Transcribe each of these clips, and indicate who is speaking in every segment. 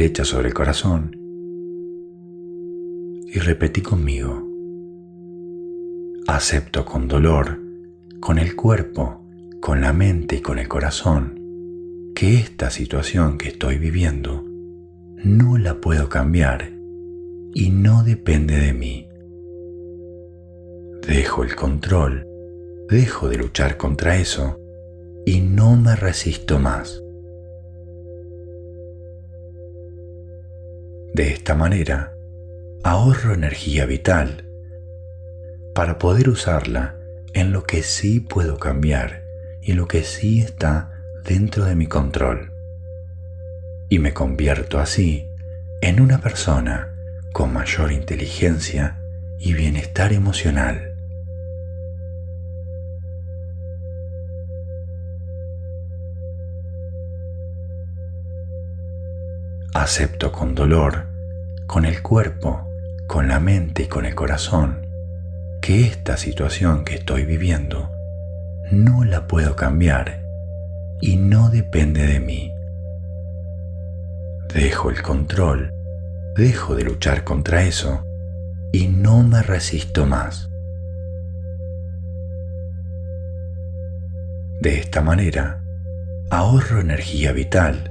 Speaker 1: Derecha sobre el corazón y repetí conmigo, acepto con dolor, con el cuerpo, con la mente y con el corazón, que esta situación que estoy viviendo no la puedo cambiar y no depende de mí. Dejo el control, dejo de luchar contra eso y no me resisto más. De esta manera, ahorro energía vital para poder usarla en lo que sí puedo cambiar y lo que sí está dentro de mi control. Y me convierto así en una persona con mayor inteligencia y bienestar emocional. Acepto con dolor, con el cuerpo, con la mente y con el corazón, que esta situación que estoy viviendo no la puedo cambiar y no depende de mí. Dejo el control, dejo de luchar contra eso y no me resisto más. De esta manera, ahorro energía vital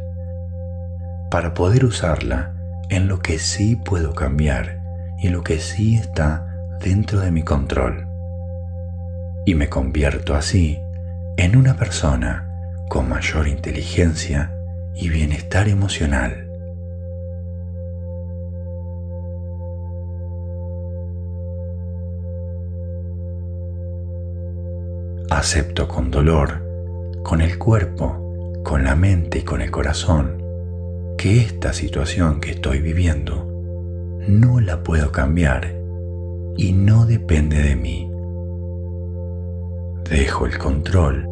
Speaker 1: para poder usarla en lo que sí puedo cambiar y lo que sí está dentro de mi control. Y me convierto así en una persona con mayor inteligencia y bienestar emocional. Acepto con dolor, con el cuerpo, con la mente y con el corazón que esta situación que estoy viviendo no la puedo cambiar y no depende de mí. Dejo el control,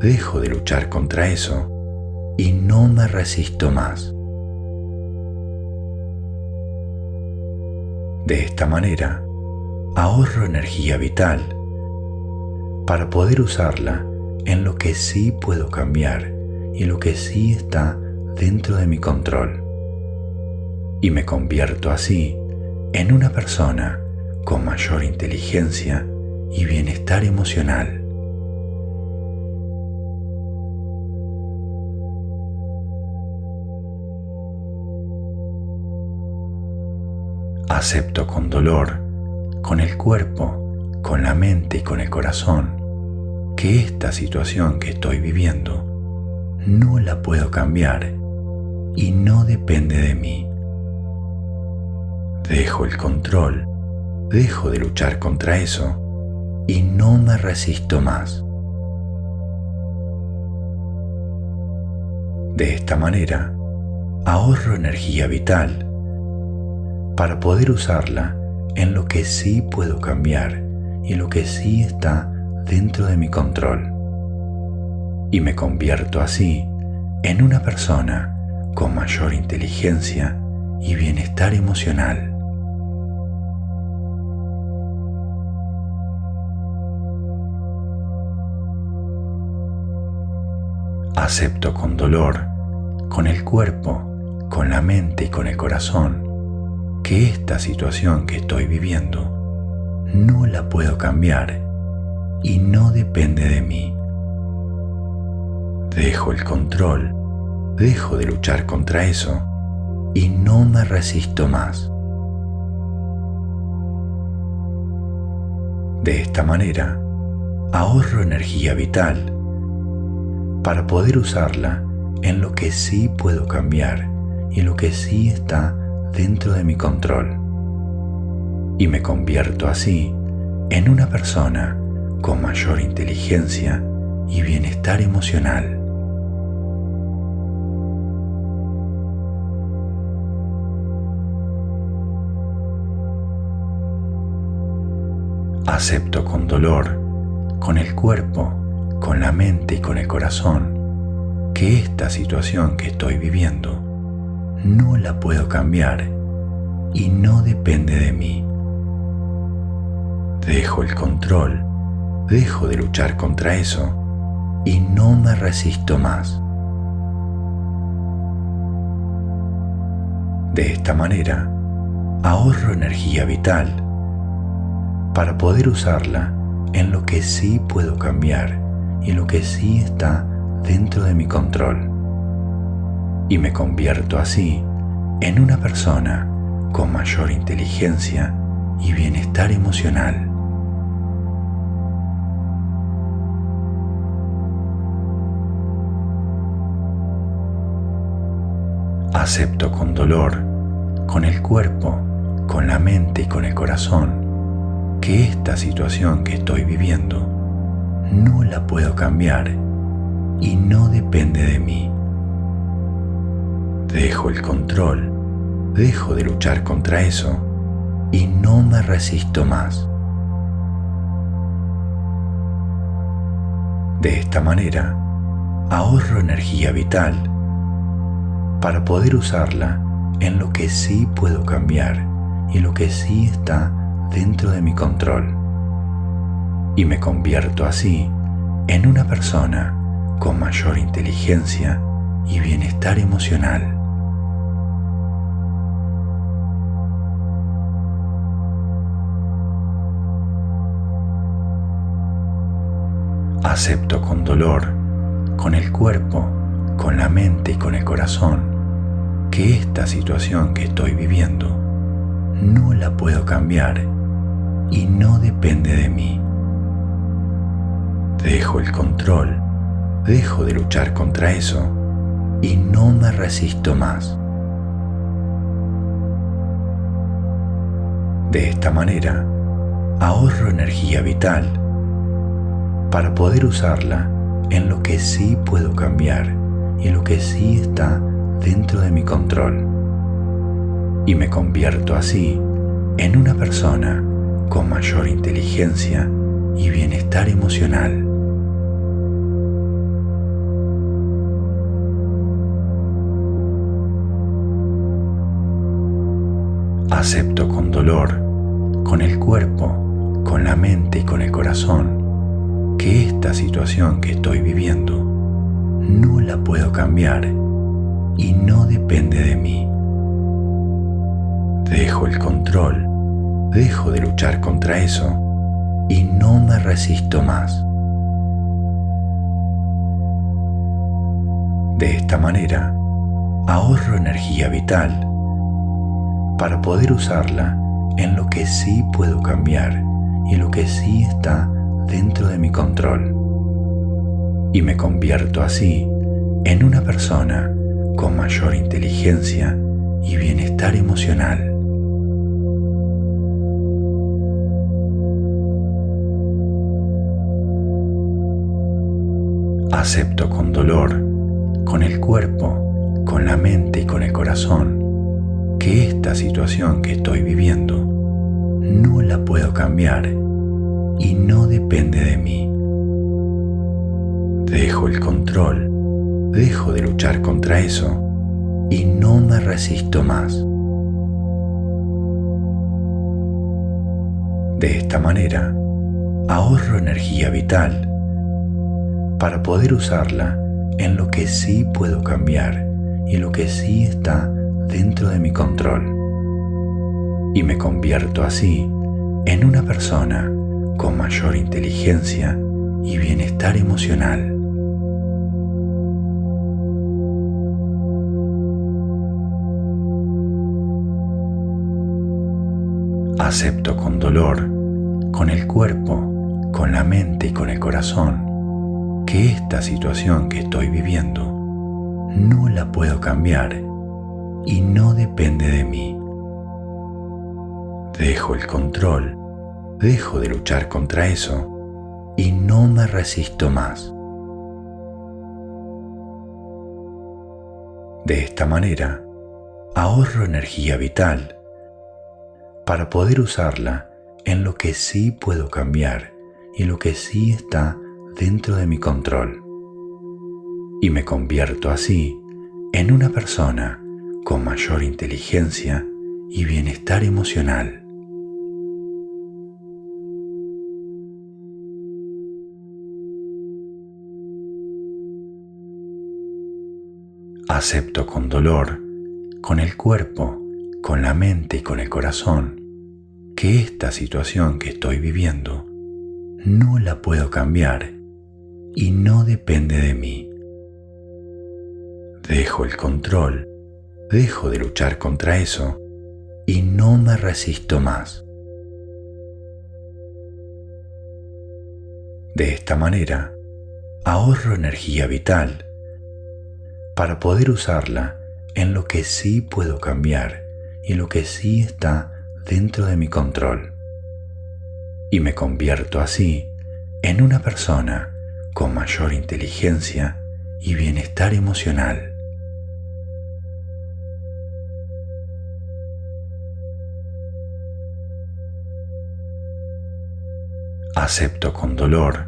Speaker 1: dejo de luchar contra eso y no me resisto más. De esta manera, ahorro energía vital para poder usarla en lo que sí puedo cambiar y lo que sí está dentro de mi control y me convierto así en una persona con mayor inteligencia y bienestar emocional. Acepto con dolor, con el cuerpo, con la mente y con el corazón, que esta situación que estoy viviendo no la puedo cambiar y no depende de mí. Dejo el control, dejo de luchar contra eso y no me resisto más. De esta manera, ahorro energía vital para poder usarla en lo que sí puedo cambiar y lo que sí está dentro de mi control. Y me convierto así en una persona con mayor inteligencia y bienestar emocional. Acepto con dolor, con el cuerpo, con la mente y con el corazón, que esta situación que estoy viviendo no la puedo cambiar y no depende de mí. Dejo el control dejo de luchar contra eso y no me resisto más. De esta manera, ahorro energía vital para poder usarla en lo que sí puedo cambiar y lo que sí está dentro de mi control. Y me convierto así en una persona con mayor inteligencia y bienestar emocional. Acepto con dolor, con el cuerpo, con la mente y con el corazón que esta situación que estoy viviendo no la puedo cambiar y no depende de mí. Dejo el control, dejo de luchar contra eso y no me resisto más. De esta manera, ahorro energía vital para poder usarla en lo que sí puedo cambiar y lo que sí está dentro de mi control. Y me convierto así en una persona con mayor inteligencia y bienestar emocional. Acepto con dolor, con el cuerpo, con la mente y con el corazón que esta situación que estoy viviendo no la puedo cambiar y no depende de mí. Dejo el control, dejo de luchar contra eso y no me resisto más. De esta manera, ahorro energía vital para poder usarla en lo que sí puedo cambiar y lo que sí está dentro de mi control y me convierto así en una persona con mayor inteligencia y bienestar emocional. Acepto con dolor, con el cuerpo, con la mente y con el corazón que esta situación que estoy viviendo no la puedo cambiar y no depende de mí. Dejo el control, dejo de luchar contra eso y no me resisto más. De esta manera, ahorro energía vital para poder usarla en lo que sí puedo cambiar y en lo que sí está dentro de mi control. Y me convierto así en una persona con mayor inteligencia y bienestar emocional. acepto con dolor, con el cuerpo, con la mente y con el corazón que esta situación que estoy viviendo no la puedo cambiar y no depende de mí. Dejo el control, dejo de luchar contra eso y no me resisto más. De esta manera, ahorro energía vital para poder usarla en lo que sí puedo cambiar y lo que sí está dentro de mi control. Y me convierto así en una persona con mayor inteligencia y bienestar emocional. Acepto con dolor, con el cuerpo, con la mente y con el corazón que esta situación que estoy viviendo no la puedo cambiar y no depende de mí. Dejo el control, dejo de luchar contra eso y no me resisto más. De esta manera, ahorro energía vital para poder usarla en lo que sí puedo cambiar y lo que sí está dentro de mi control y me convierto así en una persona con mayor inteligencia y bienestar emocional. Acepto con dolor, con el cuerpo, con la mente y con el corazón que esta situación que estoy viviendo no la puedo cambiar y no depende de mí. Dejo el control, dejo de luchar contra eso y no me resisto más. De esta manera, ahorro energía vital para poder usarla en lo que sí puedo cambiar y lo que sí está dentro de mi control. Y me convierto así en una persona con mayor inteligencia y bienestar emocional. Acepto con dolor, con el cuerpo, con la mente y con el corazón, que esta situación que estoy viviendo no la puedo cambiar y no depende de mí. Dejo el control, dejo de luchar contra eso y no me resisto más. De esta manera, ahorro energía vital para poder usarla en lo que sí puedo cambiar y lo que sí está dentro de mi control. Y me convierto así en una persona con mayor inteligencia y bienestar emocional. Acepto con dolor,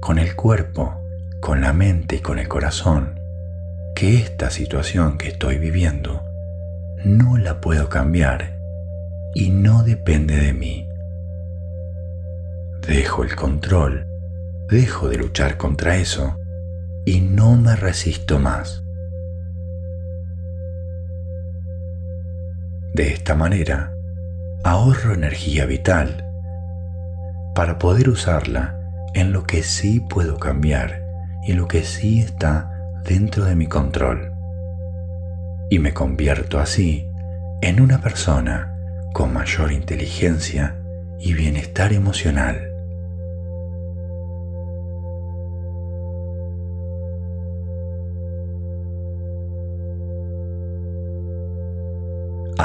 Speaker 1: con el cuerpo, con la mente y con el corazón, que esta situación que estoy viviendo no la puedo cambiar y no depende de mí. Dejo el control, dejo de luchar contra eso y no me resisto más. De esta manera, ahorro energía vital para poder usarla en lo que sí puedo cambiar y lo que sí está dentro de mi control y me convierto así en una persona con mayor inteligencia y bienestar emocional.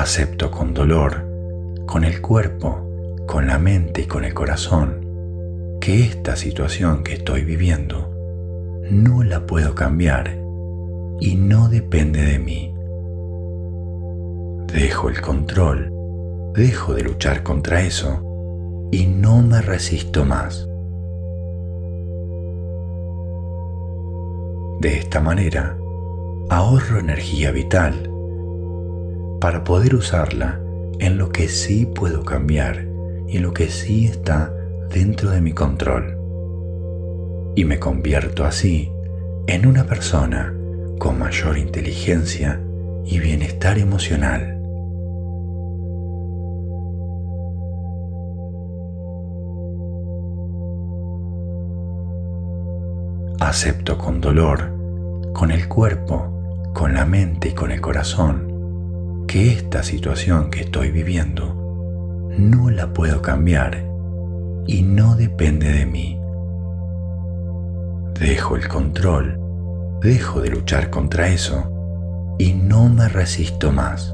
Speaker 1: Acepto con dolor, con el cuerpo, con la mente y con el corazón, que esta situación que estoy viviendo no la puedo cambiar y no depende de mí. Dejo el control, dejo de luchar contra eso y no me resisto más. De esta manera, ahorro energía vital para poder usarla en lo que sí puedo cambiar y lo que sí está dentro de mi control y me convierto así en una persona con mayor inteligencia y bienestar emocional. Acepto con dolor, con el cuerpo, con la mente y con el corazón, que esta situación que estoy viviendo no la puedo cambiar y no depende de mí. Dejo el control, dejo de luchar contra eso y no me resisto más.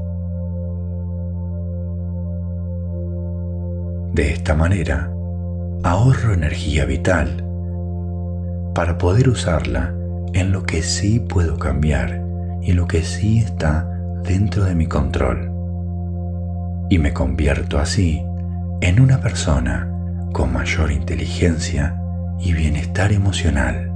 Speaker 1: De esta manera, ahorro energía vital para poder usarla en lo que sí puedo cambiar y lo que sí está dentro de mi control. Y me convierto así en una persona con mayor inteligencia y bienestar emocional.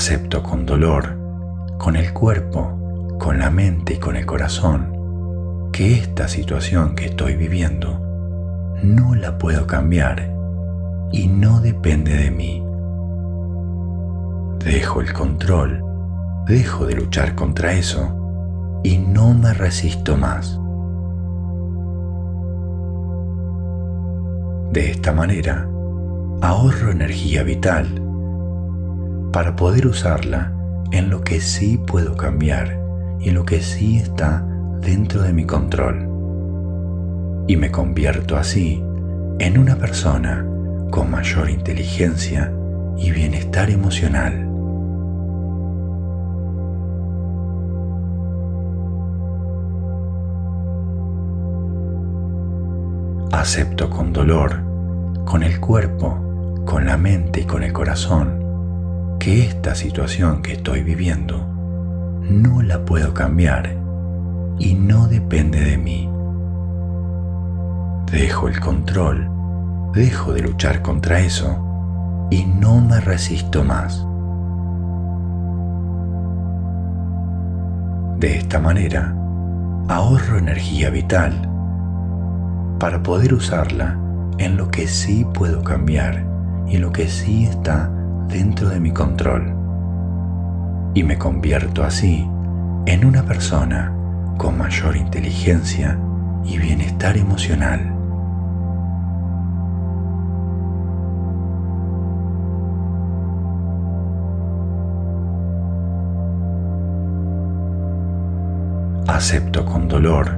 Speaker 1: acepto con dolor, con el cuerpo, con la mente y con el corazón, que esta situación que estoy viviendo no la puedo cambiar y no depende de mí. Dejo el control, dejo de luchar contra eso y no me resisto más. De esta manera, ahorro energía vital para poder usarla en lo que sí puedo cambiar y lo que sí está dentro de mi control. Y me convierto así en una persona con mayor inteligencia y bienestar emocional. Acepto con dolor, con el cuerpo, con la mente y con el corazón, que esta situación que estoy viviendo no la puedo cambiar y no depende de mí. Dejo el control, dejo de luchar contra eso y no me resisto más. De esta manera, ahorro energía vital para poder usarla en lo que sí puedo cambiar y lo que sí está dentro de mi control. Y me convierto así en una persona con mayor inteligencia y bienestar emocional. Acepto con dolor,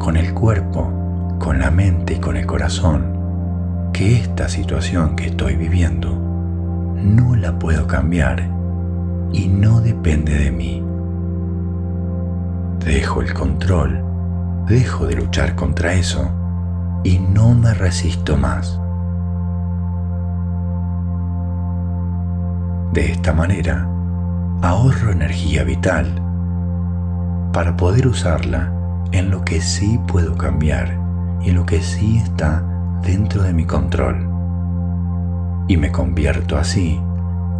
Speaker 1: con el cuerpo, con la mente y con el corazón, que esta situación que estoy viviendo no la puedo cambiar y no depende de mí. Dejo el control, dejo de luchar contra eso y no me resisto más. De esta manera, ahorro energía vital para poder usarla en lo que sí puedo cambiar y lo que sí está dentro de mi control. Y me convierto así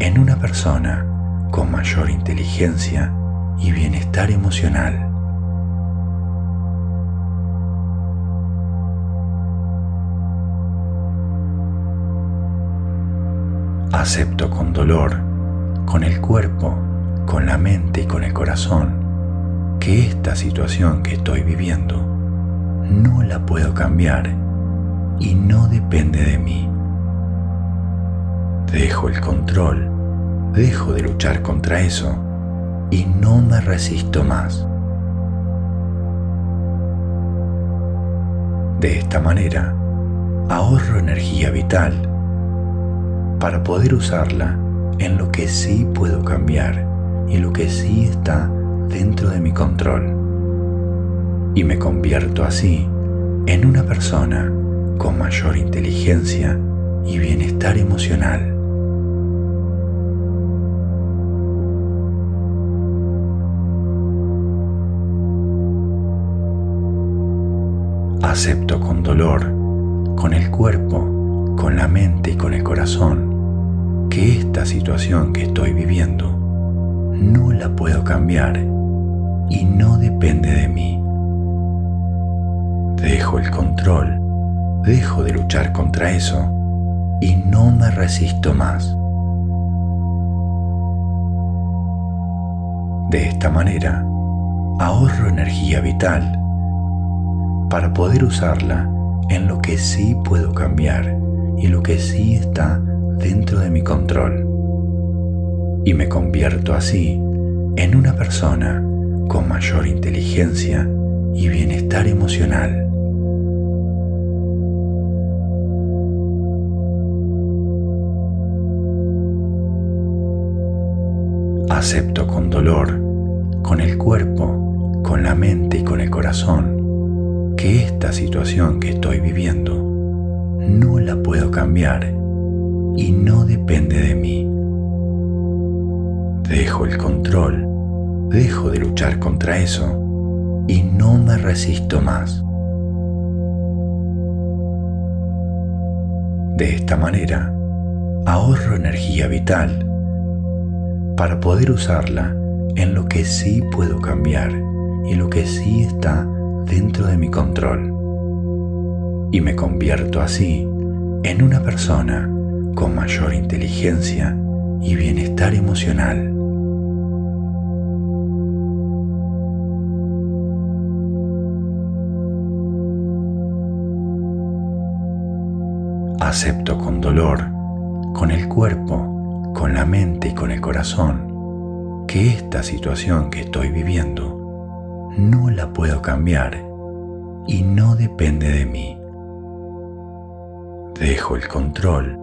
Speaker 1: en una persona con mayor inteligencia y bienestar emocional. Acepto con dolor, con el cuerpo, con la mente y con el corazón que esta situación que estoy viviendo no la puedo cambiar y no depende de mí. Dejo el control, dejo de luchar contra eso y no me resisto más. De esta manera, ahorro energía vital para poder usarla en lo que sí puedo cambiar y lo que sí está dentro de mi control y me convierto así en una persona con mayor inteligencia y bienestar emocional. Acepto con dolor, con el cuerpo, con la mente y con el corazón, que esta situación que estoy viviendo no la puedo cambiar y no depende de mí. Dejo el control, dejo de luchar contra eso y no me resisto más. De esta manera, ahorro energía vital para poder usarla en lo que sí puedo cambiar y lo que sí está dentro de mi control. Y me convierto así en una persona con mayor inteligencia y bienestar emocional. Acepto con dolor, con el cuerpo, con la mente y con el corazón, que esta situación que estoy viviendo no la puedo cambiar y no depende de mí. Dejo el control dejo de luchar contra eso y no me resisto más. De esta manera, ahorro energía vital para poder usarla en lo que sí puedo cambiar y lo que sí está dentro de mi control. Y me convierto así en una persona con mayor inteligencia y bienestar emocional. Acepto con dolor, con el cuerpo, con la mente y con el corazón, que esta situación que estoy viviendo no la puedo cambiar y no depende de mí. Dejo el control,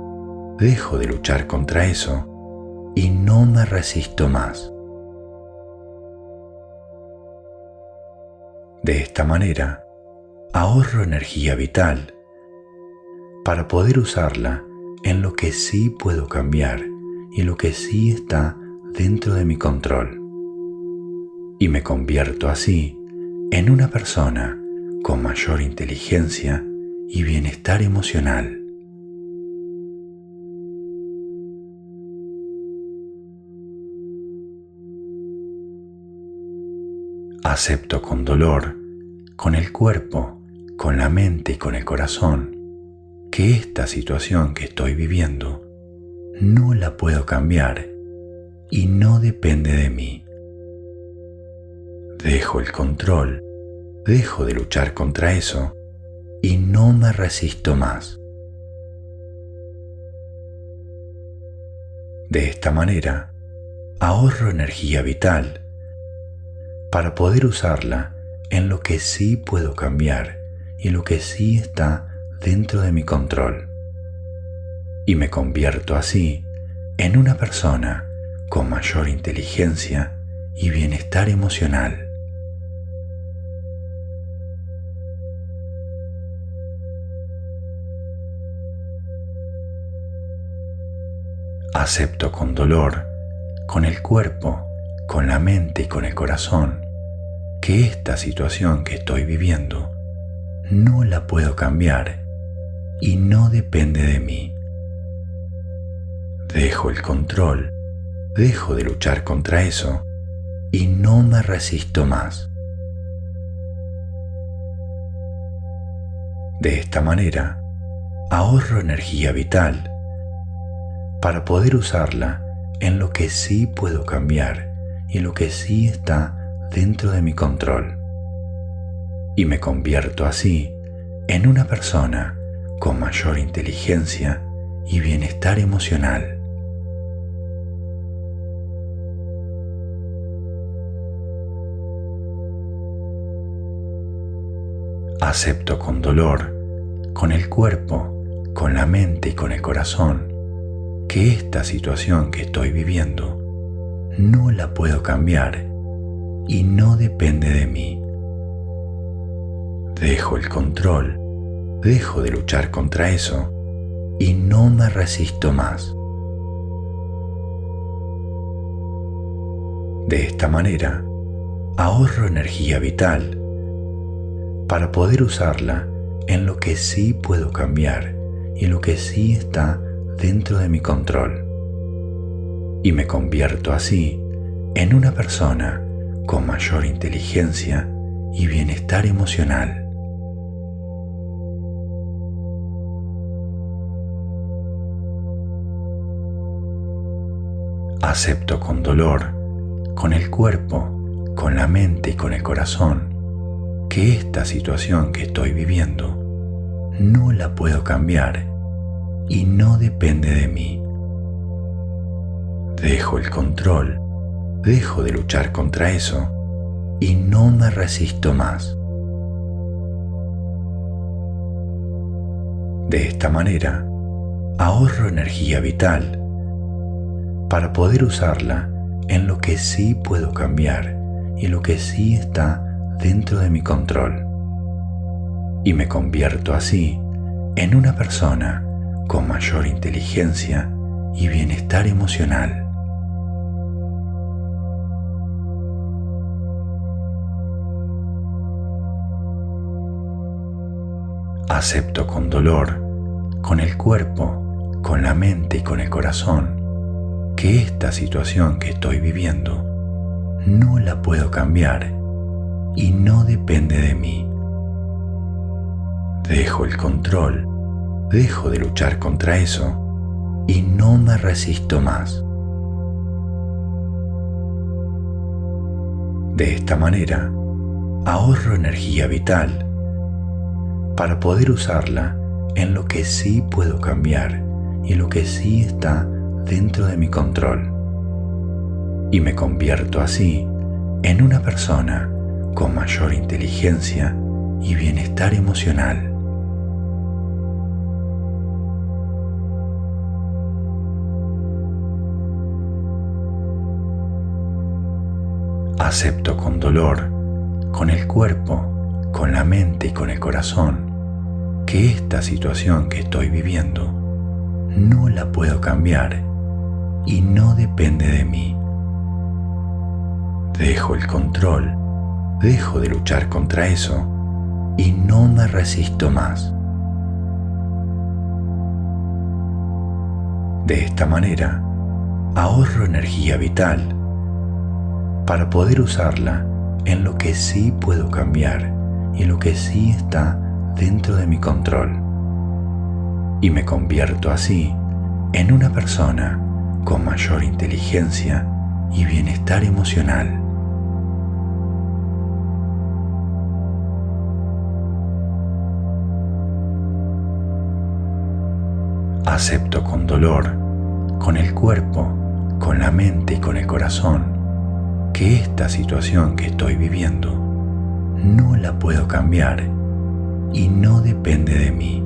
Speaker 1: dejo de luchar contra eso y no me resisto más. De esta manera, ahorro energía vital para poder usarla en lo que sí puedo cambiar y lo que sí está dentro de mi control. Y me convierto así en una persona con mayor inteligencia y bienestar emocional. Acepto con dolor, con el cuerpo, con la mente y con el corazón, que esta situación que estoy viviendo no la puedo cambiar y no depende de mí. Dejo el control, dejo de luchar contra eso y no me resisto más. De esta manera, ahorro energía vital para poder usarla en lo que sí puedo cambiar y lo que sí está dentro de mi control. Y me convierto así en una persona con mayor inteligencia y bienestar emocional. Acepto con dolor, con el cuerpo, con la mente y con el corazón que esta situación que estoy viviendo no la puedo cambiar y no depende de mí. Dejo el control, dejo de luchar contra eso y no me resisto más. De esta manera, ahorro energía vital para poder usarla en lo que sí puedo cambiar y lo que sí está dentro de mi control. Y me convierto así en una persona con mayor inteligencia y bienestar emocional. Acepto con dolor, con el cuerpo, con la mente y con el corazón, que esta situación que estoy viviendo no la puedo cambiar y no depende de mí. Dejo el control, dejo de luchar contra eso y no me resisto más. De esta manera, ahorro energía vital para poder usarla en lo que sí puedo cambiar y lo que sí está dentro de mi control. Y me convierto así en una persona con mayor inteligencia y bienestar emocional. Acepto con dolor, con el cuerpo, con la mente y con el corazón, que esta situación que estoy viviendo no la puedo cambiar y no depende de mí. Dejo el control dejo de luchar contra eso y no me resisto más. De esta manera, ahorro energía vital para poder usarla en lo que sí puedo cambiar y lo que sí está dentro de mi control. Y me convierto así en una persona con mayor inteligencia y bienestar emocional. acepto con dolor, con el cuerpo, con la mente y con el corazón, que esta situación que estoy viviendo no la puedo cambiar y no depende de mí. Dejo el control, dejo de luchar contra eso y no me resisto más. De esta manera, ahorro energía vital para poder usarla en lo que sí puedo cambiar y lo que sí está dentro de mi control. Y me convierto así en una persona con mayor inteligencia y bienestar emocional. Acepto con dolor, con el cuerpo, con la mente y con el corazón que esta situación que estoy viviendo no la puedo cambiar y no depende de mí. Dejo el control, dejo de luchar contra eso y no me resisto más. De esta manera, ahorro energía vital para poder usarla en lo que sí puedo cambiar y lo que sí está dentro de mi control. Y me convierto así en una persona con mayor inteligencia y bienestar emocional. Acepto con dolor, con el cuerpo, con la mente y con el corazón que esta situación que estoy viviendo no la puedo cambiar y no depende de mí.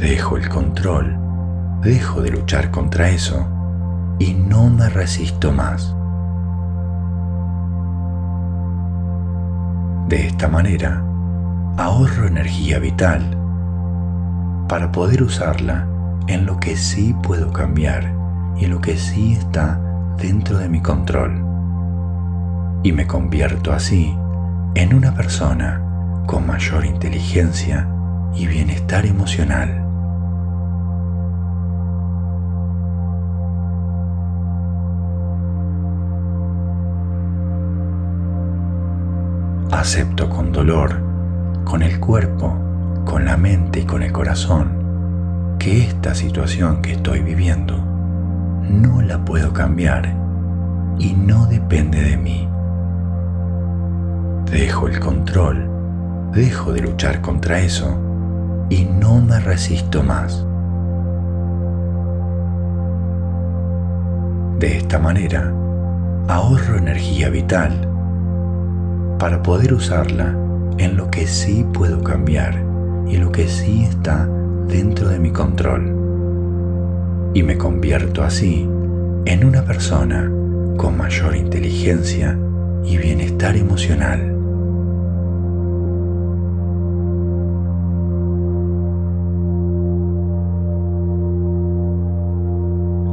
Speaker 1: Dejo el control, dejo de luchar contra eso y no me resisto más. De esta manera, ahorro energía vital para poder usarla en lo que sí puedo cambiar y en lo que sí está dentro de mi control y me convierto así en una persona con mayor inteligencia y bienestar emocional. Acepto con dolor, con el cuerpo, con la mente y con el corazón que esta situación que estoy viviendo no la puedo cambiar y no depende de mí. Dejo el control, dejo de luchar contra eso y no me resisto más. De esta manera, ahorro energía vital para poder usarla en lo que sí puedo cambiar y lo que sí está dentro de mi control y me convierto así en una persona con mayor inteligencia y bienestar emocional.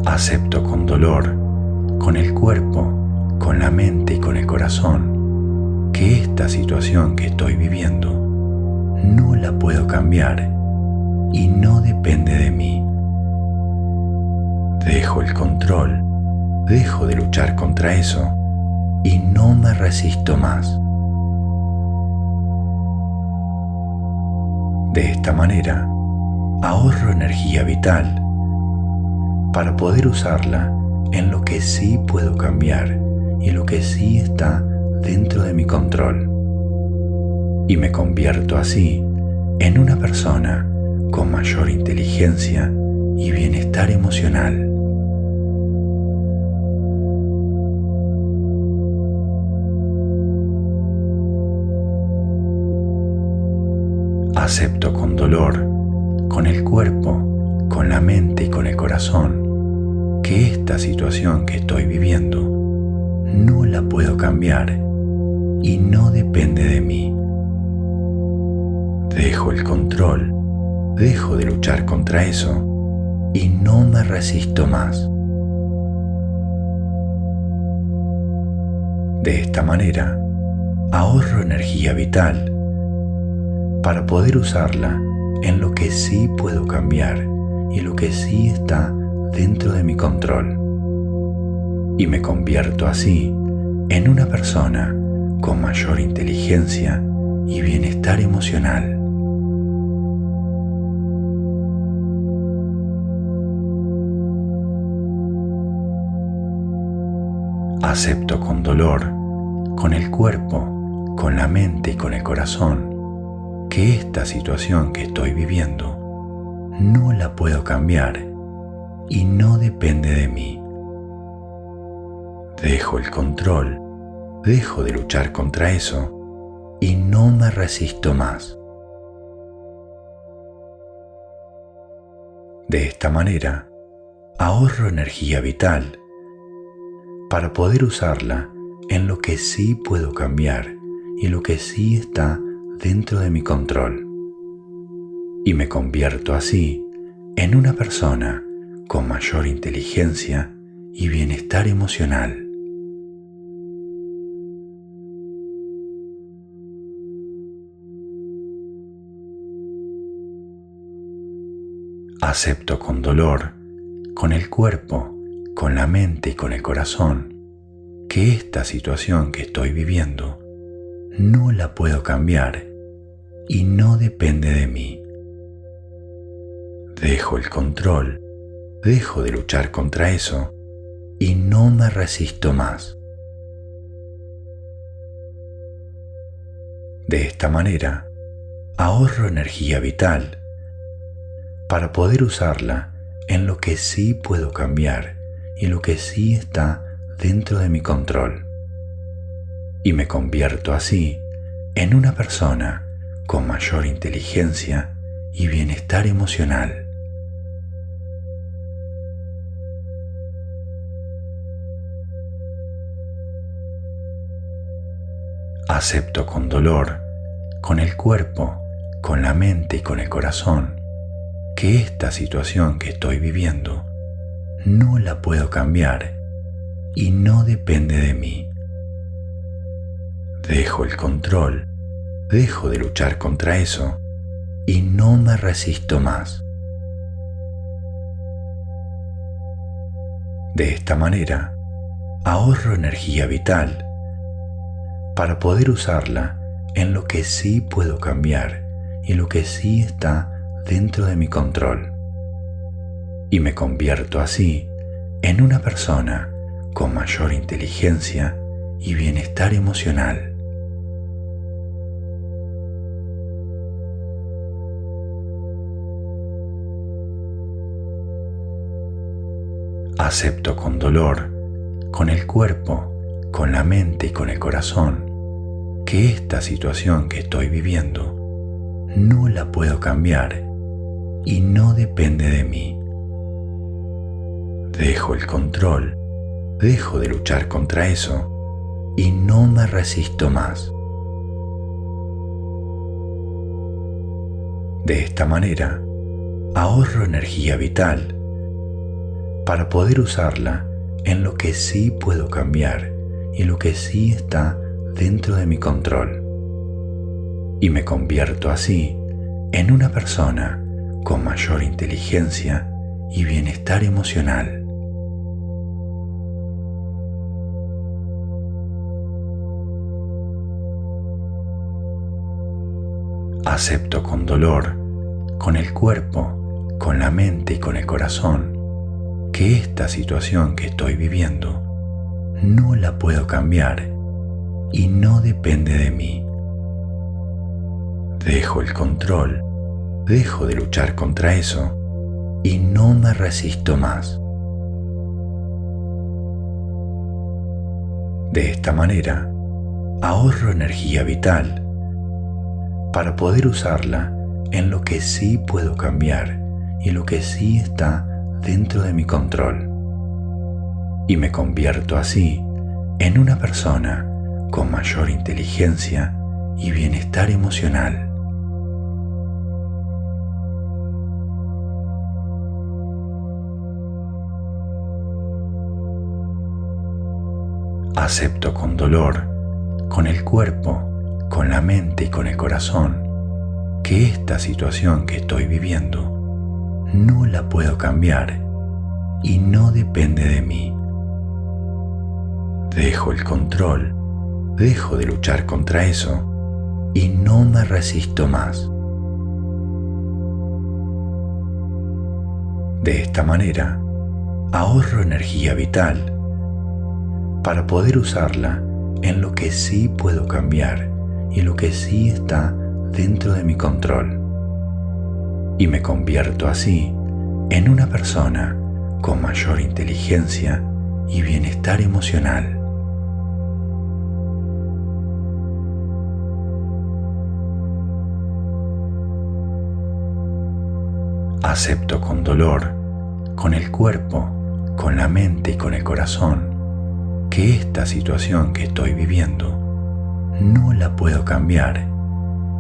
Speaker 1: Acepto con dolor, con el cuerpo, con la mente y con el corazón que esta situación que estoy viviendo no la puedo cambiar y no depende de mí. Dejo el control, dejo de luchar contra eso y no me resisto más. De esta manera, ahorro energía vital para poder usarla en lo que sí puedo cambiar y lo que sí está dentro de mi control. Y me convierto así en una persona con mayor inteligencia y bienestar emocional. Acepto con dolor, con el cuerpo, con la mente y con el corazón que esta situación que estoy viviendo no la puedo cambiar y no depende de mí. Dejo el control, dejo de luchar contra eso y no me resisto más. De esta manera, ahorro energía vital para poder usarla en lo que sí puedo cambiar y lo que sí está dentro de mi control. Y me convierto así en una persona con mayor inteligencia y bienestar emocional. Acepto con dolor, con el cuerpo, con la mente y con el corazón que esta situación que estoy viviendo no la puedo cambiar y no depende de mí. Dejo el control, dejo de luchar contra eso y no me resisto más. De esta manera, ahorro energía vital para poder usarla en lo que sí puedo cambiar y lo que sí está dentro de mi control y me convierto así en una persona con mayor inteligencia y bienestar emocional. Acepto con dolor, con el cuerpo, con la mente y con el corazón, que esta situación que estoy viviendo no la puedo cambiar y no depende de mí. Dejo el control, dejo de luchar contra eso y no me resisto más. De esta manera, ahorro energía vital para poder usarla en lo que sí puedo cambiar y lo que sí está dentro de mi control. Y me convierto así en una persona con mayor inteligencia y bienestar emocional. Acepto con dolor, con el cuerpo, con la mente y con el corazón, que esta situación que estoy viviendo no la puedo cambiar y no depende de mí. Dejo el control, dejo de luchar contra eso y no me resisto más. De esta manera, ahorro energía vital para poder usarla en lo que sí puedo cambiar y lo que sí está dentro de mi control. Y me convierto así en una persona con mayor inteligencia y bienestar emocional. Acepto con dolor, con el cuerpo, con la mente y con el corazón, que esta situación que estoy viviendo no la puedo cambiar y no depende de mí. Dejo el control, dejo de luchar contra eso y no me resisto más. De esta manera, ahorro energía vital para poder usarla en lo que sí puedo cambiar y lo que sí está dentro de mi control. Y me convierto así en una persona con mayor inteligencia y bienestar emocional. Acepto con dolor, con el cuerpo, con la mente y con el corazón, que esta situación que estoy viviendo no la puedo cambiar y no depende de mí. Dejo el control dejo de luchar contra eso y no me resisto más. De esta manera, ahorro energía vital para poder usarla en lo que sí puedo cambiar y lo que sí está dentro de mi control. Y me convierto así en una persona con mayor inteligencia y bienestar emocional. Acepto con dolor, con el cuerpo, con la mente y con el corazón, que esta situación que estoy viviendo no la puedo cambiar y no depende de mí. Dejo el control, dejo de luchar contra eso y no me resisto más. De esta manera, ahorro energía vital para poder usarla en lo que sí puedo cambiar y lo que sí está dentro de mi control. Y me convierto así en una persona con mayor inteligencia y bienestar emocional. Acepto con dolor, con el cuerpo, con la mente y con el corazón que esta situación que estoy viviendo no la puedo cambiar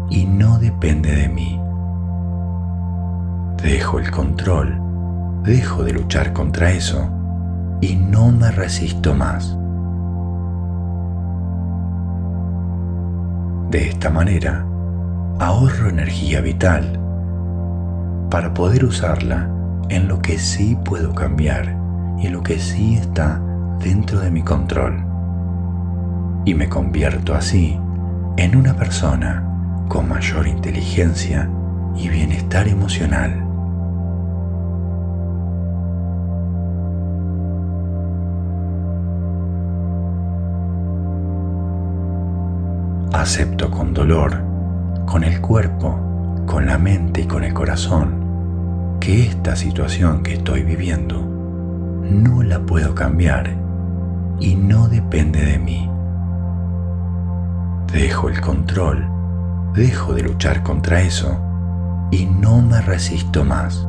Speaker 1: y no depende de mí. Dejo el control, dejo de luchar contra eso y no me resisto más. De esta manera, ahorro energía vital para poder usarla en lo que sí puedo cambiar y en lo que sí está dentro de mi control. Y me convierto así en una persona con mayor inteligencia y bienestar emocional. Acepto con dolor, con el cuerpo, con la mente y con el corazón, que esta situación que estoy viviendo no la puedo cambiar y no depende de mí. Dejo el control, dejo de luchar contra eso y no me resisto más.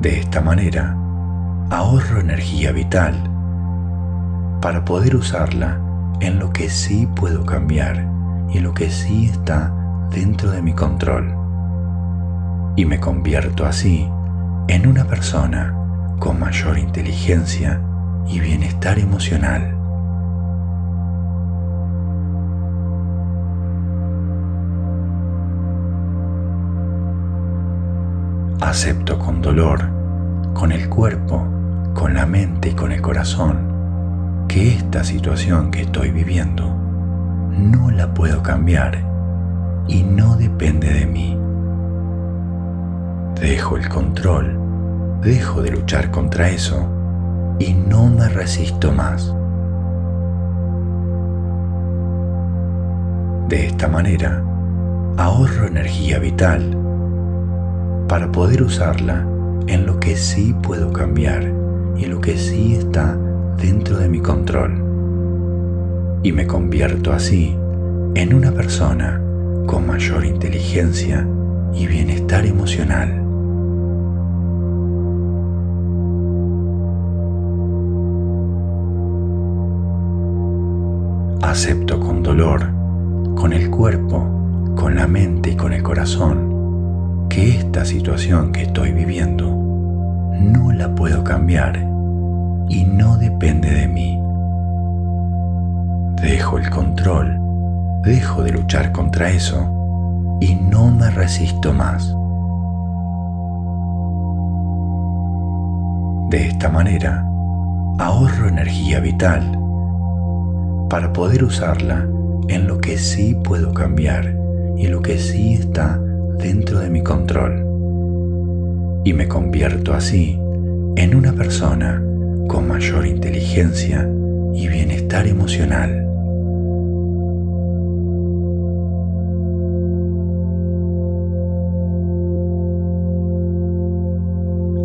Speaker 1: De esta manera, ahorro energía vital para poder usarla en lo que sí puedo cambiar y en lo que sí está dentro de mi control. Y me convierto así en una persona con mayor inteligencia y bienestar emocional. Acepto con dolor, con el cuerpo, con la mente y con el corazón, que esta situación que estoy viviendo no la puedo cambiar y no depende de mí. Dejo el control, dejo de luchar contra eso y no me resisto más. De esta manera, ahorro energía vital para poder usarla en lo que sí puedo cambiar y en lo que sí está dentro de mi control. Y me convierto así en una persona con mayor inteligencia y bienestar emocional. Acepto con dolor, con el cuerpo, con la mente y con el corazón que esta situación que estoy viviendo no la puedo cambiar y no depende de mí. Dejo el control, dejo de luchar contra eso y no me resisto más. De esta manera, ahorro energía vital para poder usarla en lo que sí puedo cambiar y lo que sí está dentro de mi control y me convierto así en una persona con mayor inteligencia y bienestar emocional.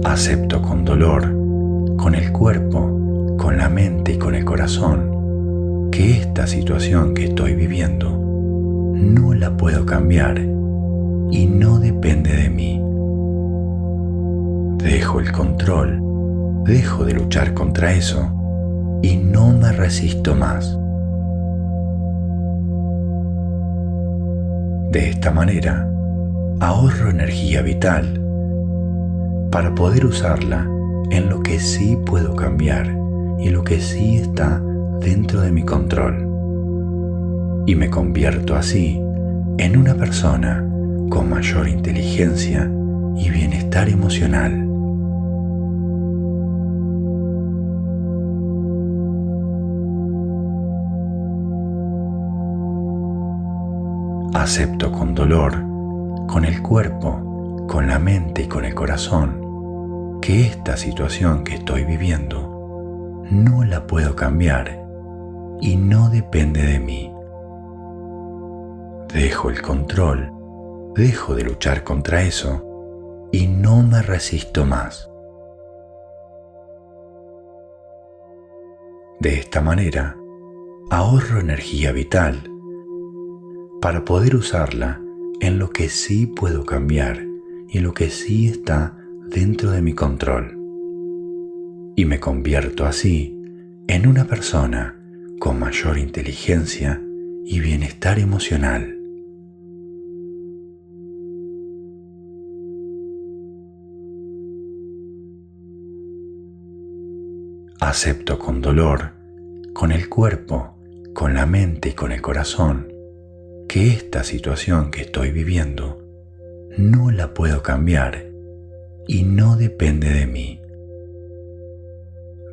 Speaker 1: Acepto con dolor, con el cuerpo, con la mente y con el corazón que esta situación que estoy viviendo no la puedo cambiar y no depende de mí. Dejo el control, dejo de luchar contra eso y no me resisto más. De esta manera, ahorro energía vital para poder usarla en lo que sí puedo cambiar y lo que sí está dentro de mi control. Y me convierto así en una persona con mayor inteligencia y bienestar emocional. Acepto con dolor, con el cuerpo, con la mente y con el corazón, que esta situación que estoy viviendo no la puedo cambiar y no depende de mí. Dejo el control dejo de luchar contra eso y no me resisto más. De esta manera, ahorro energía vital para poder usarla en lo que sí puedo cambiar y en lo que sí está dentro de mi control. Y me convierto así en una persona con mayor inteligencia y bienestar emocional. Acepto con dolor, con el cuerpo, con la mente y con el corazón, que esta situación que estoy viviendo no la puedo cambiar y no depende de mí.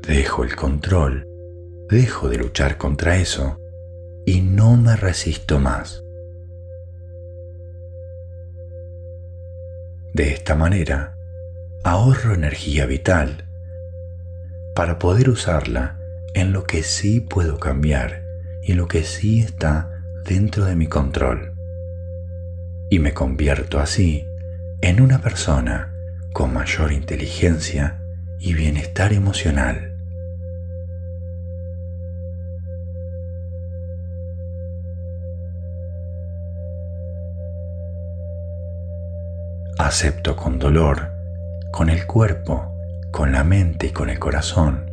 Speaker 1: Dejo el control dejo de luchar contra eso y no me resisto más. De esta manera, ahorro energía vital para poder usarla en lo que sí puedo cambiar y lo que sí está dentro de mi control. Y me convierto así en una persona con mayor inteligencia y bienestar emocional. Acepto con dolor, con el cuerpo, con la mente y con el corazón,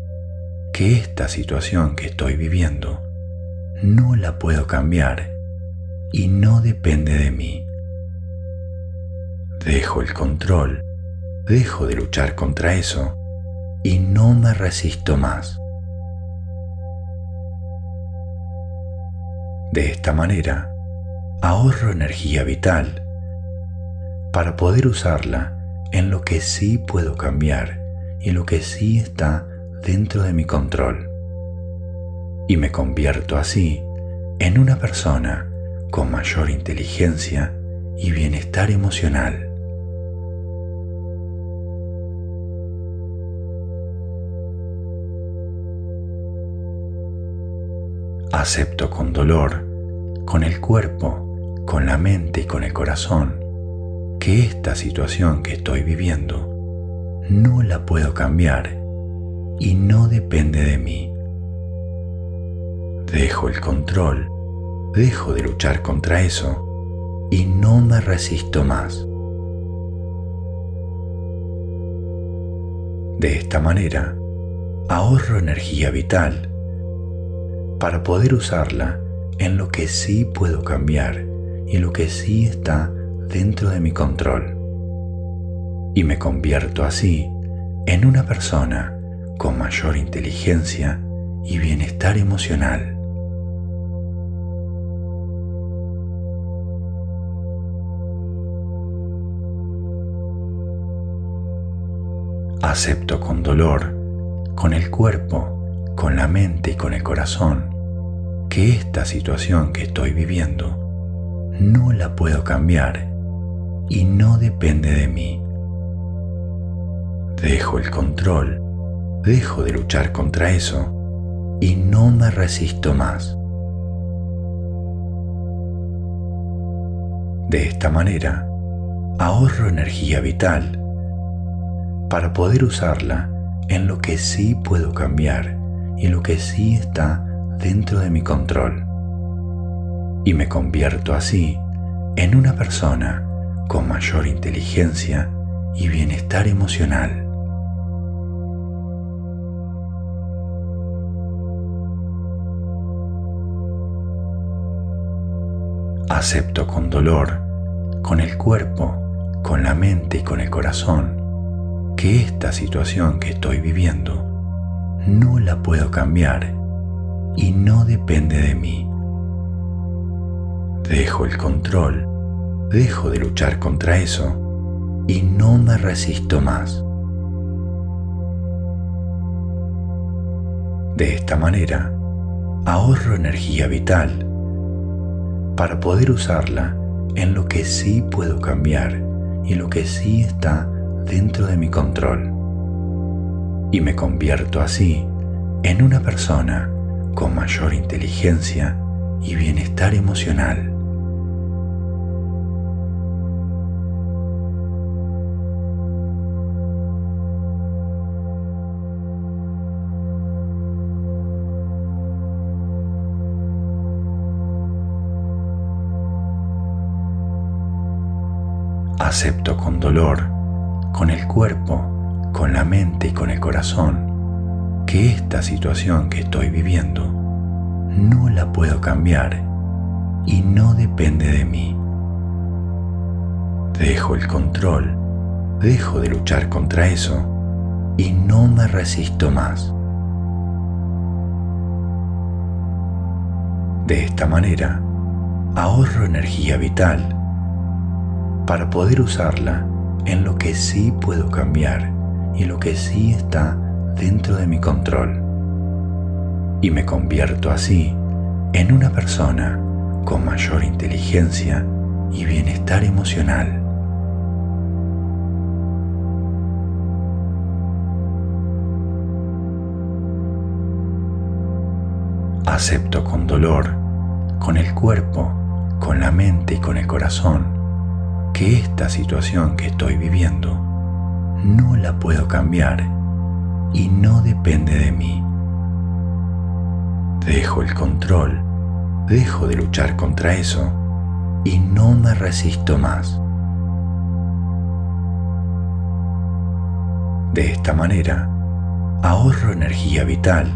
Speaker 1: que esta situación que estoy viviendo no la puedo cambiar y no depende de mí. Dejo el control, dejo de luchar contra eso y no me resisto más. De esta manera, ahorro energía vital para poder usarla en lo que sí puedo cambiar y lo que sí está dentro de mi control. Y me convierto así en una persona con mayor inteligencia y bienestar emocional. Acepto con dolor, con el cuerpo, con la mente y con el corazón que esta situación que estoy viviendo no la puedo cambiar y no depende de mí. Dejo el control, dejo de luchar contra eso y no me resisto más. De esta manera, ahorro energía vital para poder usarla en lo que sí puedo cambiar y lo que sí está dentro de mi control. Y me convierto así en una persona con mayor inteligencia y bienestar emocional. Acepto con dolor, con el cuerpo, con la mente y con el corazón, que esta situación que estoy viviendo no la puedo cambiar y no depende de mí. Dejo el control, dejo de luchar contra eso y no me resisto más. De esta manera, ahorro energía vital para poder usarla en lo que sí puedo cambiar y lo que sí está dentro de mi control. Y me convierto así en una persona con mayor inteligencia y bienestar emocional. Acepto con dolor, con el cuerpo, con la mente y con el corazón, que esta situación que estoy viviendo no la puedo cambiar y no depende de mí. Dejo el control dejo de luchar contra eso y no me resisto más. De esta manera, ahorro energía vital para poder usarla en lo que sí puedo cambiar y lo que sí está dentro de mi control. Y me convierto así en una persona con mayor inteligencia y bienestar emocional. Acepto con dolor, con el cuerpo, con la mente y con el corazón, que esta situación que estoy viviendo no la puedo cambiar y no depende de mí. Dejo el control, dejo de luchar contra eso y no me resisto más. De esta manera, ahorro energía vital para poder usarla en lo que sí puedo cambiar y lo que sí está dentro de mi control. Y me convierto así en una persona con mayor inteligencia y bienestar emocional. Acepto con dolor, con el cuerpo, con la mente y con el corazón, que esta situación que estoy viviendo no la puedo cambiar y no depende de mí. Dejo el control, dejo de luchar contra eso y no me resisto más. De esta manera, ahorro energía vital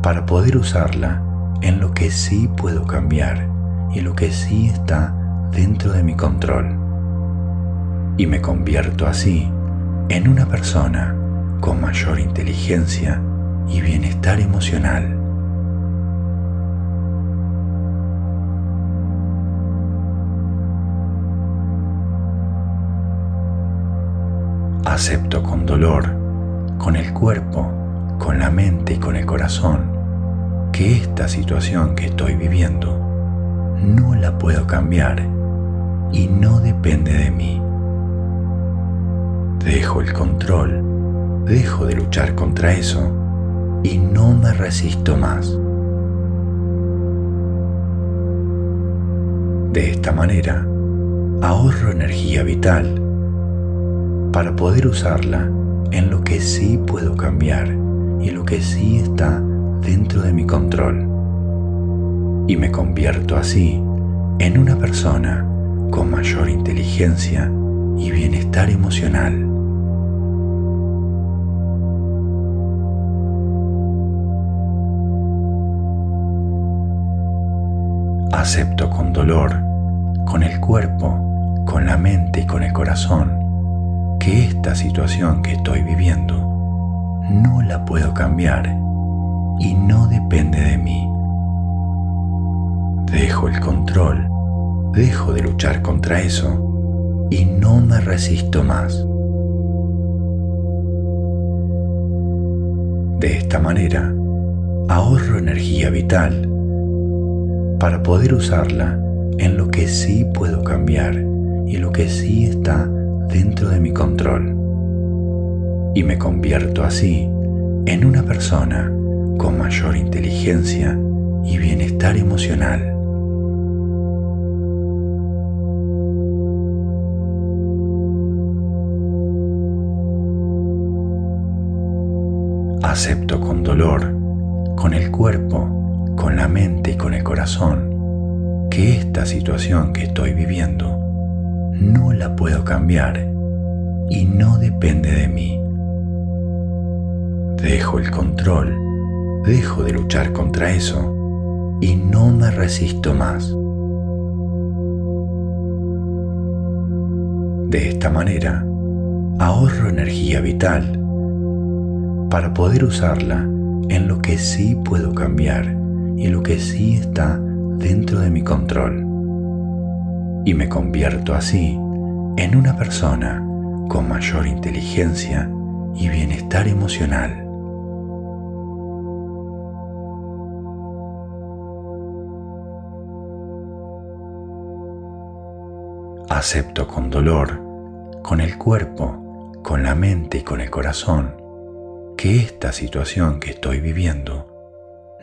Speaker 1: para poder usarla en lo que sí puedo cambiar y lo que sí está dentro de mi control. Y me convierto así en una persona con mayor inteligencia y bienestar emocional. Acepto con dolor, con el cuerpo, con la mente y con el corazón que esta situación que estoy viviendo no la puedo cambiar y no depende de mí. Dejo el control, dejo de luchar contra eso y no me resisto más. De esta manera, ahorro energía vital para poder usarla en lo que sí puedo cambiar y lo que sí está dentro de mi control y me convierto así en una persona con mayor inteligencia y bienestar emocional. Acepto con dolor, con el cuerpo, con la mente y con el corazón, que esta situación que estoy viviendo no la puedo cambiar y no depende de mí. Dejo el control, dejo de luchar contra eso y no me resisto más. De esta manera, ahorro energía vital para poder usarla en lo que sí puedo cambiar y lo que sí está dentro de mi control. Y me convierto así en una persona con mayor inteligencia y bienestar emocional. Acepto con dolor, con el cuerpo, con la mente y con el corazón, que esta situación que estoy viviendo no la puedo cambiar y no depende de mí. Dejo el control dejo de luchar contra eso y no me resisto más. De esta manera, ahorro energía vital para poder usarla en lo que sí puedo cambiar y lo que sí está dentro de mi control. Y me convierto así en una persona con mayor inteligencia y bienestar emocional. acepto con dolor, con el cuerpo, con la mente y con el corazón, que esta situación que estoy viviendo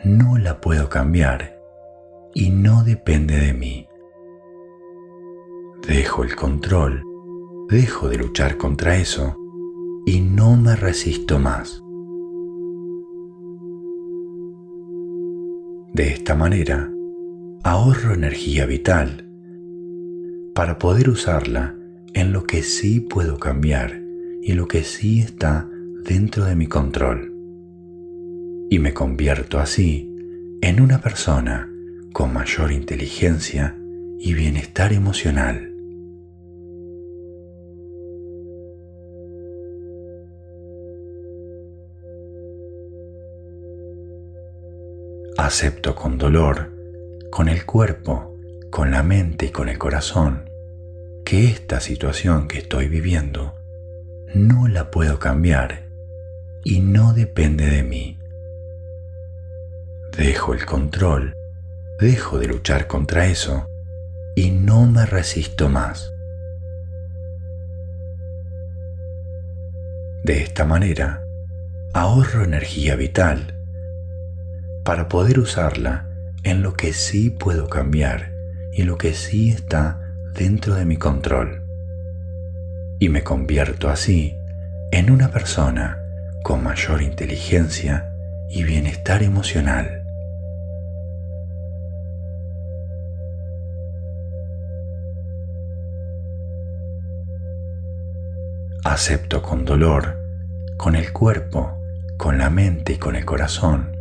Speaker 1: no la puedo cambiar y no depende de mí. Dejo el control, dejo de luchar contra eso y no me resisto más. De esta manera, ahorro energía vital para poder usarla en lo que sí puedo cambiar y lo que sí está dentro de mi control. Y me convierto así en una persona con mayor inteligencia y bienestar emocional. Acepto con dolor, con el cuerpo, con la mente y con el corazón, que esta situación que estoy viviendo no la puedo cambiar y no depende de mí. Dejo el control, dejo de luchar contra eso y no me resisto más. De esta manera, ahorro energía vital para poder usarla en lo que sí puedo cambiar y lo que sí está dentro de mi control. Y me convierto así en una persona con mayor inteligencia y bienestar emocional. Acepto con dolor, con el cuerpo, con la mente y con el corazón,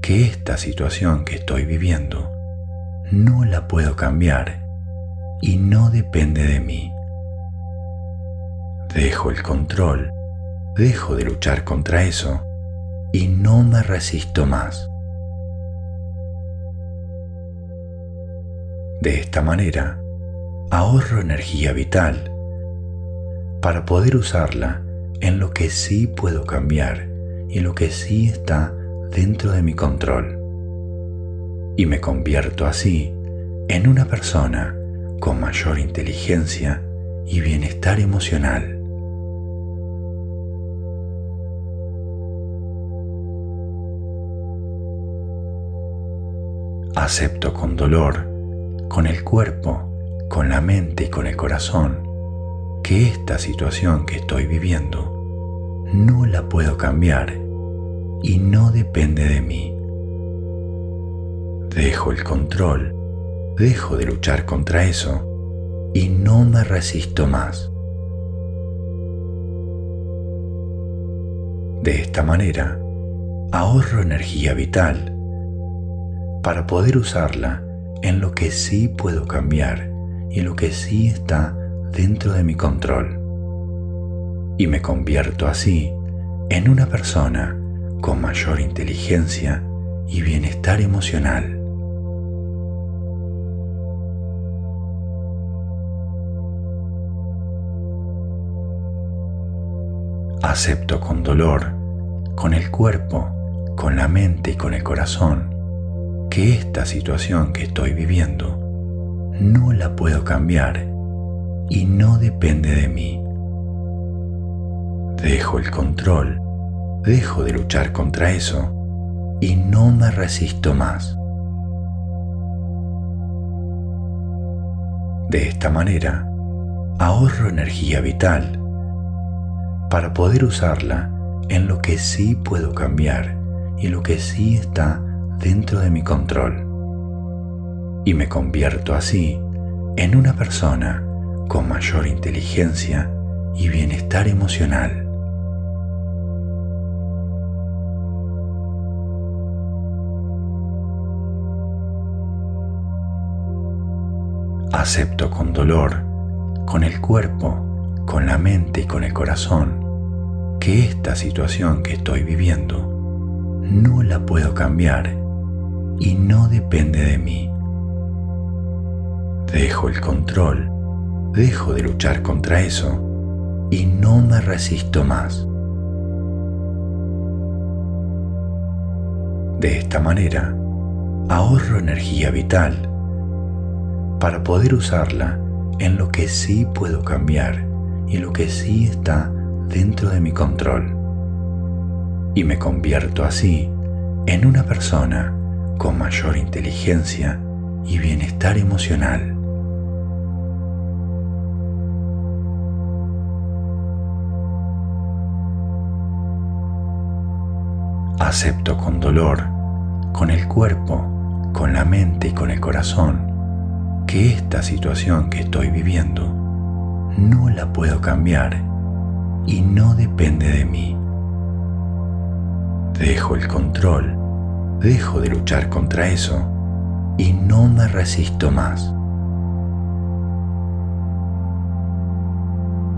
Speaker 1: que esta situación que estoy viviendo no la puedo cambiar y no depende de mí. Dejo el control, dejo de luchar contra eso y no me resisto más. De esta manera, ahorro energía vital para poder usarla en lo que sí puedo cambiar y lo que sí está dentro de mi control. Y me convierto así en una persona con mayor inteligencia y bienestar emocional. Acepto con dolor, con el cuerpo, con la mente y con el corazón que esta situación que estoy viviendo no la puedo cambiar y no depende de mí. Dejo el control, dejo de luchar contra eso y no me resisto más. De esta manera, ahorro energía vital para poder usarla en lo que sí puedo cambiar y lo que sí está dentro de mi control. Y me convierto así en una persona con mayor inteligencia y bienestar emocional. Acepto con dolor, con el cuerpo, con la mente y con el corazón, que esta situación que estoy viviendo no la puedo cambiar y no depende de mí. Dejo el control, dejo de luchar contra eso y no me resisto más. De esta manera, ahorro energía vital para poder usarla en lo que sí puedo cambiar y lo que sí está dentro de mi control. Y me convierto así en una persona con mayor inteligencia y bienestar emocional. Acepto con dolor, con el cuerpo, con la mente y con el corazón, que esta situación que estoy viviendo no la puedo cambiar y no depende de mí. Dejo el control dejo de luchar contra eso y no me resisto más. De esta manera, ahorro energía vital para poder usarla en lo que sí puedo cambiar y lo que sí está dentro de mi control. Y me convierto así en una persona con mayor inteligencia y bienestar emocional. acepto con dolor, con el cuerpo, con la mente y con el corazón, que esta situación que estoy viviendo no la puedo cambiar y no depende de mí. Dejo el control, dejo de luchar contra eso y no me resisto más.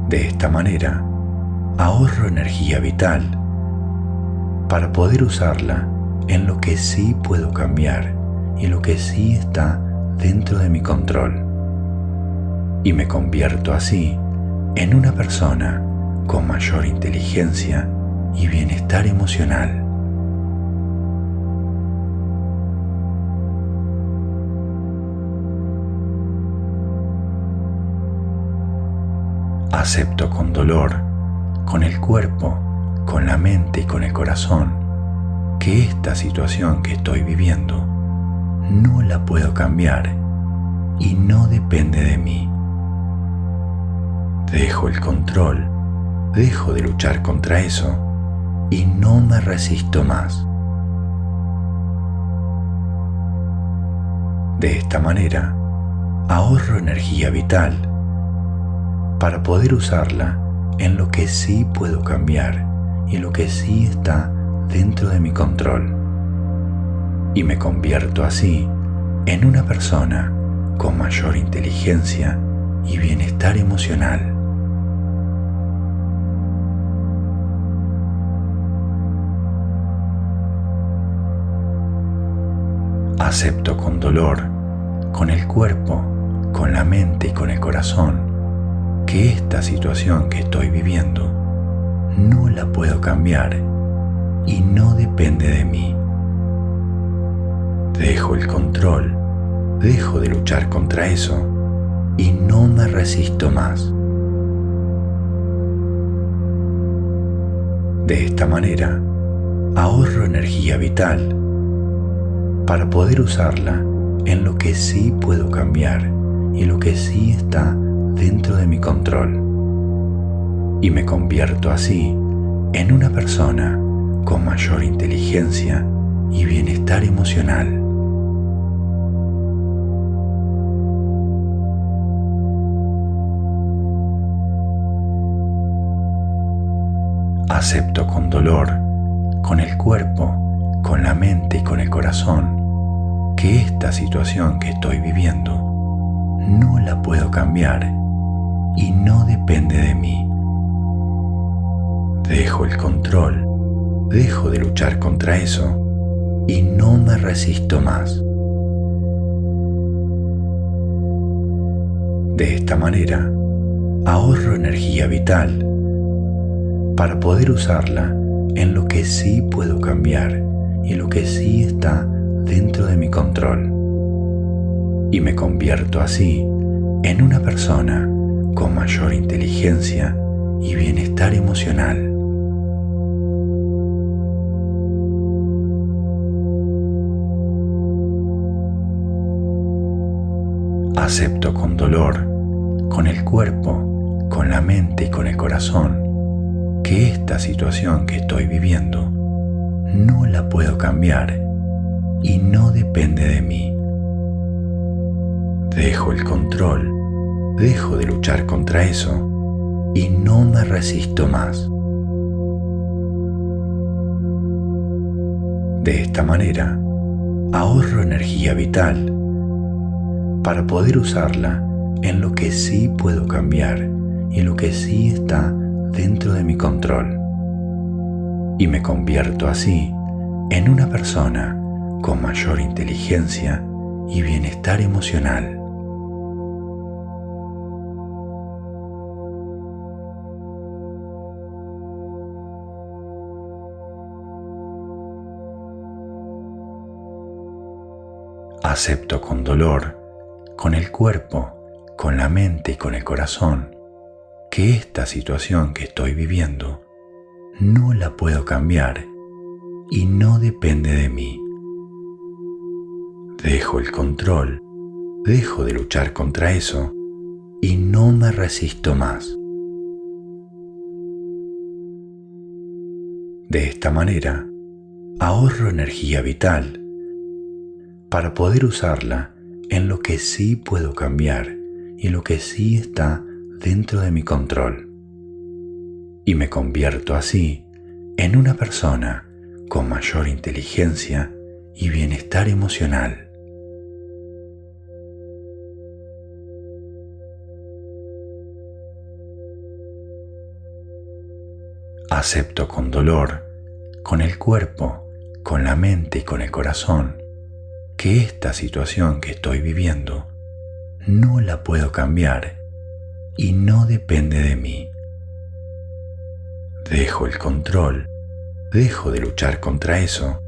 Speaker 1: De esta manera, ahorro energía vital para poder usarla en lo que sí puedo cambiar y lo que sí está dentro de mi control. Y me convierto así en una persona con mayor inteligencia y bienestar emocional. Acepto con dolor, con el cuerpo, con la mente y con el corazón, que esta situación que estoy viviendo no la puedo cambiar y no depende de mí. Dejo el control, dejo de luchar contra eso y no me resisto más. De esta manera, ahorro energía vital para poder usarla en lo que sí puedo cambiar y lo que sí está dentro de mi control. Y me convierto así en una persona con mayor inteligencia y bienestar emocional. Acepto con dolor, con el cuerpo, con la mente y con el corazón, que esta situación que estoy viviendo no la puedo cambiar y no depende de mí. Dejo el control, dejo de luchar contra eso y no me resisto más. De esta manera, ahorro energía vital para poder usarla en lo que sí puedo cambiar y lo que sí está dentro de mi control. Y me convierto así en una persona con mayor inteligencia y bienestar emocional. Acepto con dolor, con el cuerpo, con la mente y con el corazón que esta situación que estoy viviendo no la puedo cambiar y no depende de mí. Dejo el control, dejo de luchar contra eso y no me resisto más. De esta manera, ahorro energía vital para poder usarla en lo que sí puedo cambiar y lo que sí está dentro de mi control. Y me convierto así en una persona con mayor inteligencia y bienestar emocional. Acepto con dolor, con el cuerpo, con la mente y con el corazón que esta situación que estoy viviendo no la puedo cambiar y no depende de mí. Dejo el control, dejo de luchar contra eso y no me resisto más. De esta manera, ahorro energía vital para poder usarla en lo que sí puedo cambiar y lo que sí está dentro de mi control. Y me convierto así en una persona con mayor inteligencia y bienestar emocional. Acepto con dolor, con el cuerpo, con la mente y con el corazón, que esta situación que estoy viviendo no la puedo cambiar y no depende de mí. Dejo el control, dejo de luchar contra eso y no me resisto más. De esta manera, ahorro energía vital para poder usarla en lo que sí puedo cambiar y lo que sí está dentro de mi control. Y me convierto así en una persona con mayor inteligencia y bienestar emocional. Acepto con dolor, con el cuerpo, con la mente y con el corazón que esta situación que estoy viviendo no la puedo cambiar y no depende de mí. Dejo el control, dejo de luchar contra eso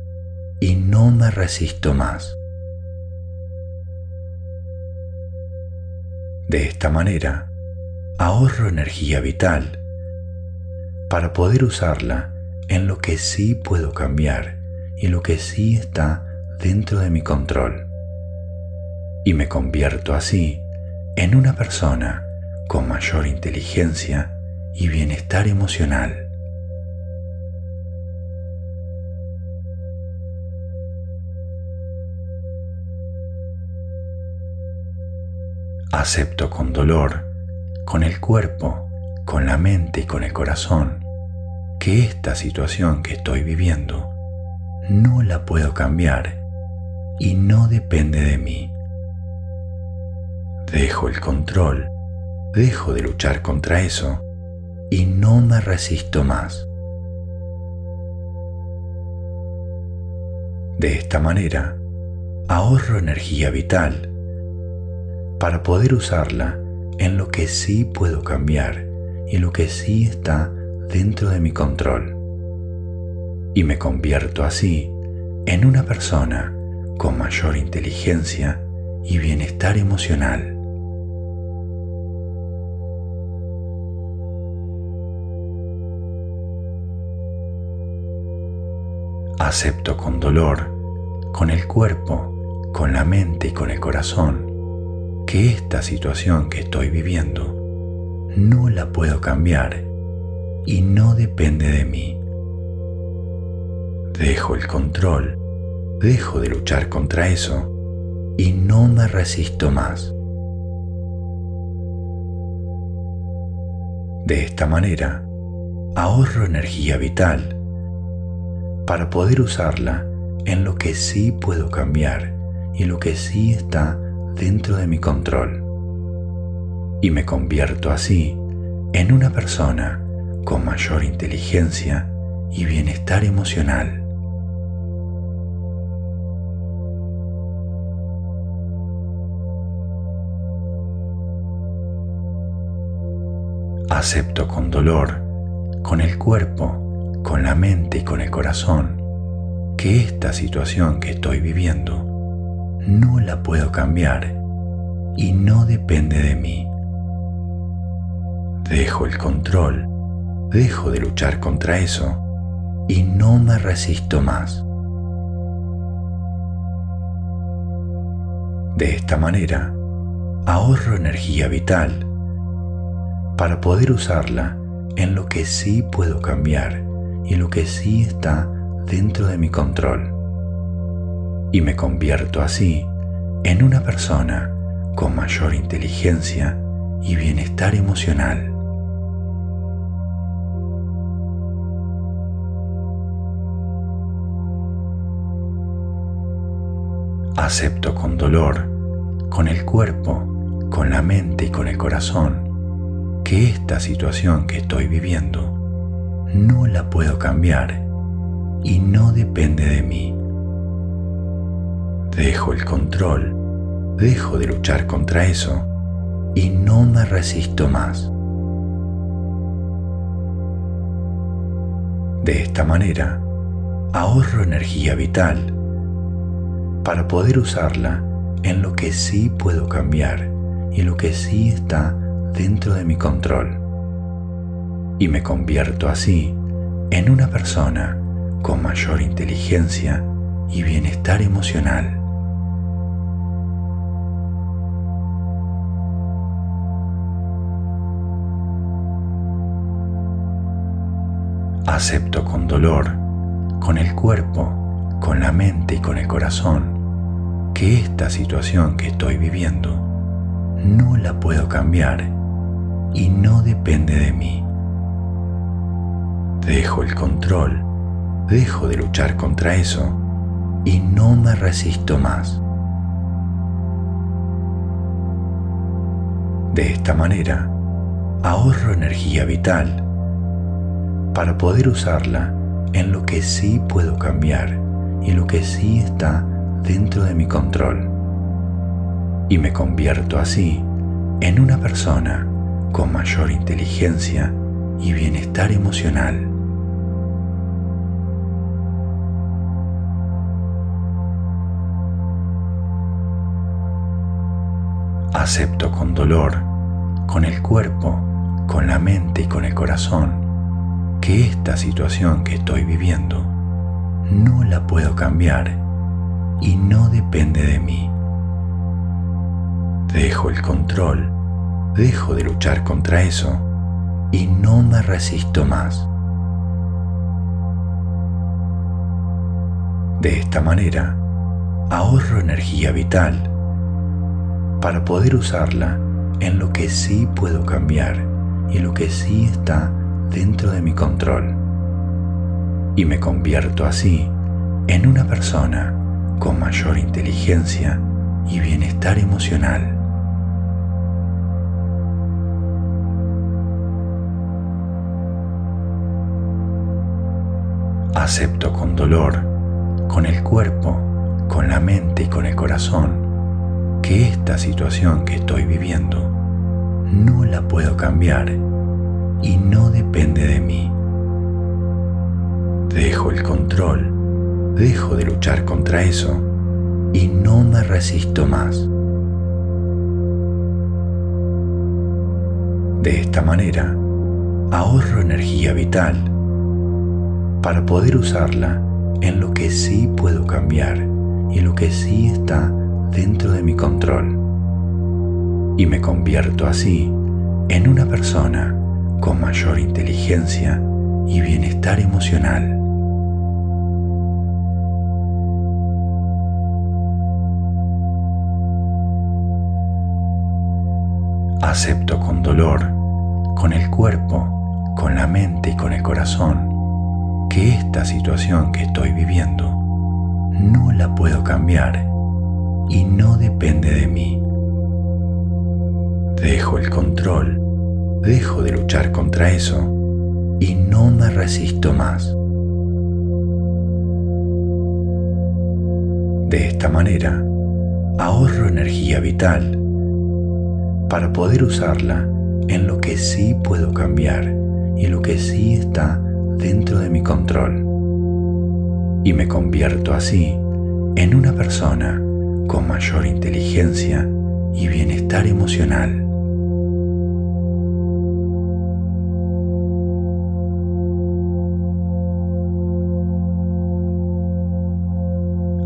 Speaker 1: y no me resisto más. De esta manera, ahorro energía vital para poder usarla en lo que sí puedo cambiar y lo que sí está dentro de mi control. Y me convierto así en una persona con mayor inteligencia y bienestar emocional. Acepto con dolor, con el cuerpo, con la mente y con el corazón, que esta situación que estoy viviendo no la puedo cambiar y no depende de mí. Dejo el control, dejo de luchar contra eso y no me resisto más. De esta manera, ahorro energía vital para poder usarla en lo que sí puedo cambiar y lo que sí está dentro de mi control. Y me convierto así en una persona con mayor inteligencia y bienestar emocional. Acepto con dolor, con el cuerpo, con la mente y con el corazón que esta situación que estoy viviendo no la puedo cambiar y no depende de mí. Dejo el control, dejo de luchar contra eso y no me resisto más. De esta manera, ahorro energía vital para poder usarla en lo que sí puedo cambiar y lo que sí está dentro de mi control. Y me convierto así en una persona con mayor inteligencia y bienestar emocional. Acepto con dolor, con el cuerpo, con la mente y con el corazón, que esta situación que estoy viviendo no la puedo cambiar y no depende de mí. Dejo el control, dejo de luchar contra eso y no me resisto más. De esta manera, ahorro energía vital para poder usarla en lo que sí puedo cambiar y lo que sí está dentro de mi control y me convierto así en una persona con mayor inteligencia y bienestar emocional. Acepto con dolor, con el cuerpo, con la mente y con el corazón que esta situación que estoy viviendo no la puedo cambiar y no depende de mí. Dejo el control, dejo de luchar contra eso y no me resisto más. De esta manera, ahorro energía vital para poder usarla en lo que sí puedo cambiar y lo que sí está dentro de mi control. Y me convierto así en una persona con mayor inteligencia y bienestar emocional. Acepto con dolor, con el cuerpo, con la mente y con el corazón que esta situación que estoy viviendo no la puedo cambiar y no depende de mí. Dejo el control, dejo de luchar contra eso y no me resisto más. De esta manera, ahorro energía vital para poder usarla en lo que sí puedo cambiar y lo que sí está dentro de mi control. Y me convierto así en una persona con mayor inteligencia y bienestar emocional. Acepto con dolor, con el cuerpo, con la mente y con el corazón que esta situación que estoy viviendo no la puedo cambiar y no depende de mí. Dejo el control, dejo de luchar contra eso y no me resisto más. De esta manera, ahorro energía vital para poder usarla en lo que sí puedo cambiar y lo que sí está dentro de mi control. Y me convierto así en una persona con mayor inteligencia y bienestar emocional. Acepto con dolor, con el cuerpo, con la mente y con el corazón que esta situación que estoy viviendo no la puedo cambiar y no depende de mí. Dejo el control, dejo de luchar contra eso y no me resisto más. De esta manera, ahorro energía vital para poder usarla en lo que sí puedo cambiar y en lo que sí está dentro de mi control. Y me convierto así en una persona con mayor inteligencia y bienestar emocional. Acepto con dolor, con el cuerpo, con la mente y con el corazón que esta situación que estoy viviendo no la puedo cambiar y no depende de mí. Dejo el control, dejo de luchar contra eso y no me resisto más. De esta manera, ahorro energía vital para poder usarla en lo que sí puedo cambiar y en lo que sí está dentro de mi control. Y me convierto así en una persona con mayor inteligencia y bienestar emocional.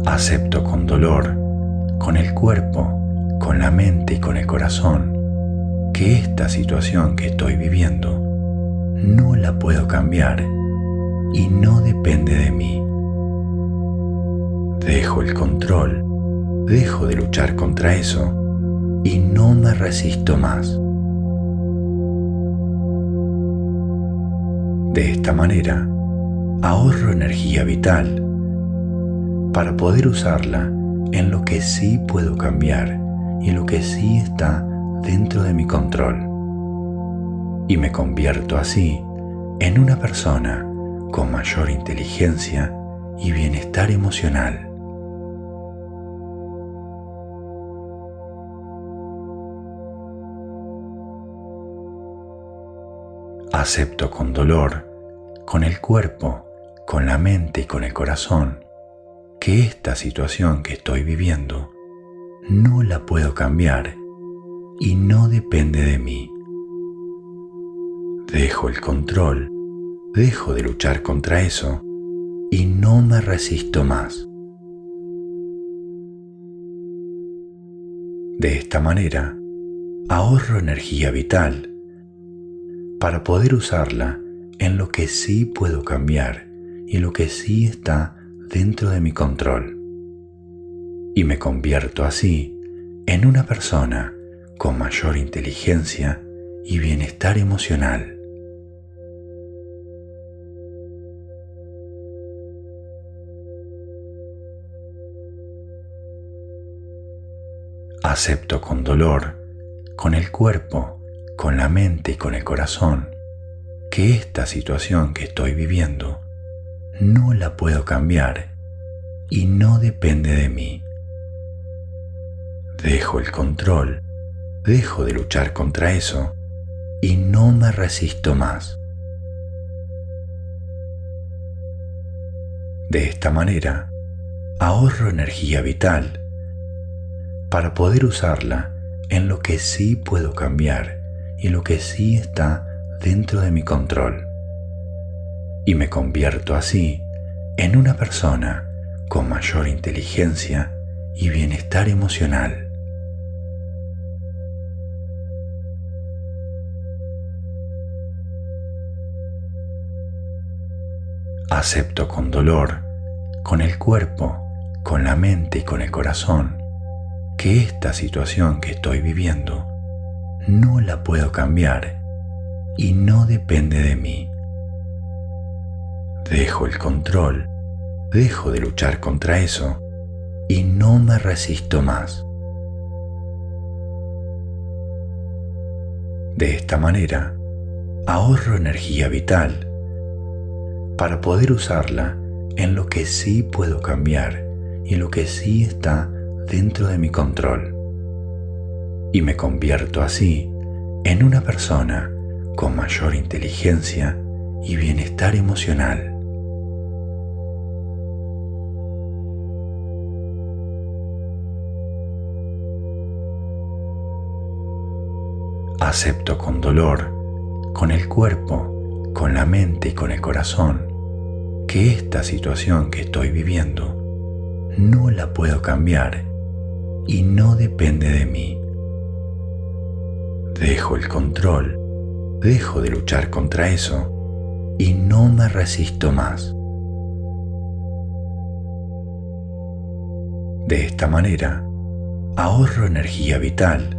Speaker 1: Acepto con dolor, con el cuerpo, con la mente y con el corazón que esta situación que estoy viviendo no la puedo cambiar y no depende de mí. Dejo el control dejo de luchar contra eso y no me resisto más. De esta manera, ahorro energía vital para poder usarla en lo que sí puedo cambiar y lo que sí está dentro de mi control. Y me convierto así en una persona con mayor inteligencia y bienestar emocional. acepto con dolor, con el cuerpo, con la mente y con el corazón, que esta situación que estoy viviendo no la puedo cambiar y no depende de mí. Dejo el control, dejo de luchar contra eso y no me resisto más. De esta manera, ahorro energía vital para poder usarla en lo que sí puedo cambiar y lo que sí está dentro de mi control. Y me convierto así en una persona con mayor inteligencia y bienestar emocional. Acepto con dolor, con el cuerpo, con la mente y con el corazón que esta situación que estoy viviendo no la puedo cambiar y no depende de mí. Dejo el control, dejo de luchar contra eso y no me resisto más. De esta manera, ahorro energía vital para poder usarla en lo que sí puedo cambiar y lo que sí está dentro de mi control. Y me convierto así en una persona con mayor inteligencia y bienestar emocional. Acepto con dolor, con el cuerpo, con la mente y con el corazón, que esta situación que estoy viviendo no la puedo cambiar y no depende de mí. Dejo el control, dejo de luchar contra eso y no me resisto más. De esta manera, ahorro energía vital para poder usarla en lo que sí puedo cambiar y lo que sí está dentro de mi control. Y me convierto así en una persona con mayor inteligencia y bienestar emocional. Acepto con dolor, con el cuerpo, con la mente y con el corazón que esta situación que estoy viviendo no la puedo cambiar y no depende de mí. Dejo el control, dejo de luchar contra eso y no me resisto más. De esta manera, ahorro energía vital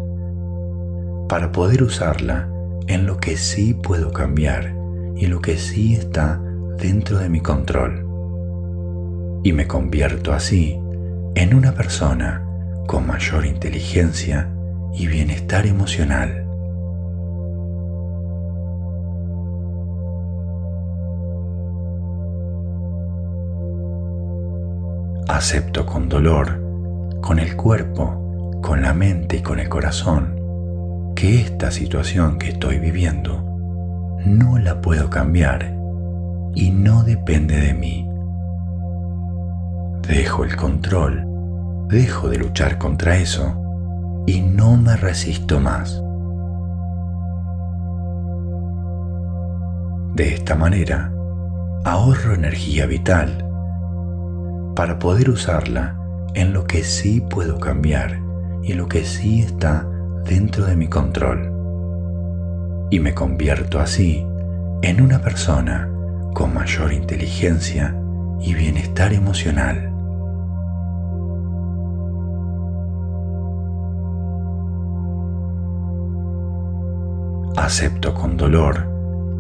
Speaker 1: para poder usarla en lo que sí puedo cambiar y lo que sí está dentro de mi control. Y me convierto así en una persona con mayor inteligencia y bienestar emocional. Acepto con dolor, con el cuerpo, con la mente y con el corazón, que esta situación que estoy viviendo no la puedo cambiar y no depende de mí. Dejo el control, dejo de luchar contra eso y no me resisto más. De esta manera, ahorro energía vital para poder usarla en lo que sí puedo cambiar y lo que sí está dentro de mi control. Y me convierto así en una persona con mayor inteligencia y bienestar emocional. Acepto con dolor,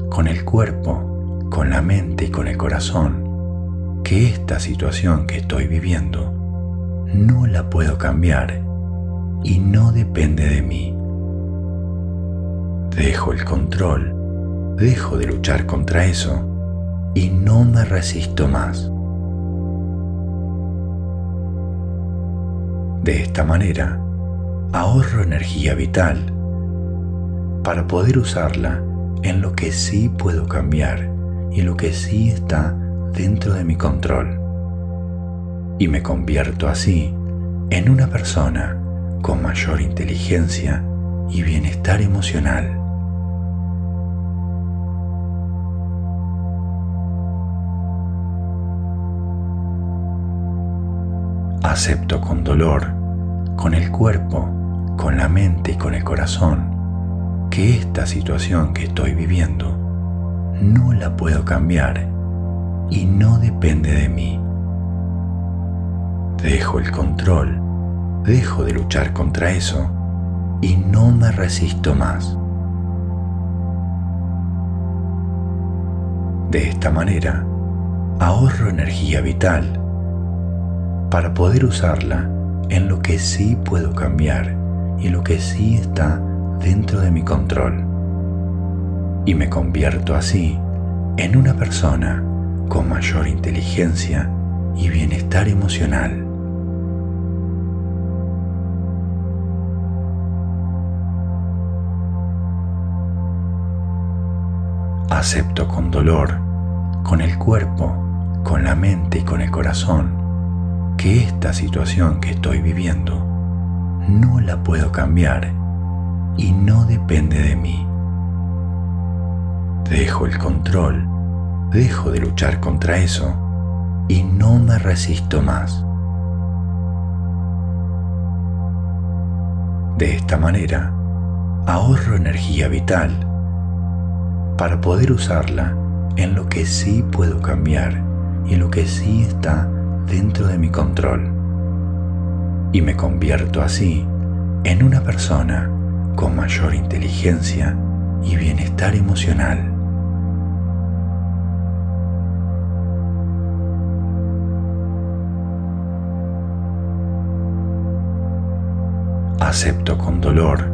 Speaker 1: con el cuerpo, con la mente y con el corazón, que esta situación que estoy viviendo no la puedo cambiar y no depende de mí. Dejo el control, dejo de luchar contra eso y no me resisto más. De esta manera, ahorro energía vital para poder usarla en lo que sí puedo cambiar y lo que sí está dentro de mi control. Y me convierto así en una persona con mayor inteligencia y bienestar emocional. Acepto con dolor, con el cuerpo, con la mente y con el corazón, que esta situación que estoy viviendo no la puedo cambiar y no depende de mí. Dejo el control, dejo de luchar contra eso y no me resisto más. De esta manera, ahorro energía vital para poder usarla en lo que sí puedo cambiar y lo que sí está dentro de mi control. Y me convierto así en una persona con mayor inteligencia y bienestar emocional. Acepto con dolor, con el cuerpo, con la mente y con el corazón, que esta situación que estoy viviendo no la puedo cambiar y no depende de mí. Dejo el control, dejo de luchar contra eso y no me resisto más. De esta manera, ahorro energía vital para poder usarla en lo que sí puedo cambiar y en lo que sí está dentro de mi control. Y me convierto así en una persona con mayor inteligencia y bienestar emocional. Acepto con dolor,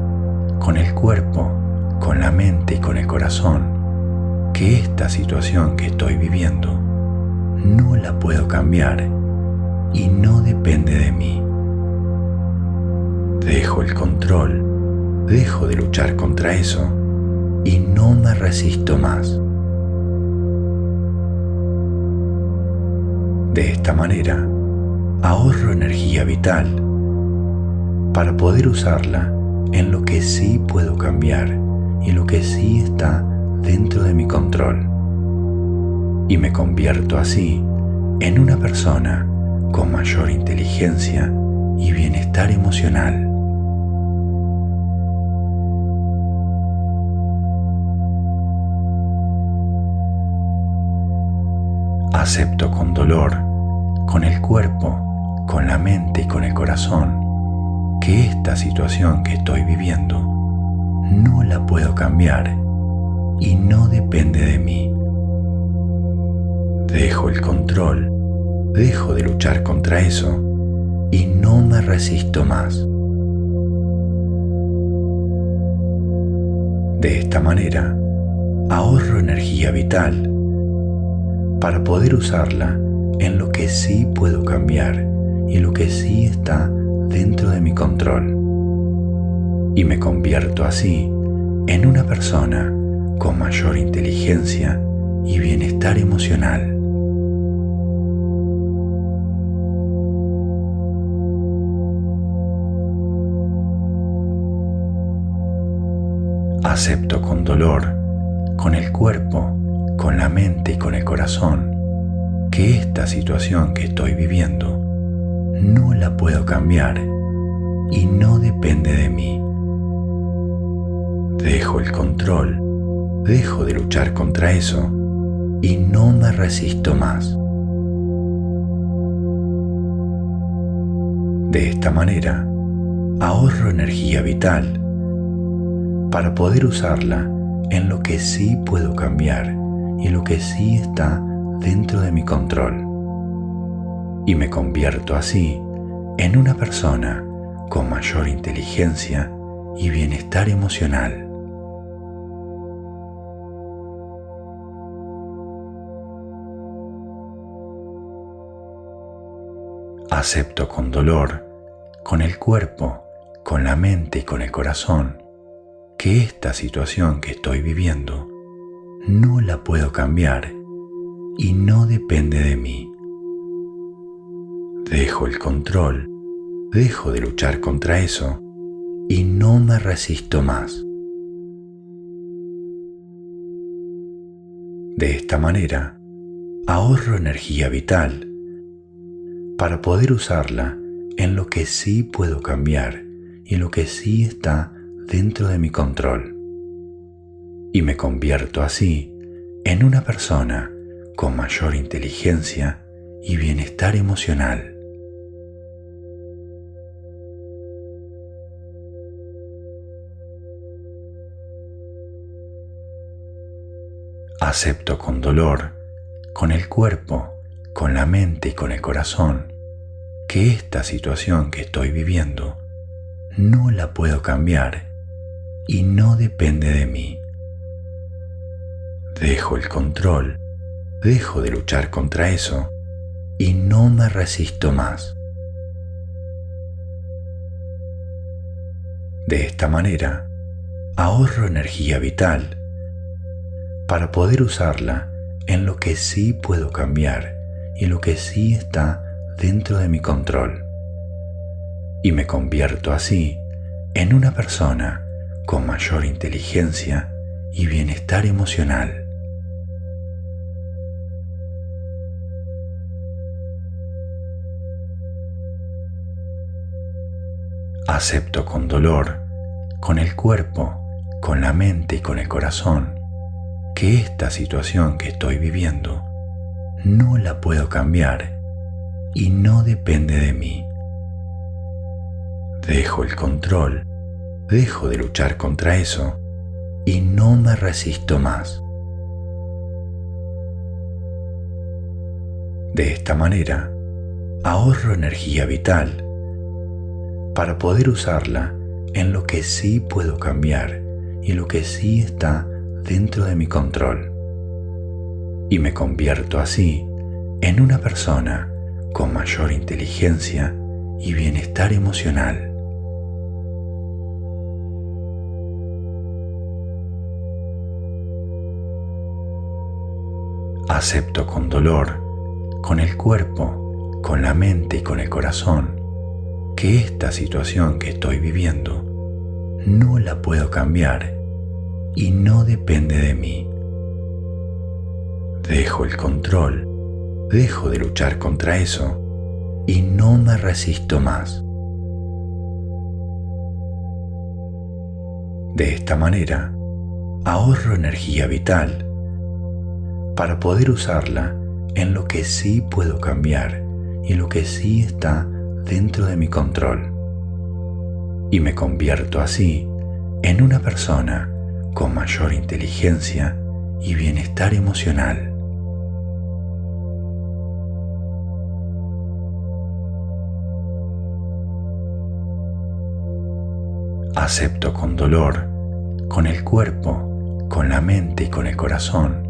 Speaker 1: con el cuerpo, con la mente y con el corazón, que esta situación que estoy viviendo no la puedo cambiar y no depende de mí. Dejo el control, dejo de luchar contra eso y no me resisto más. De esta manera, ahorro energía vital para poder usarla en lo que sí puedo cambiar y lo que sí está dentro de mi control. Y me convierto así en una persona con mayor inteligencia y bienestar emocional. Acepto con dolor, con el cuerpo, con la mente y con el corazón, que esta situación que estoy viviendo no la puedo cambiar y no depende de mí. Dejo el control, dejo de luchar contra eso y no me resisto más. De esta manera, ahorro energía vital para poder usarla en lo que sí puedo cambiar y lo que sí está dentro de mi control. Y me convierto así en una persona con mayor inteligencia y bienestar emocional. Acepto con dolor, con el cuerpo, con la mente y con el corazón, que esta situación que estoy viviendo no la puedo cambiar y no depende de mí. Dejo el control, dejo de luchar contra eso y no me resisto más. De esta manera, ahorro energía vital para poder usarla en lo que sí puedo cambiar y lo que sí está dentro de mi control y me convierto así en una persona con mayor inteligencia y bienestar emocional. Acepto con dolor, con el cuerpo, con la mente y con el corazón, que esta situación que estoy viviendo no la puedo cambiar y no depende de mí. Dejo el control, dejo de luchar contra eso y no me resisto más. De esta manera, ahorro energía vital para poder usarla en lo que sí puedo cambiar y lo que sí está dentro de mi control. Y me convierto así en una persona con mayor inteligencia y bienestar emocional. Acepto con dolor, con el cuerpo, con la mente y con el corazón, que esta situación que estoy viviendo no la puedo cambiar y no depende de mí. Dejo el control, dejo de luchar contra eso y no me resisto más. De esta manera, ahorro energía vital para poder usarla en lo que sí puedo cambiar y lo que sí está dentro de mi control. Y me convierto así en una persona con mayor inteligencia y bienestar emocional. Acepto con dolor, con el cuerpo, con la mente y con el corazón, que esta situación que estoy viviendo no la puedo cambiar y no depende de mí. Dejo el control, dejo de luchar contra eso y no me resisto más. De esta manera, ahorro energía vital para poder usarla en lo que sí puedo cambiar y lo que sí está dentro de mi control. Y me convierto así en una persona con mayor inteligencia y bienestar emocional. Acepto con dolor, con el cuerpo, con la mente y con el corazón que esta situación que estoy viviendo no la puedo cambiar y no depende de mí. Dejo el control, dejo de luchar contra eso y no me resisto más. De esta manera, ahorro energía vital para poder usarla en lo que sí puedo cambiar y lo que sí está dentro de mi control y me convierto así en una persona con mayor inteligencia y bienestar emocional. Acepto con dolor, con el cuerpo, con la mente y con el corazón,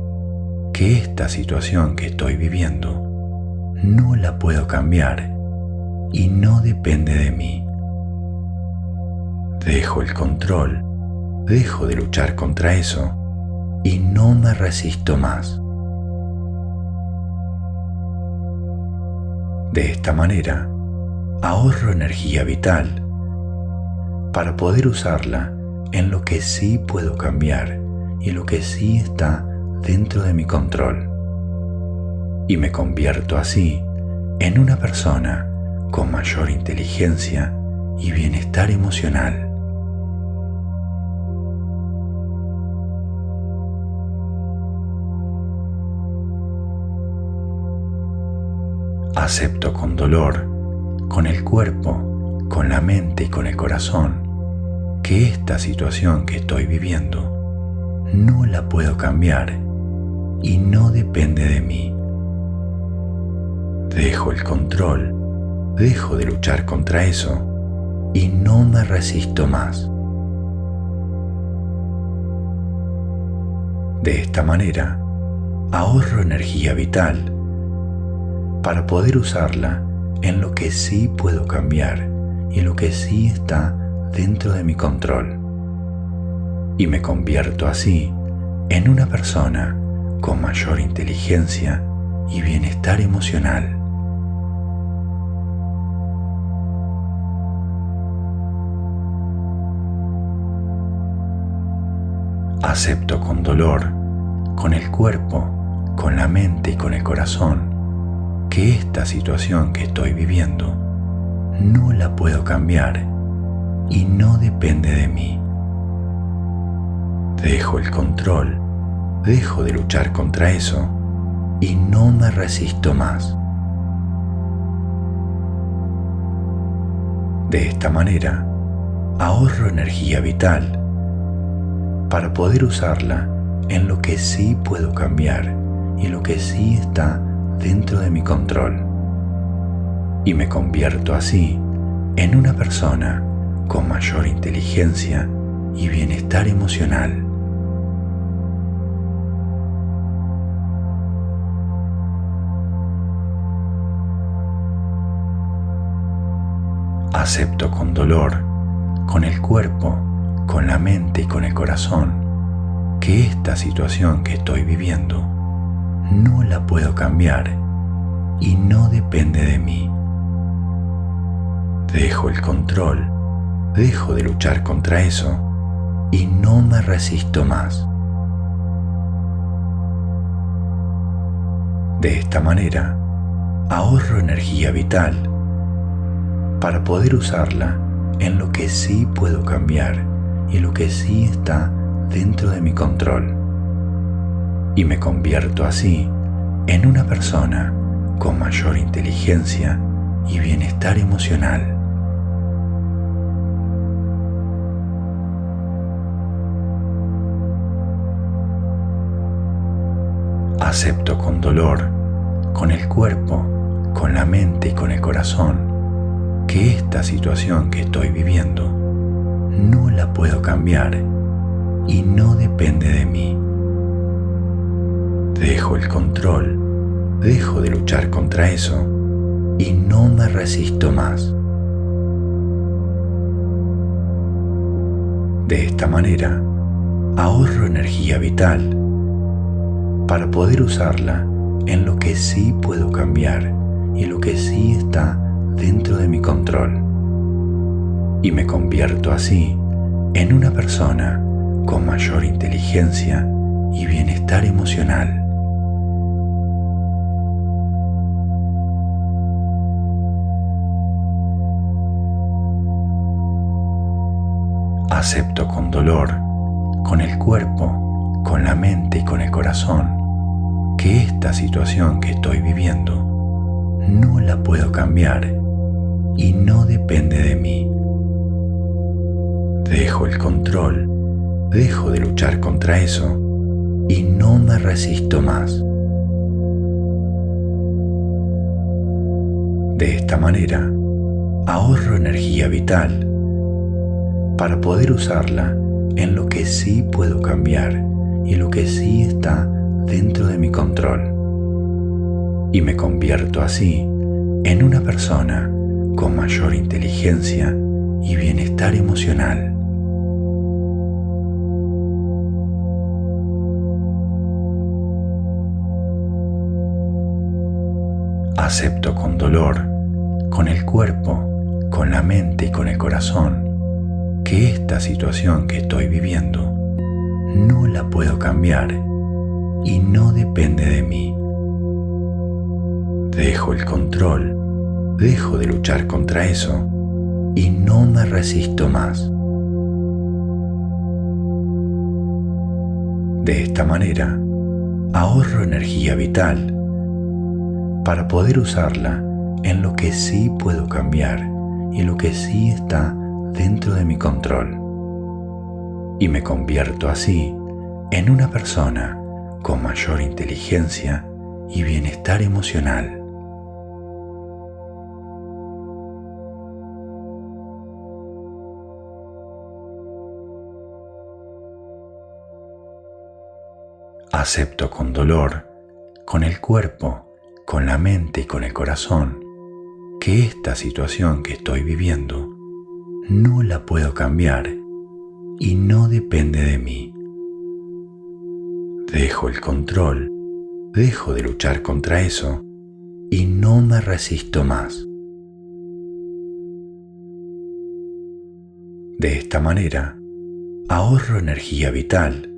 Speaker 1: que esta situación que estoy viviendo no la puedo cambiar y no depende de mí. Dejo el control, dejo de luchar contra eso y no me resisto más. De esta manera, ahorro energía vital para poder usarla en lo que sí puedo cambiar y lo que sí está dentro de mi control. Y me convierto así en una persona con mayor inteligencia y bienestar emocional. Acepto con dolor, con el cuerpo, con la mente y con el corazón, que esta situación que estoy viviendo no la puedo cambiar y no depende de mí. Dejo el control dejo de luchar contra eso y no me resisto más. De esta manera, ahorro energía vital para poder usarla en lo que sí puedo cambiar y lo que sí está dentro de mi control. Y me convierto así en una persona con mayor inteligencia y bienestar emocional. acepto con dolor, con el cuerpo, con la mente y con el corazón, que esta situación que estoy viviendo no la puedo cambiar y no depende de mí. Dejo el control, dejo de luchar contra eso y no me resisto más. De esta manera, ahorro energía vital para poder usarla en lo que sí puedo cambiar y lo que sí está dentro de mi control. Y me convierto así en una persona con mayor inteligencia y bienestar emocional. Dolor, con el cuerpo, con la mente y con el corazón, que esta situación que estoy viviendo no la puedo cambiar y no depende de mí. Dejo el control, dejo de luchar contra eso y no me resisto más. De esta manera, ahorro energía vital para poder usarla en lo que sí puedo cambiar y lo que sí está dentro de mi control. Y me convierto así en una persona con mayor inteligencia y bienestar emocional. acepto con dolor, con el cuerpo, con la mente y con el corazón, que esta situación que estoy viviendo no la puedo cambiar y no depende de mí. Dejo el control, dejo de luchar contra eso y no me resisto más. De esta manera, ahorro energía vital para poder usarla en lo que sí puedo cambiar y lo que sí está dentro de mi control. Y me convierto así en una persona con mayor inteligencia y bienestar emocional. Acepto con dolor, con el cuerpo, con la mente y con el corazón que esta situación que estoy viviendo no la puedo cambiar y no depende de mí. Dejo el control, dejo de luchar contra eso y no me resisto más. De esta manera, ahorro energía vital para poder usarla en lo que sí puedo cambiar y lo que sí está dentro de mi control y me convierto así en una persona con mayor inteligencia y bienestar emocional. Acepto con dolor, con el cuerpo, con la mente y con el corazón que esta situación que estoy viviendo no la puedo cambiar y no depende de mí. Dejo el control, dejo de luchar contra eso y no me resisto más. De esta manera, ahorro energía vital para poder usarla en lo que sí puedo cambiar y lo que sí está dentro de mi control. Y me convierto así en una persona con mayor inteligencia y bienestar emocional. Acepto con dolor, con el cuerpo, con la mente y con el corazón, que esta situación que estoy viviendo no la puedo cambiar y no depende de mí. Dejo el control, dejo de luchar contra eso y no me resisto más. De esta manera, ahorro energía vital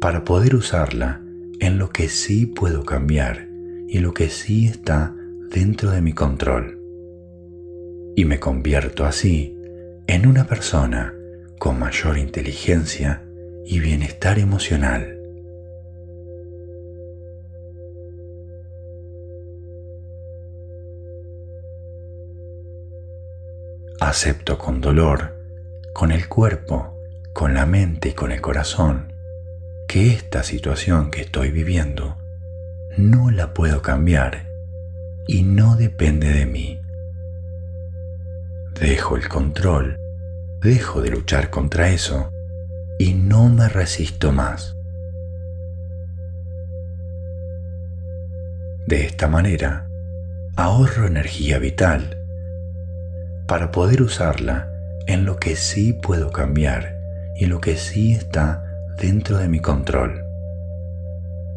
Speaker 1: para poder usarla en lo que sí puedo cambiar y lo que sí está dentro de mi control. Y me convierto así en una persona con mayor inteligencia y bienestar emocional. acepto con dolor, con el cuerpo, con la mente y con el corazón, que esta situación que estoy viviendo no la puedo cambiar y no depende de mí. Dejo el control, dejo de luchar contra eso y no me resisto más. De esta manera, ahorro energía vital para poder usarla en lo que sí puedo cambiar y lo que sí está dentro de mi control.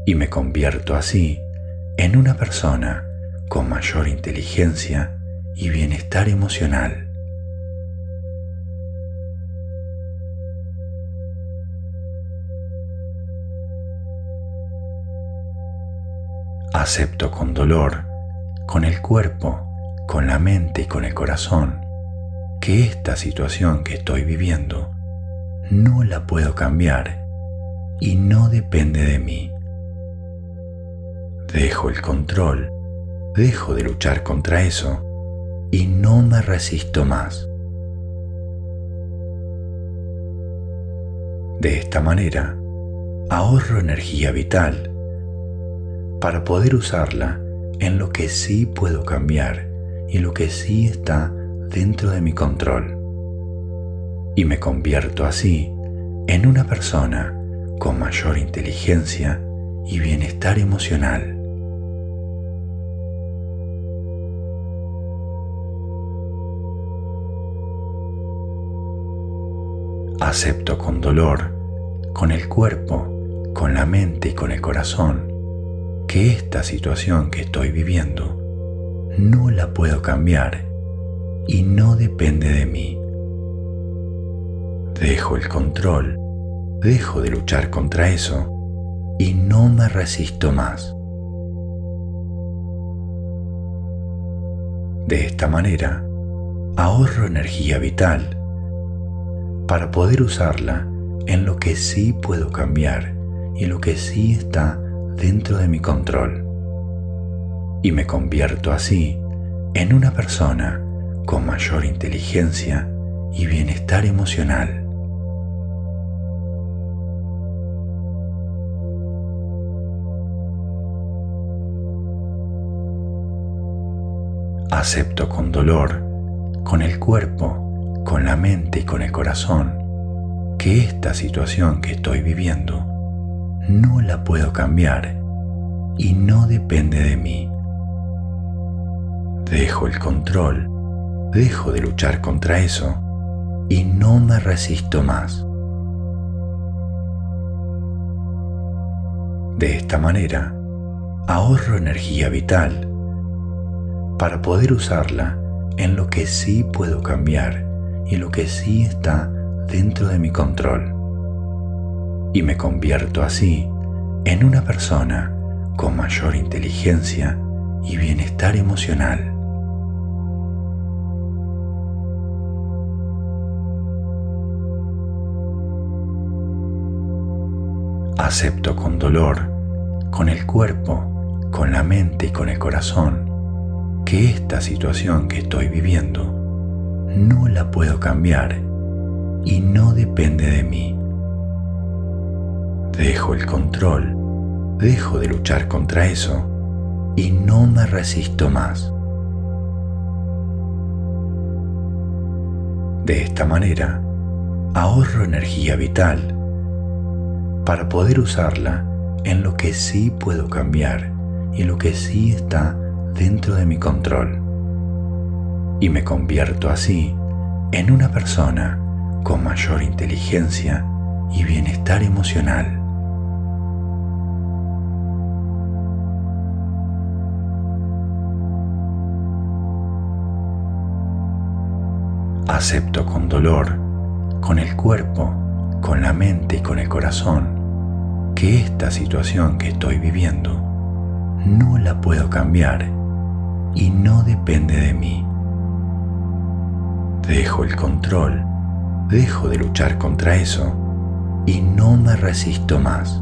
Speaker 1: Y me convierto así en una persona con mayor inteligencia y bienestar emocional. Acepto con dolor, con el cuerpo, con la mente y con el corazón, que esta situación que estoy viviendo no la puedo cambiar y no depende de mí. Dejo el control, dejo de luchar contra eso y no me resisto más. De esta manera, ahorro energía vital para poder usarla en lo que sí puedo cambiar y lo que sí está dentro de mi control. Y me convierto así en una persona con mayor inteligencia y bienestar emocional. Acepto con dolor, con el cuerpo, con la mente y con el corazón, que esta situación que estoy viviendo no la puedo cambiar y no depende de mí. Dejo el control, dejo de luchar contra eso y no me resisto más. De esta manera, ahorro energía vital para poder usarla en lo que sí puedo cambiar y lo que sí está dentro de mi control. Y me convierto así en una persona con mayor inteligencia y bienestar emocional. Acepto con dolor, con el cuerpo, con la mente y con el corazón que esta situación que estoy viviendo no la puedo cambiar y no depende de mí. Dejo el control, dejo de luchar contra eso y no me resisto más. De esta manera, ahorro energía vital para poder usarla en lo que sí puedo cambiar y lo que sí está dentro de mi control. Y me convierto así en una persona con mayor inteligencia y bienestar emocional. Acepto con dolor, con el cuerpo, con la mente y con el corazón, que esta situación que estoy viviendo no la puedo cambiar y no depende de mí. Dejo el control, dejo de luchar contra eso y no me resisto más. De esta manera, ahorro energía vital para poder usarla en lo que sí puedo cambiar y lo que sí está dentro de mi control y me convierto así en una persona con mayor inteligencia y bienestar emocional. Acepto con dolor, con el cuerpo, con la mente y con el corazón que esta situación que estoy viviendo no la puedo cambiar y no depende de mí. Dejo el control, dejo de luchar contra eso y no me resisto más.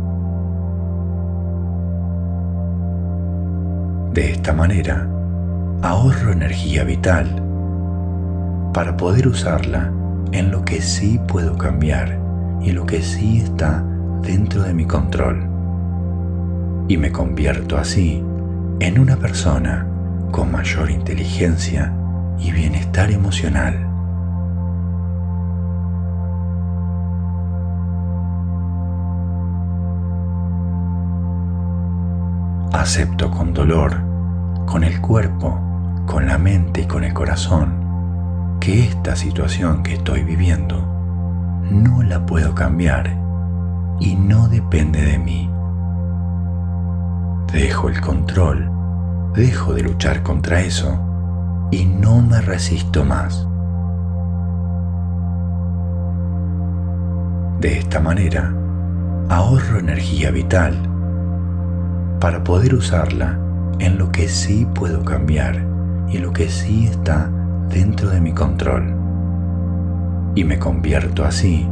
Speaker 1: De esta manera, ahorro energía vital para poder usarla en lo que sí puedo cambiar y lo que sí está dentro de mi control. Y me convierto así en una persona con mayor inteligencia y bienestar emocional. acepto con dolor, con el cuerpo, con la mente y con el corazón, que esta situación que estoy viviendo no la puedo cambiar y no depende de mí. Dejo el control, dejo de luchar contra eso y no me resisto más. De esta manera, ahorro energía vital para poder usarla en lo que sí puedo cambiar y lo que sí está dentro de mi control. Y me convierto así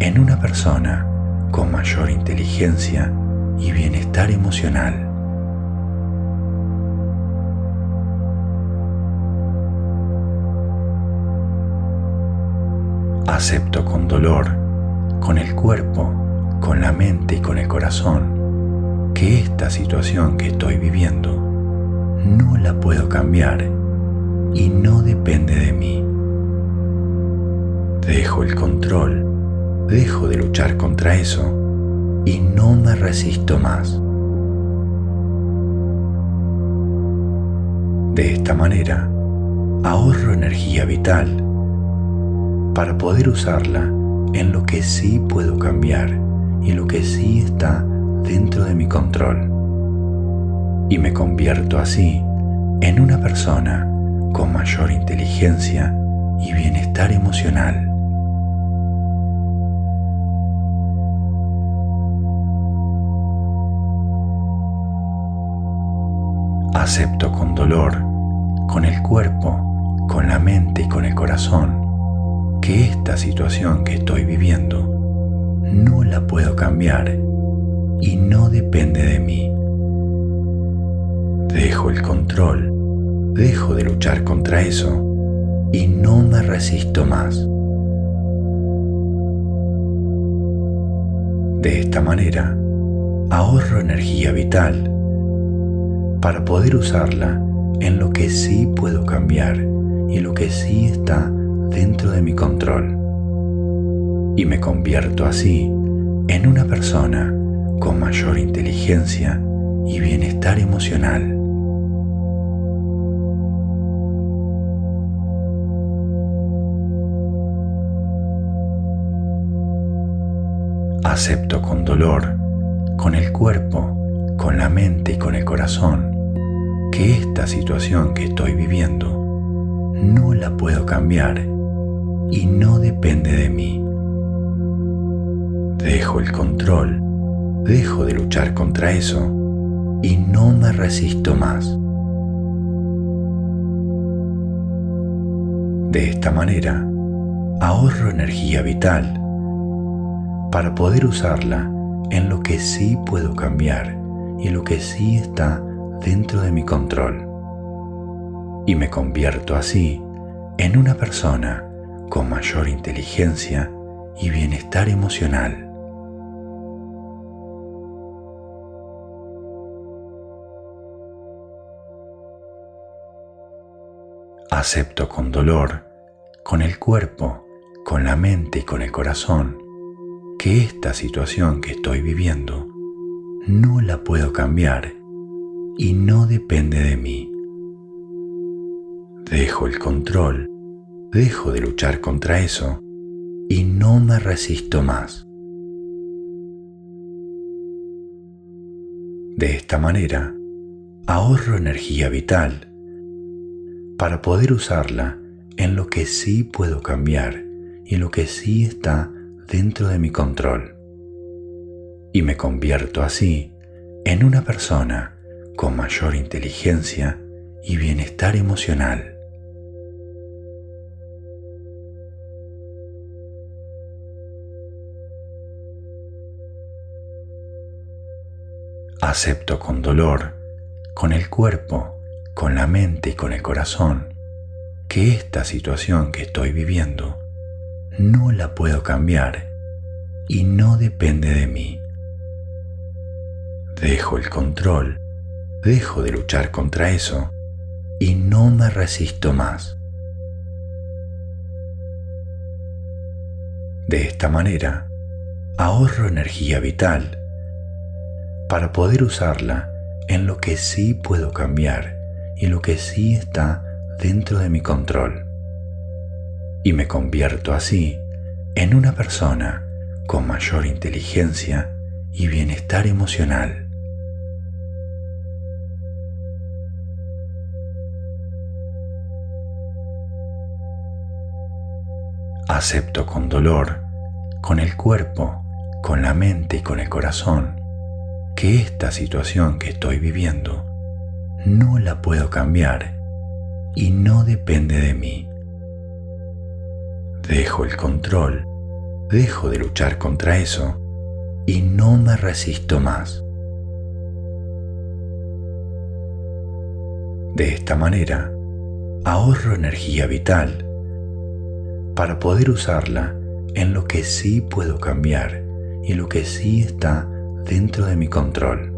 Speaker 1: en una persona con mayor inteligencia y bienestar emocional. Acepto con dolor con el cuerpo, con la mente y con el corazón que esta situación que estoy viviendo no la puedo cambiar y no depende de mí. Dejo el control, dejo de luchar contra eso y no me resisto más. De esta manera, ahorro energía vital para poder usarla en lo que sí puedo cambiar y lo que sí está dentro de mi control. Y me convierto así en una persona con mayor inteligencia y bienestar emocional. Acepto con dolor, con el cuerpo, con la mente y con el corazón que esta situación que estoy viviendo no la puedo cambiar y no depende de mí. Dejo el control, dejo de luchar contra eso y no me resisto más. De esta manera, ahorro energía vital para poder usarla en lo que sí puedo cambiar y lo que sí está dentro de mi control y me convierto así en una persona con mayor inteligencia y bienestar emocional. Acepto con dolor, con el cuerpo, con la mente y con el corazón que esta situación que estoy viviendo no la puedo cambiar y no depende de mí. Dejo el control, dejo de luchar contra eso y no me resisto más. De esta manera, ahorro energía vital para poder usarla en lo que sí puedo cambiar y lo que sí está dentro de mi control. Y me convierto así en una persona con mayor inteligencia y bienestar emocional. Acepto con dolor, con el cuerpo, con la mente y con el corazón, que esta situación que estoy viviendo no la puedo cambiar y no depende de mí. Dejo el control dejo de luchar contra eso y no me resisto más. De esta manera, ahorro energía vital para poder usarla en lo que sí puedo cambiar y lo que sí está dentro de mi control. Y me convierto así en una persona con mayor inteligencia y bienestar emocional. Acepto con dolor, con el cuerpo, con la mente y con el corazón, que esta situación que estoy viviendo no la puedo cambiar y no depende de mí. Dejo el control, dejo de luchar contra eso y no me resisto más. De esta manera, ahorro energía vital para poder usarla en lo que sí puedo cambiar y lo que sí está dentro de mi control. y me convierto así en una persona con mayor inteligencia y bienestar emocional. Acepto con dolor, con el cuerpo, con la mente y con el corazón, que esta situación que estoy viviendo no la puedo cambiar y no depende de mí. Dejo el control, dejo de luchar contra eso y no me resisto más. De esta manera, ahorro energía vital para poder usarla en lo que sí puedo cambiar y lo que sí está dentro de mi control.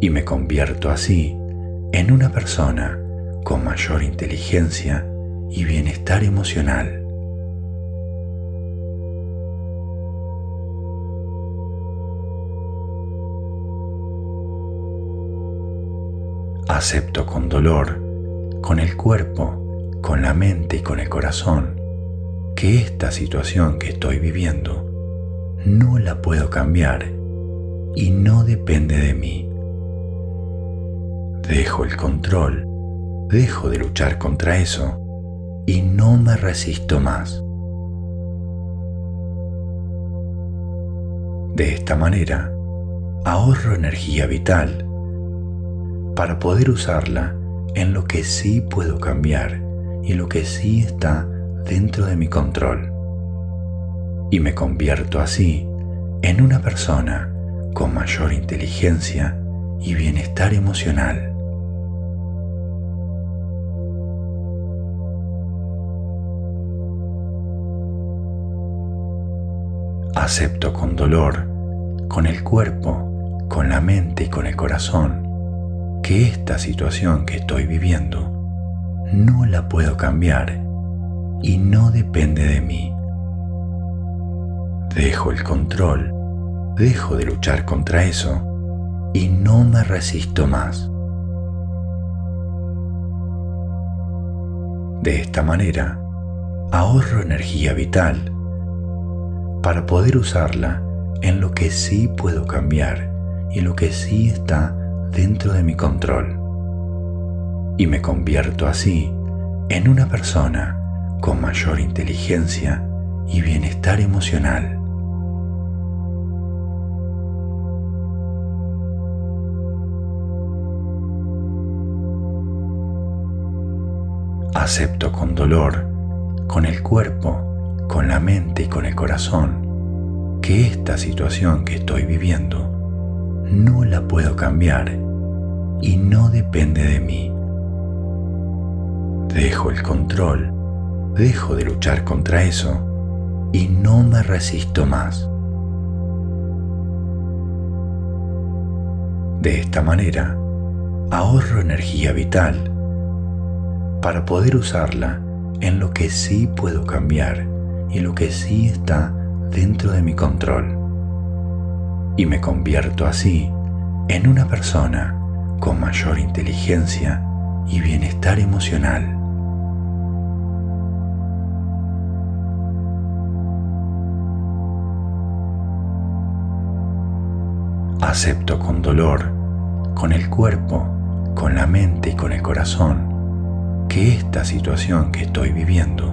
Speaker 1: Y me convierto así en una persona con mayor inteligencia y bienestar emocional. Acepto con dolor, con el cuerpo, con la mente y con el corazón, que esta situación que estoy viviendo no la puedo cambiar y no depende de mí. Dejo el control, dejo de luchar contra eso y no me resisto más. De esta manera, ahorro energía vital para poder usarla en lo que sí puedo cambiar y lo que sí está dentro de mi control. Y me convierto así en una persona con mayor inteligencia y bienestar emocional. Acepto con dolor, con el cuerpo, con la mente y con el corazón que esta situación que estoy viviendo no la puedo cambiar y no depende de mí. Dejo el control, dejo de luchar contra eso y no me resisto más. De esta manera, ahorro energía vital para poder usarla en lo que sí puedo cambiar y lo que sí está dentro de mi control. Y me convierto así en una persona con mayor inteligencia y bienestar emocional. Acepto con dolor, con el cuerpo, con la mente y con el corazón, que esta situación que estoy viviendo no la puedo cambiar y no depende de mí. Dejo el control, dejo de luchar contra eso y no me resisto más. De esta manera, ahorro energía vital para poder usarla en lo que sí puedo cambiar y lo que sí está dentro de mi control. Y me convierto así en una persona con mayor inteligencia y bienestar emocional. Acepto con dolor, con el cuerpo, con la mente y con el corazón, que esta situación que estoy viviendo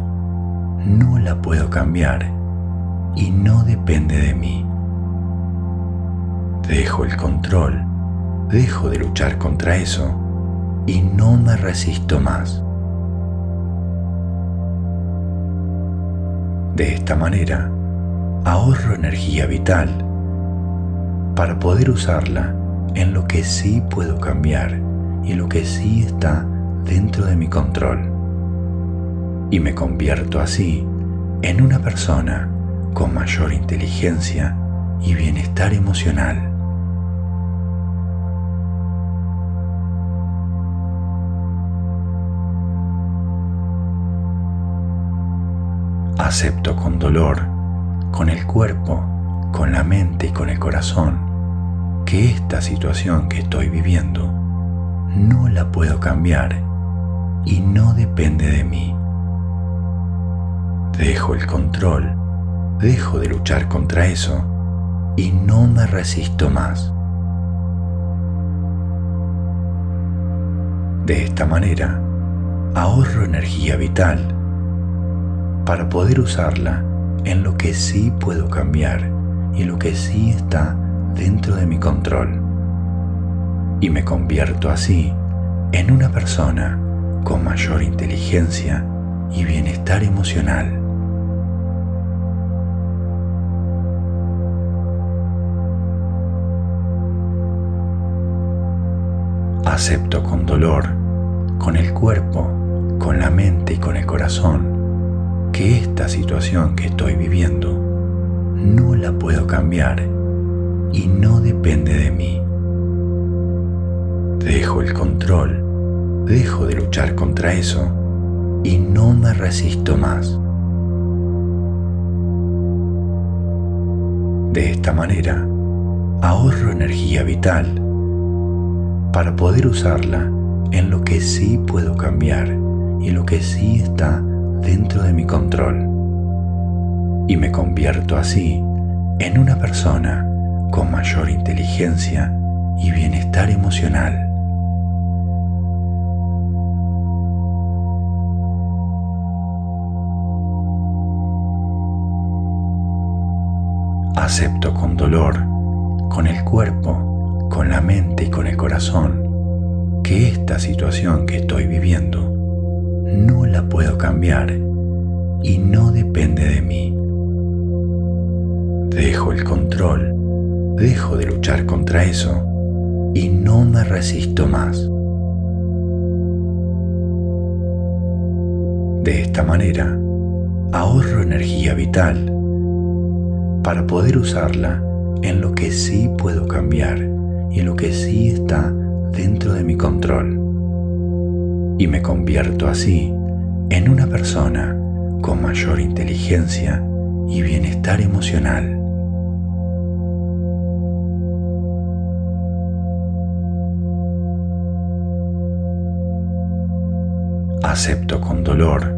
Speaker 1: no la puedo cambiar y no depende de mí. Dejo el control dejo de luchar contra eso y no me resisto más. De esta manera, ahorro energía vital para poder usarla en lo que sí puedo cambiar y lo que sí está dentro de mi control. Y me convierto así en una persona con mayor inteligencia y bienestar emocional. acepto con dolor, con el cuerpo, con la mente y con el corazón, que esta situación que estoy viviendo no la puedo cambiar y no depende de mí. Dejo el control, dejo de luchar contra eso y no me resisto más. De esta manera, ahorro energía vital para poder usarla en lo que sí puedo cambiar y lo que sí está dentro de mi control. Y me convierto así en una persona con mayor inteligencia y bienestar emocional. Acepto con dolor, con el cuerpo, con la mente y con el corazón que esta situación que estoy viviendo no la puedo cambiar y no depende de mí. Dejo el control, dejo de luchar contra eso y no me resisto más. De esta manera, ahorro energía vital para poder usarla en lo que sí puedo cambiar y lo que sí está dentro de mi control. Y me convierto así en una persona con mayor inteligencia y bienestar emocional. Acepto con dolor, con el cuerpo, con la mente y con el corazón, que esta situación que estoy viviendo no la puedo cambiar y no depende de mí. Dejo el control, dejo de luchar contra eso y no me resisto más. De esta manera, ahorro energía vital para poder usarla en lo que sí puedo cambiar y en lo que sí está dentro de mi control. Y me convierto así en una persona con mayor inteligencia y bienestar emocional. Acepto con dolor,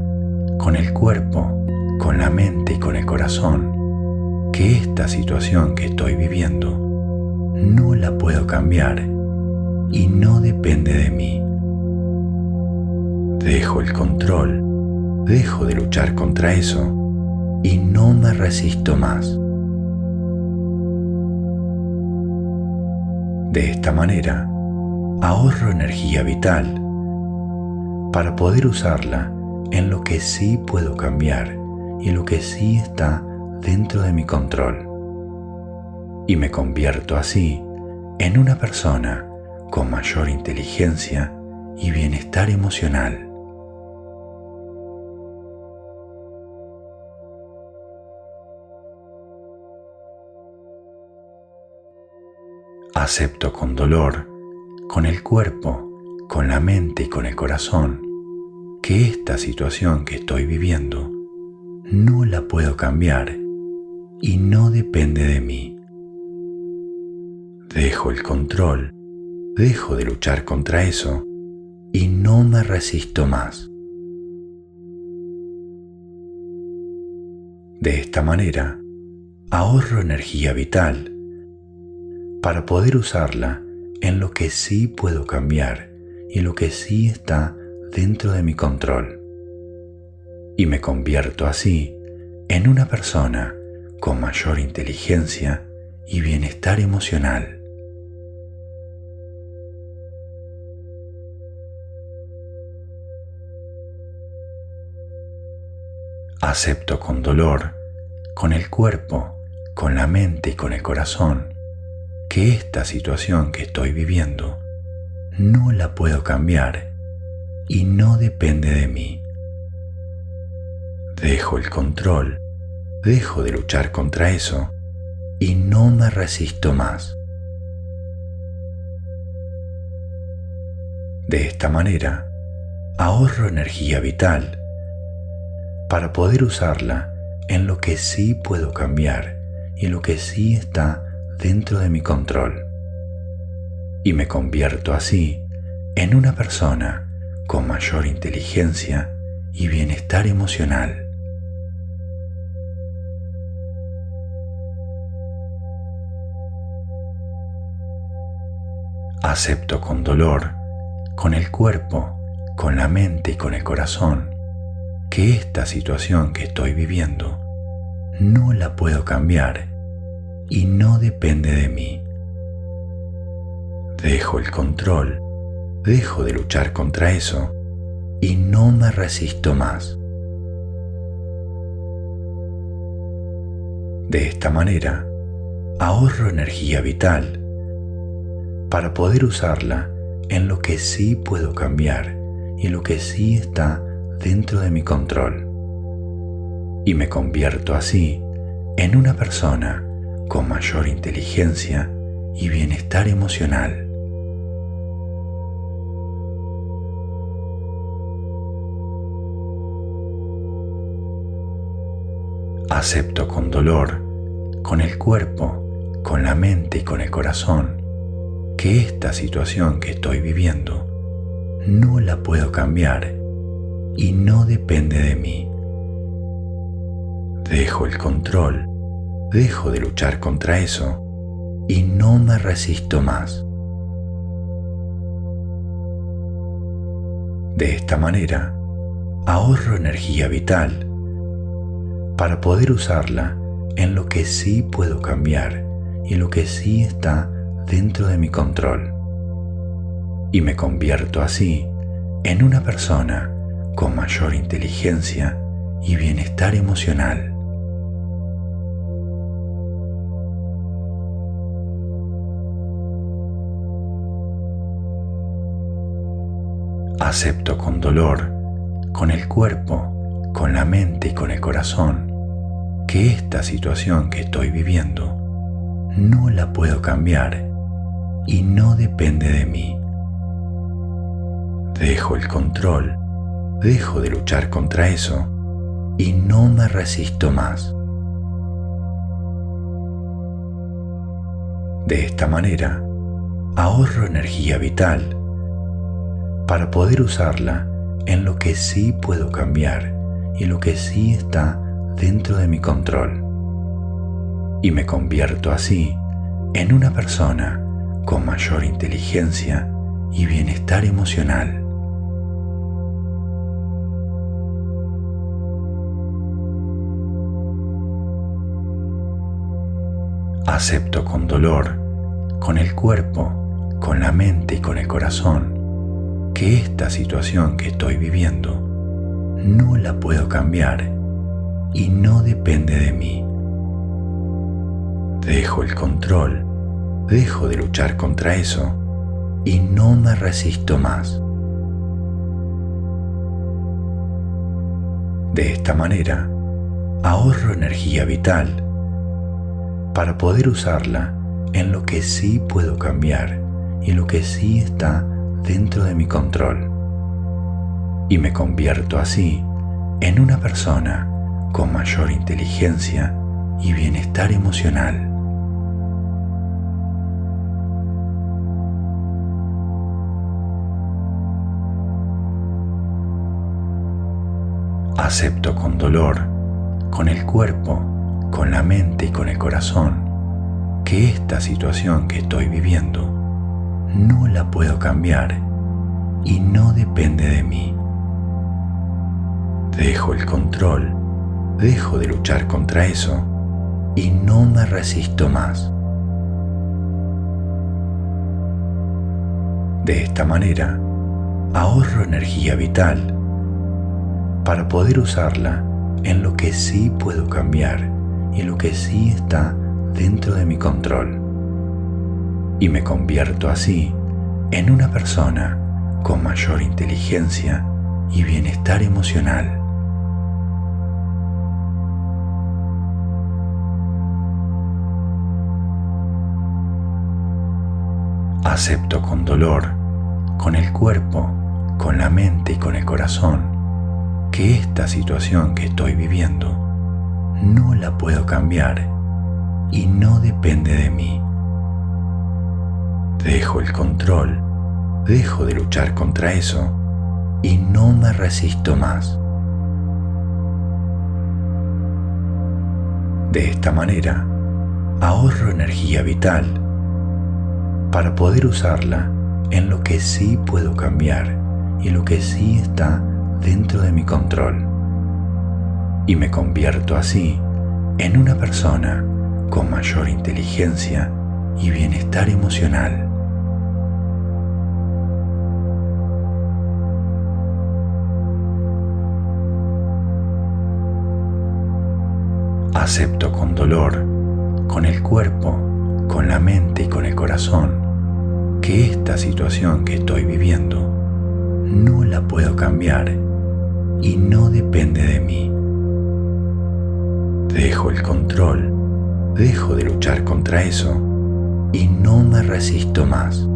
Speaker 1: con el cuerpo, con la mente y con el corazón que esta situación que estoy viviendo no la puedo cambiar y no depende de mí. Dejo el control, dejo de luchar contra eso y no me resisto más. De esta manera, ahorro energía vital para poder usarla en lo que sí puedo cambiar y lo que sí está dentro de mi control. Y me convierto así en una persona con mayor inteligencia y bienestar emocional. Acepto con dolor, con el cuerpo, con la mente y con el corazón que esta situación que estoy viviendo no la puedo cambiar y no depende de mí. Dejo el control, dejo de luchar contra eso y no me resisto más. De esta manera, ahorro energía vital para poder usarla en lo que sí puedo cambiar y lo que sí está dentro de mi control. Y me convierto así en una persona con mayor inteligencia y bienestar emocional. Acepto con dolor, con el cuerpo, con la mente y con el corazón, que esta situación que estoy viviendo no la puedo cambiar y no depende de mí. Dejo el control dejo de luchar contra eso y no me resisto más. De esta manera, ahorro energía vital para poder usarla en lo que sí puedo cambiar y lo que sí está dentro de mi control. Y me convierto así en una persona con mayor inteligencia y bienestar emocional. Acepto con dolor, con el cuerpo, con la mente y con el corazón, que esta situación que estoy viviendo no la puedo cambiar y no depende de mí. Dejo el control, dejo de luchar contra eso y no me resisto más. De esta manera, ahorro energía vital para poder usarla en lo que sí puedo cambiar y lo que sí está dentro de mi control. Y me convierto así en una persona con mayor inteligencia y bienestar emocional. Acepto con dolor, con el cuerpo, con la mente y con el corazón, que esta situación que estoy viviendo no la puedo cambiar y no depende de mí. Dejo el control, dejo de luchar contra eso y no me resisto más. De esta manera, ahorro energía vital para poder usarla en lo que sí puedo cambiar y lo que sí está dentro de mi control. Y me convierto así en una persona con mayor inteligencia y bienestar emocional. Acepto con dolor, con el cuerpo, con la mente y con el corazón que esta situación que estoy viviendo no la puedo cambiar y no depende de mí. Dejo el control, dejo de luchar contra eso y no me resisto más. De esta manera, ahorro energía vital para poder usarla en lo que sí puedo cambiar y lo que sí está dentro de mi control. Y me convierto así en una persona con mayor inteligencia y bienestar emocional. Acepto con dolor, con el cuerpo, con la mente y con el corazón, que esta situación que estoy viviendo no la puedo cambiar y no depende de mí. Dejo el control, dejo de luchar contra eso y no me resisto más. De esta manera, ahorro energía vital para poder usarla en lo que sí puedo cambiar y lo que sí está dentro de mi control. Y me convierto así en una persona con mayor inteligencia y bienestar emocional. Acepto con dolor, con el cuerpo, con la mente y con el corazón, que esta situación que estoy viviendo no la puedo cambiar y no depende de mí. Dejo el control dejo de luchar contra eso y no me resisto más. De esta manera, ahorro energía vital para poder usarla en lo que sí puedo cambiar y lo que sí está dentro de mi control. Y me convierto así en una persona con mayor inteligencia y bienestar emocional. acepto con dolor, con el cuerpo, con la mente y con el corazón, que esta situación que estoy viviendo no la puedo cambiar y no depende de mí. Dejo el control, dejo de luchar contra eso y no me resisto más. De esta manera, ahorro energía vital para poder usarla en lo que sí puedo cambiar y lo que sí está dentro de mi control. Y me convierto así en una persona con mayor inteligencia y bienestar emocional. Acepto con dolor, con el cuerpo, con la mente y con el corazón que esta situación que estoy viviendo no la puedo cambiar y no depende de mí. Dejo el control, dejo de luchar contra eso y no me resisto más.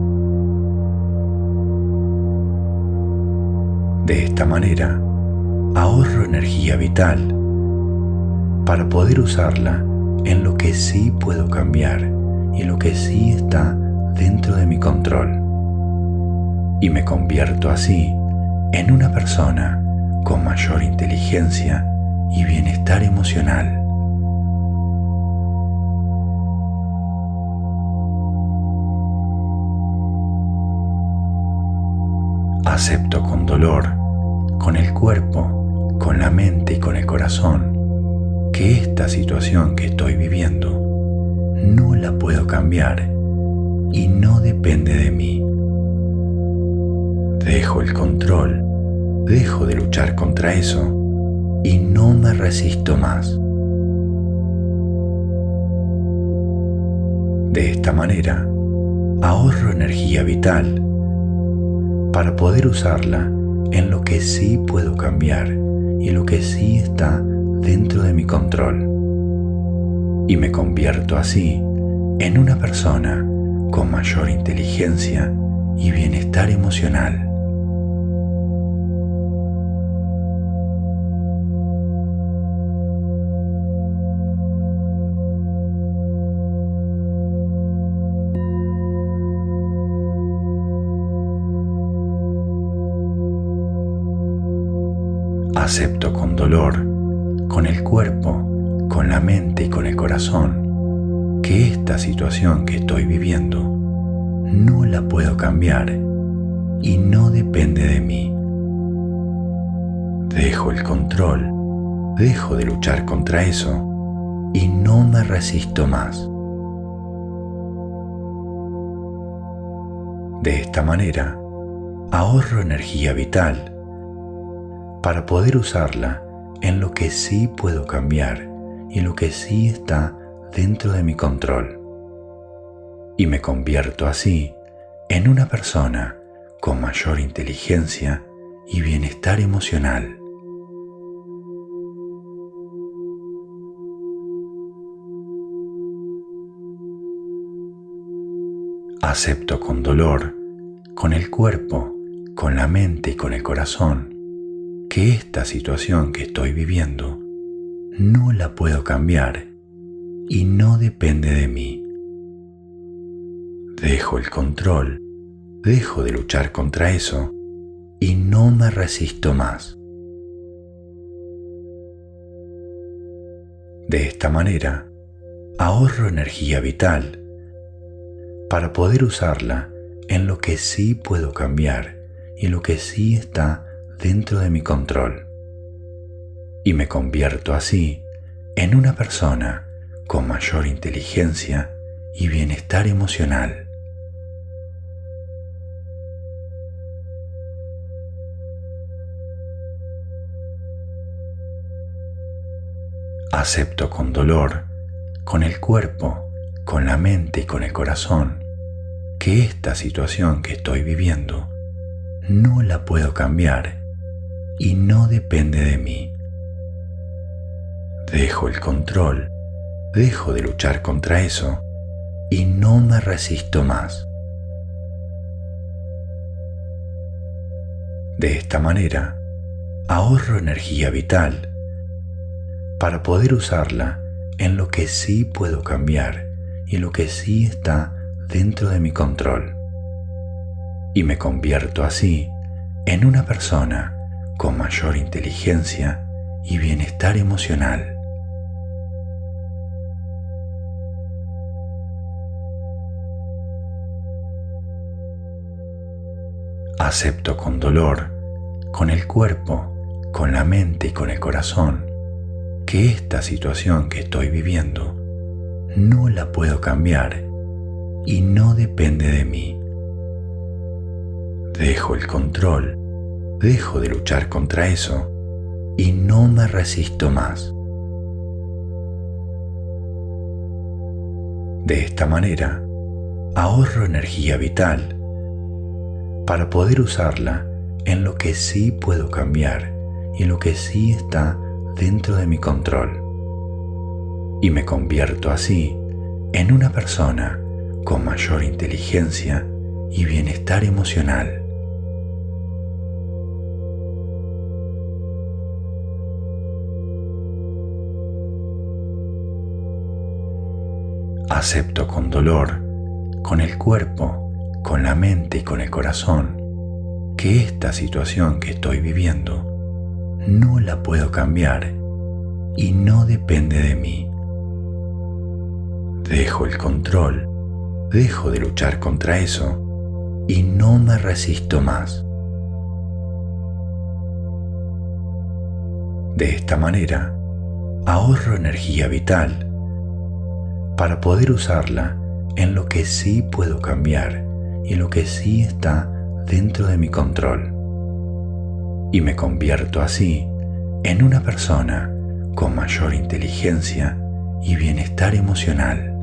Speaker 1: De esta manera, ahorro energía vital para poder usarla en lo que sí puedo cambiar y lo que sí está dentro de mi control. Y me convierto así en una persona con mayor inteligencia y bienestar emocional. Acepto con dolor, con el cuerpo, con la mente y con el corazón que esta situación que estoy viviendo no la puedo cambiar y no depende de mí. Dejo el control, dejo de luchar contra eso y no me resisto más. De esta manera, ahorro energía vital para poder usarla en lo que sí puedo cambiar y lo que sí está dentro de mi control y me convierto así en una persona con mayor inteligencia y bienestar emocional. Y no depende de mí. Dejo el control, dejo de luchar contra eso y no me resisto más. De esta manera, ahorro energía vital para poder usarla en lo que sí puedo cambiar y lo que sí está dentro de mi control. Y me convierto así en una persona con mayor inteligencia y bienestar emocional. Acepto con dolor, con el cuerpo, con la mente y con el corazón que esta situación que estoy viviendo no la puedo cambiar y no depende de mí. Dejo el control, dejo de luchar contra eso y no me resisto más. De esta manera, ahorro energía vital para poder usarla en lo que sí puedo cambiar y lo que sí está dentro de mi control y me convierto así en una persona con mayor inteligencia y bienestar emocional. Acepto con dolor, con el cuerpo, con la mente y con el corazón, que esta situación que estoy viviendo no la puedo cambiar y no depende de mí. Dejo el control, dejo de luchar contra eso y no me resisto más. De esta manera, ahorro energía vital para poder usarla en lo que sí puedo cambiar y lo que sí está dentro de mi control. Y me convierto así en una persona con mayor inteligencia y bienestar emocional. Acepto con dolor, con el cuerpo, con la mente y con el corazón, que esta situación que estoy viviendo no la puedo cambiar y no depende de mí. Dejo el control, dejo de luchar contra eso y no me resisto más. De esta manera, ahorro energía vital para poder usarla en lo que sí puedo cambiar y en lo que sí está dentro de mi control. Y me convierto así en una persona con mayor inteligencia y bienestar emocional. Acepto con dolor, con el cuerpo, con la mente y con el corazón, que esta situación que estoy viviendo no la puedo cambiar y no depende de mí. Dejo el control, dejo de luchar contra eso y no me resisto más. De esta manera, ahorro energía vital para poder usarla en lo que sí puedo cambiar y lo que sí está dentro de mi control. Y me convierto así en una persona con mayor inteligencia y bienestar emocional.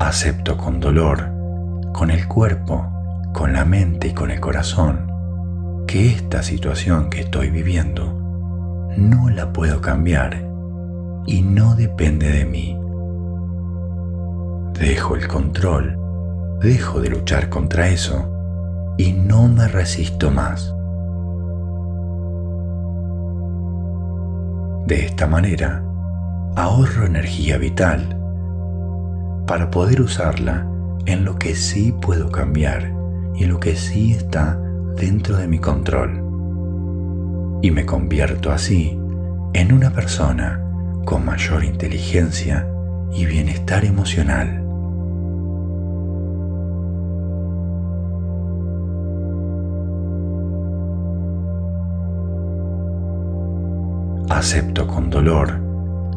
Speaker 1: Acepto con dolor, con el cuerpo, con la mente y con el corazón que esta situación que estoy viviendo no la puedo cambiar y no depende de mí. Dejo el control, dejo de luchar contra eso y no me resisto más. De esta manera, ahorro energía vital para poder usarla en lo que sí puedo cambiar y lo que sí está dentro de mi control. Y me convierto así en una persona con mayor inteligencia y bienestar emocional. Acepto con dolor,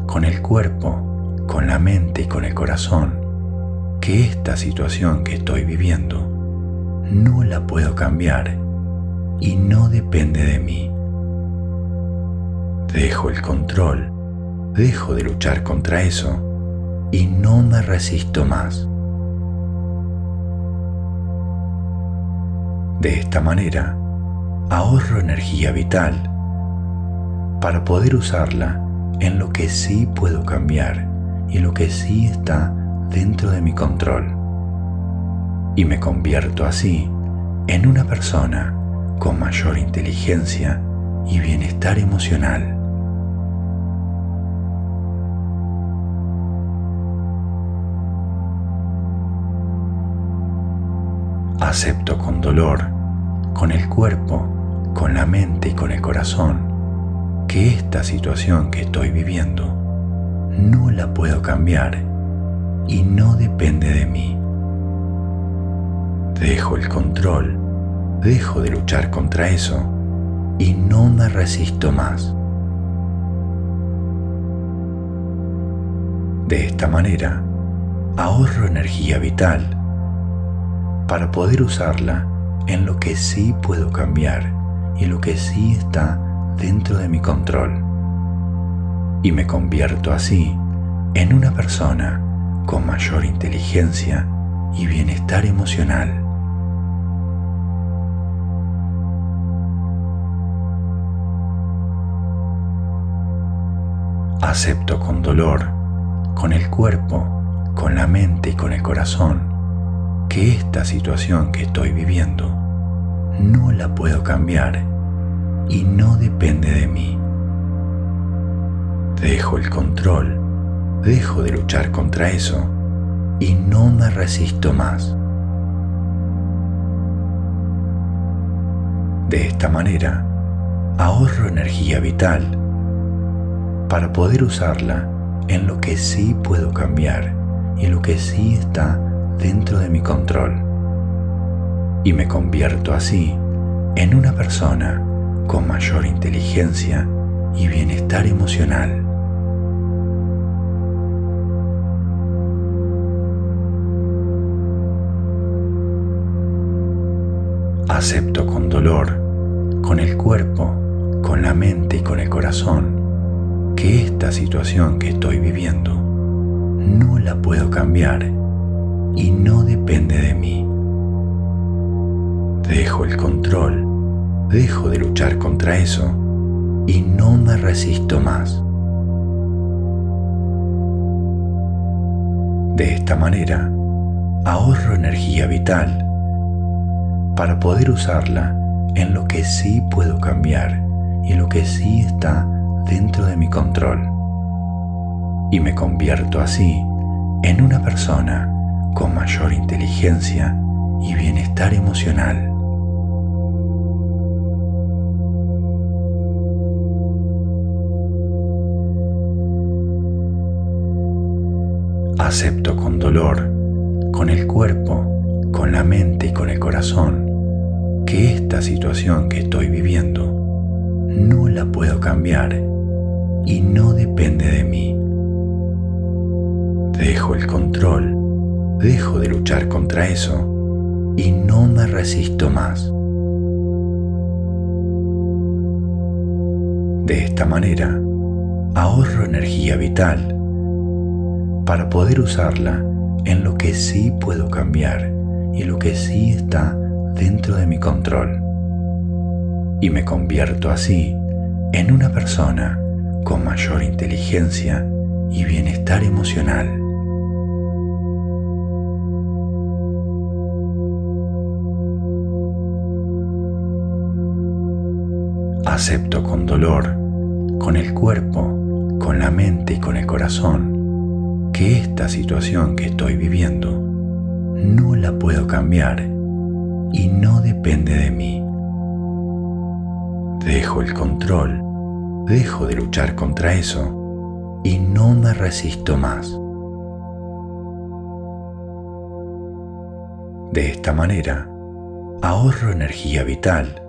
Speaker 1: con el cuerpo, con la mente y con el corazón, que esta situación que estoy viviendo no la puedo cambiar y no depende de mí. Dejo el control, dejo de luchar contra eso y no me resisto más. De esta manera, ahorro energía vital para poder usarla en lo que sí puedo cambiar y lo que sí está dentro de mi control. Y me convierto así en una persona con mayor inteligencia y bienestar emocional. Acepto con dolor, con el cuerpo, con la mente y con el corazón, que esta situación que estoy viviendo no la puedo cambiar y no depende de mí. Dejo el control dejo de luchar contra eso y no me resisto más. De esta manera, ahorro energía vital para poder usarla en lo que sí puedo cambiar y lo que sí está dentro de mi control. Y me convierto así en una persona con mayor inteligencia y bienestar emocional. acepto con dolor, con el cuerpo, con la mente y con el corazón, que esta situación que estoy viviendo no la puedo cambiar y no depende de mí. Dejo el control, dejo de luchar contra eso y no me resisto más. De esta manera, ahorro energía vital para poder usarla en lo que sí puedo cambiar y en lo que sí está dentro de mi control. Y me convierto así en una persona con mayor inteligencia y bienestar emocional. Acepto con dolor, con el cuerpo, con la mente y con el corazón que esta situación que estoy viviendo no la puedo cambiar y no depende de mí. Dejo el control, dejo de luchar contra eso y no me resisto más. De esta manera, ahorro energía vital para poder usarla en lo que sí puedo cambiar y en lo que sí está dentro de mi control. Y me convierto así en una persona con mayor inteligencia y bienestar emocional. Acepto con dolor, con el cuerpo, con la mente y con el corazón que esta situación que estoy viviendo no la puedo cambiar y no depende de mí. Dejo el control, dejo de luchar contra eso y no me resisto más. De esta manera, ahorro energía vital para poder usarla en lo que sí puedo cambiar y lo que sí está dentro de mi control. Y me convierto así en una persona con mayor inteligencia y bienestar emocional. Acepto con dolor, con el cuerpo, con la mente y con el corazón que esta situación que estoy viviendo no la puedo cambiar y no depende de mí. Dejo el control, dejo de luchar contra eso y no me resisto más. De esta manera, ahorro energía vital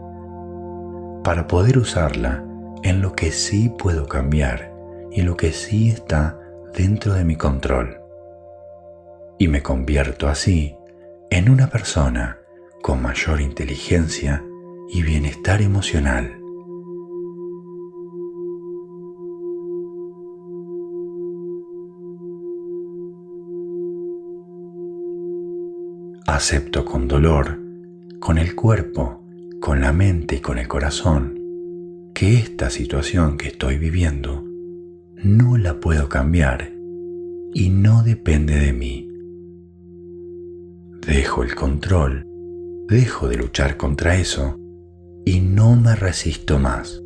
Speaker 1: para poder usarla en lo que sí puedo cambiar y lo que sí está dentro de mi control. Y me convierto así en una persona con mayor inteligencia y bienestar emocional. Acepto con dolor, con el cuerpo, con la mente y con el corazón, que esta situación que estoy viviendo no la puedo cambiar y no depende de mí. Dejo el control dejo de luchar contra eso y no me resisto más.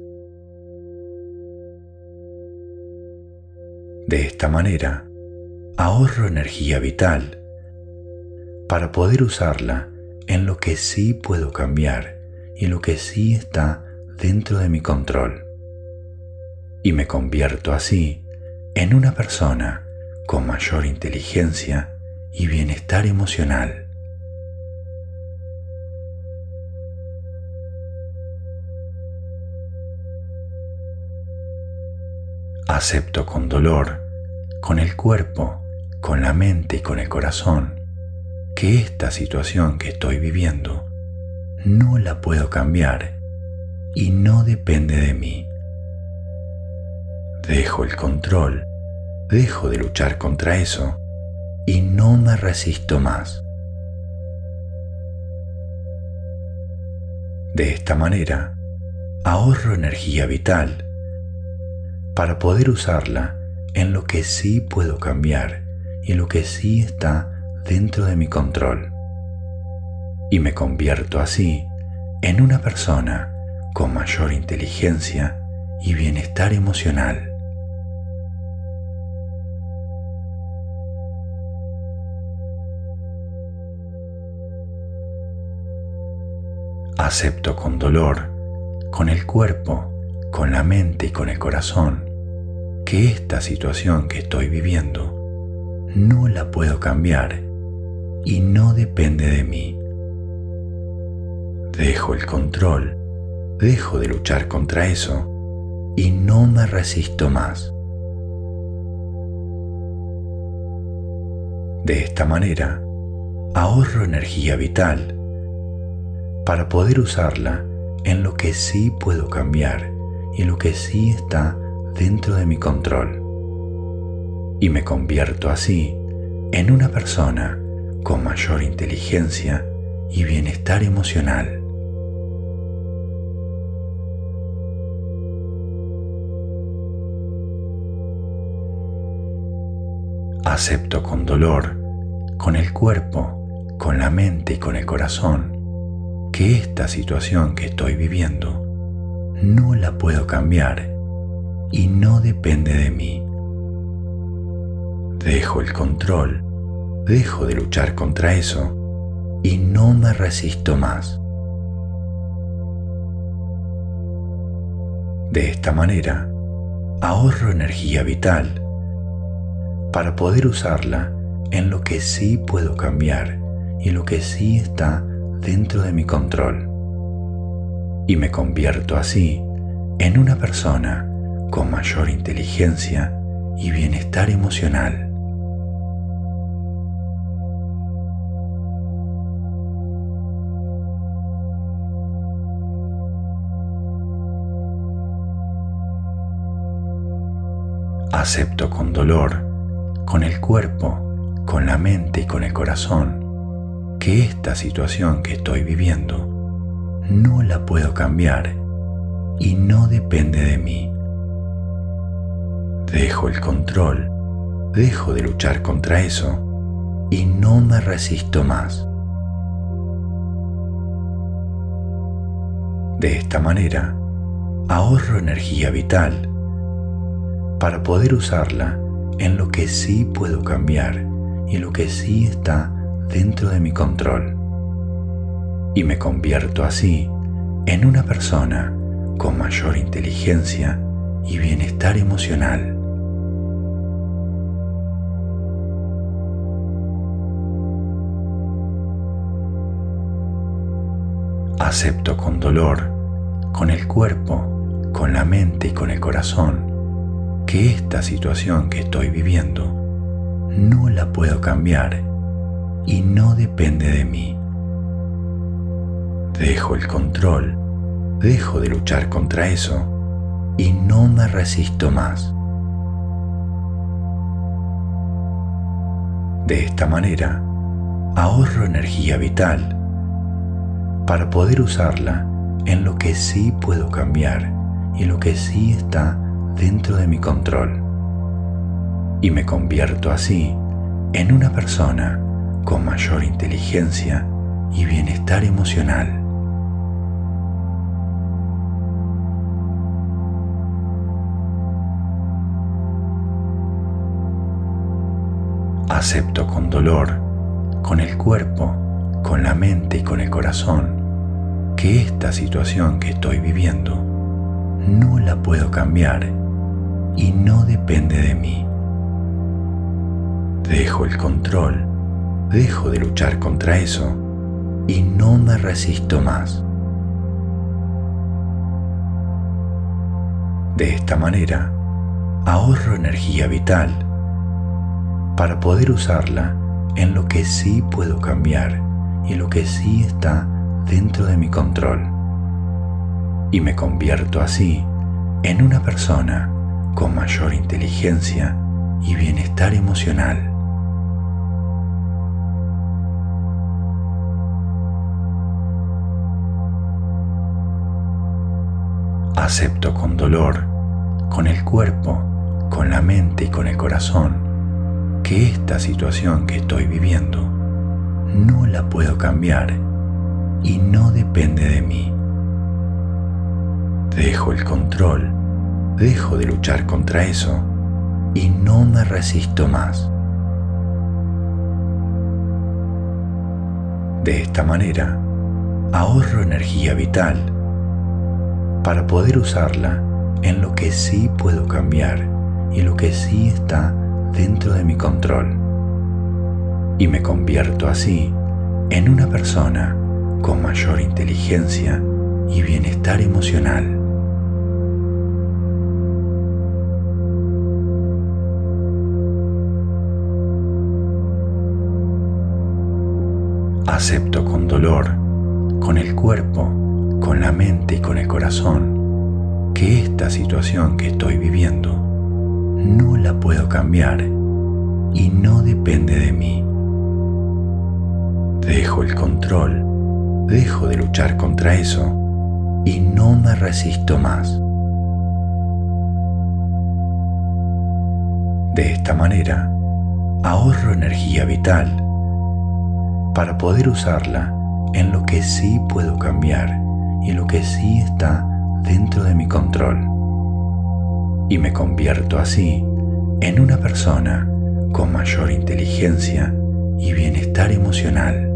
Speaker 1: De esta manera, ahorro energía vital para poder usarla en lo que sí puedo cambiar y lo que sí está dentro de mi control. Y me convierto así en una persona con mayor inteligencia y bienestar emocional. acepto con dolor, con el cuerpo, con la mente y con el corazón, que esta situación que estoy viviendo no la puedo cambiar y no depende de mí. Dejo el control, dejo de luchar contra eso y no me resisto más. De esta manera, ahorro energía vital para poder usarla en lo que sí puedo cambiar y en lo que sí está dentro de mi control. Y me convierto así en una persona con mayor inteligencia y bienestar emocional. Acepto con dolor, con el cuerpo, con la mente y con el corazón que esta situación que estoy viviendo no la puedo cambiar y no depende de mí. Dejo el control, dejo de luchar contra eso y no me resisto más. De esta manera, ahorro energía vital para poder usarla en lo que sí puedo cambiar y lo que sí está dentro de mi control. Y me convierto así en una persona con mayor inteligencia y bienestar emocional. Acepto con dolor, con el cuerpo, con la mente y con el corazón, que esta situación que estoy viviendo no la puedo cambiar y no depende de mí. Dejo el control, dejo de luchar contra eso y no me resisto más. De esta manera, ahorro energía vital para poder usarla en lo que sí puedo cambiar y lo que sí está dentro de mi control. Y me convierto así en una persona con mayor inteligencia y bienestar emocional. Acepto con dolor, con el cuerpo, con la mente y con el corazón que esta situación que estoy viviendo no la puedo cambiar y no depende de mí. Dejo el control, dejo de luchar contra eso y no me resisto más. De esta manera, ahorro energía vital para poder usarla en lo que sí puedo cambiar y lo que sí está dentro de mi control. Y me convierto así en una persona con mayor inteligencia y bienestar emocional. acepto con dolor, con el cuerpo, con la mente y con el corazón, que esta situación que estoy viviendo no la puedo cambiar y no depende de mí. Dejo el control, dejo de luchar contra eso y no me resisto más. De esta manera, ahorro energía vital para poder usarla en lo que sí puedo cambiar y lo que sí está dentro de mi control. Y me convierto así en una persona con mayor inteligencia y bienestar emocional. Acepto con dolor, con el cuerpo, con la mente y con el corazón que esta situación que estoy viviendo no la puedo cambiar y no depende de mí. Dejo el control, dejo de luchar contra eso y no me resisto más. De esta manera, ahorro energía vital para poder usarla en lo que sí puedo cambiar y lo que sí está dentro de mi control y me convierto así en una persona con mayor inteligencia y bienestar emocional. Acepto con dolor, con el cuerpo, con la mente y con el corazón que esta situación que estoy viviendo no la puedo cambiar y no depende de mí. Dejo el control, dejo de luchar contra eso y no me resisto más. De esta manera, ahorro energía vital para poder usarla en lo que sí puedo cambiar y lo que sí está dentro de mi control. Y me convierto así en una persona con mayor inteligencia y bienestar emocional. Acepto contra eso y no me resisto más. De esta manera, ahorro energía vital para poder usarla en lo que sí puedo cambiar y lo que sí está dentro de mi control. Y me convierto así en una persona con mayor inteligencia y bienestar emocional.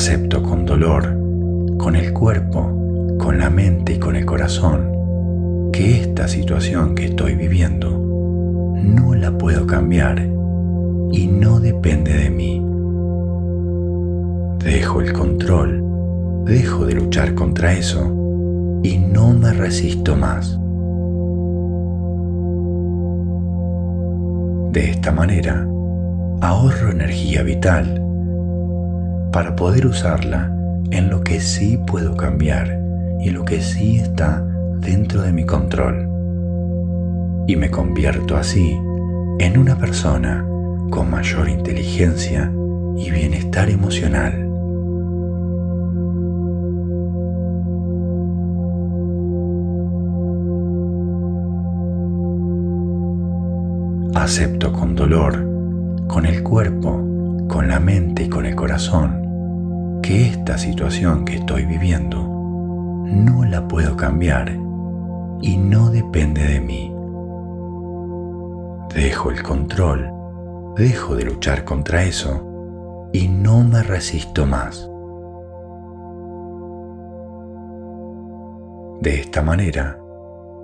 Speaker 1: Acepto con dolor, con el cuerpo, con la mente y con el corazón, que esta situación que estoy viviendo no la puedo cambiar y no depende de mí. Dejo el control, dejo de luchar contra eso y no me resisto más. De esta manera, ahorro energía vital para poder usarla en lo que sí puedo cambiar y lo que sí está dentro de mi control y me convierto así en una persona con mayor inteligencia y bienestar emocional. Acepto con dolor, con el cuerpo, con la mente y con el corazón que esta situación que estoy viviendo no la puedo cambiar y no depende de mí. Dejo el control, dejo de luchar contra eso y no me resisto más. De esta manera,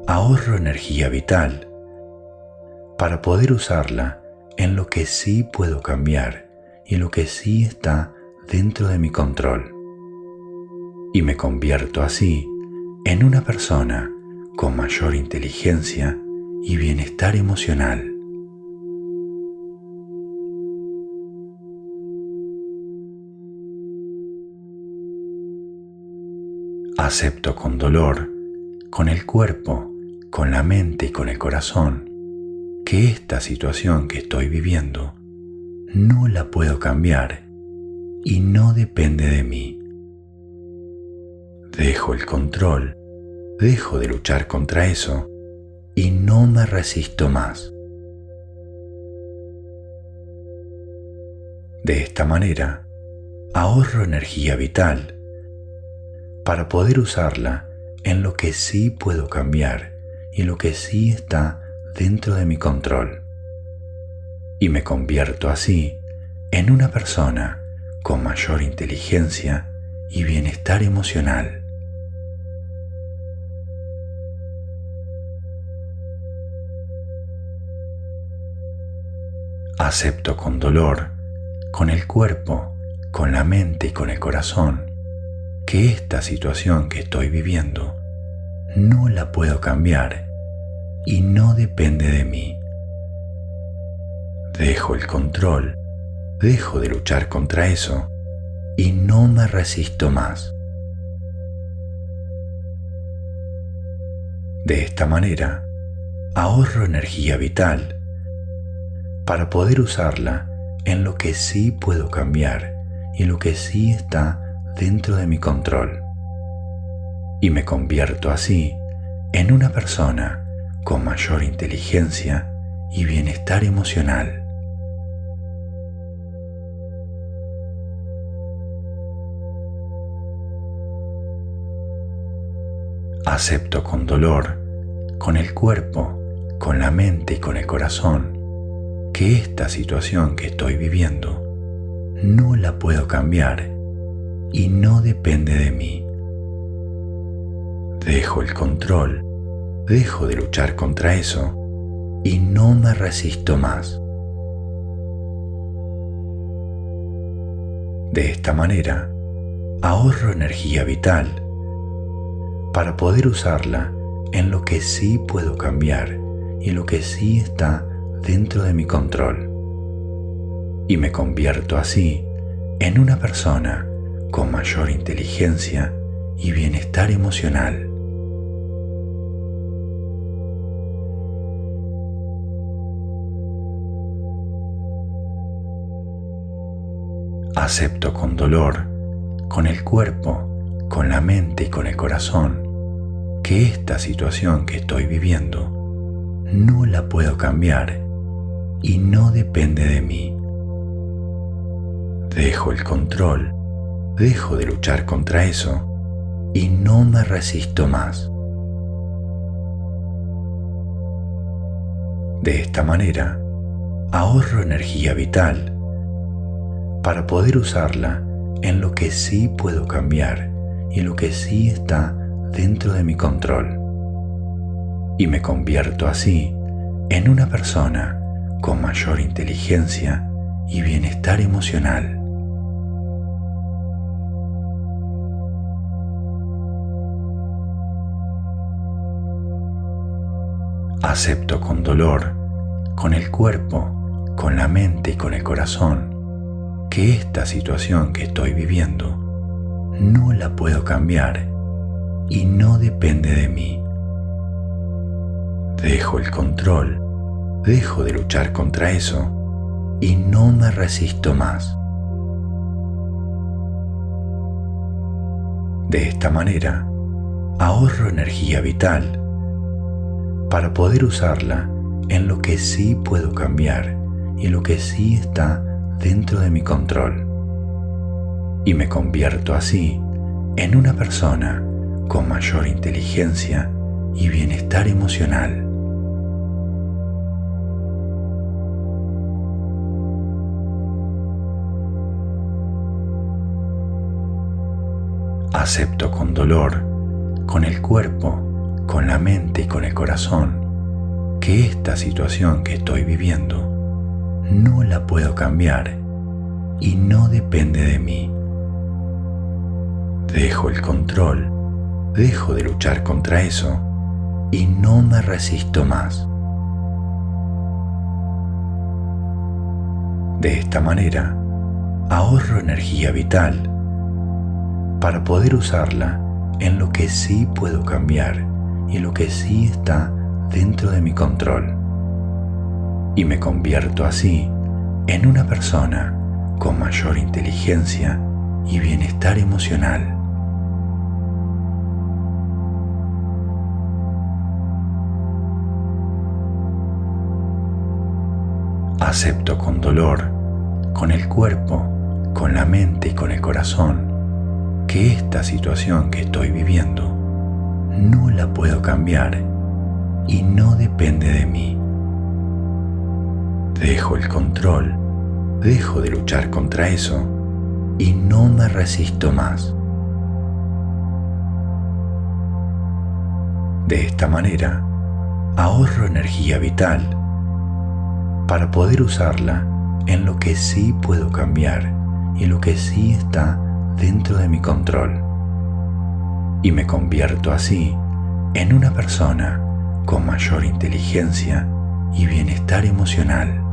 Speaker 1: ahorro energía vital para poder usarla en lo que sí puedo cambiar y lo que sí está dentro de mi control. Y me convierto así en una persona con mayor inteligencia y bienestar emocional. Acepto con dolor, con el cuerpo, con la mente y con el corazón, que esta situación que estoy viviendo no la puedo cambiar y no depende de mí. Dejo el control, dejo de luchar contra eso y no me resisto más. De esta manera, ahorro energía vital para poder usarla en lo que sí puedo cambiar y lo que sí está dentro de mi control. Y me convierto así en una persona con mayor inteligencia y bienestar emocional. Acepto con dolor, con el cuerpo, con la mente y con el corazón que esta situación que estoy viviendo no la puedo cambiar y no depende de mí. Dejo el control, dejo de luchar contra eso y no me resisto más. De esta manera, ahorro energía vital para poder usarla en lo que sí puedo cambiar y lo que sí está dentro de mi control. Y me convierto así en una persona con mayor inteligencia y bienestar emocional. Acepto con dolor, con el cuerpo, con la mente y con el corazón que esta situación que estoy viviendo no la puedo cambiar y no depende de mí. Dejo el control, dejo de luchar contra eso y no me resisto más. De esta manera, ahorro energía vital para poder usarla en lo que sí puedo cambiar y lo que sí está dentro de mi control. Y me convierto así en una persona con mayor inteligencia y bienestar emocional. Acepto con dolor, con el cuerpo, con la mente y con el corazón, que esta situación que estoy viviendo no la puedo cambiar y no depende de mí. Dejo el control, dejo de luchar contra eso y no me resisto más. De esta manera, ahorro energía vital para poder usarla en lo que sí puedo cambiar y lo que sí está dentro de mi control. Y me convierto así en una persona con mayor inteligencia y bienestar emocional. Acepto con dolor, con el cuerpo, con la mente y con el corazón que esta situación que estoy viviendo no la puedo cambiar y no depende de mí. Dejo el control, dejo de luchar contra eso y no me resisto más. De esta manera, ahorro energía vital para poder usarla en lo que sí puedo cambiar y lo que sí está dentro de mi control y me convierto así en una persona con mayor inteligencia y bienestar emocional. Acepto con dolor, con el cuerpo, con la mente y con el corazón, que esta situación que estoy viviendo no la puedo cambiar y no depende de mí. Dejo el control, dejo de luchar contra eso y no me resisto más. De esta manera, ahorro energía vital para poder usarla en lo que sí puedo cambiar y lo que sí está dentro de mi control y me convierto así en una persona con mayor inteligencia y bienestar emocional. Acepto con dolor, con el cuerpo, con la mente y con el corazón, que esta situación que estoy viviendo no la puedo cambiar y no depende de mí. Dejo el control, dejo de luchar contra eso y no me resisto más. De esta manera, ahorro energía vital para poder usarla en lo que sí puedo cambiar y lo que sí está dentro de mi control. Y me convierto así en una persona con mayor inteligencia y bienestar emocional.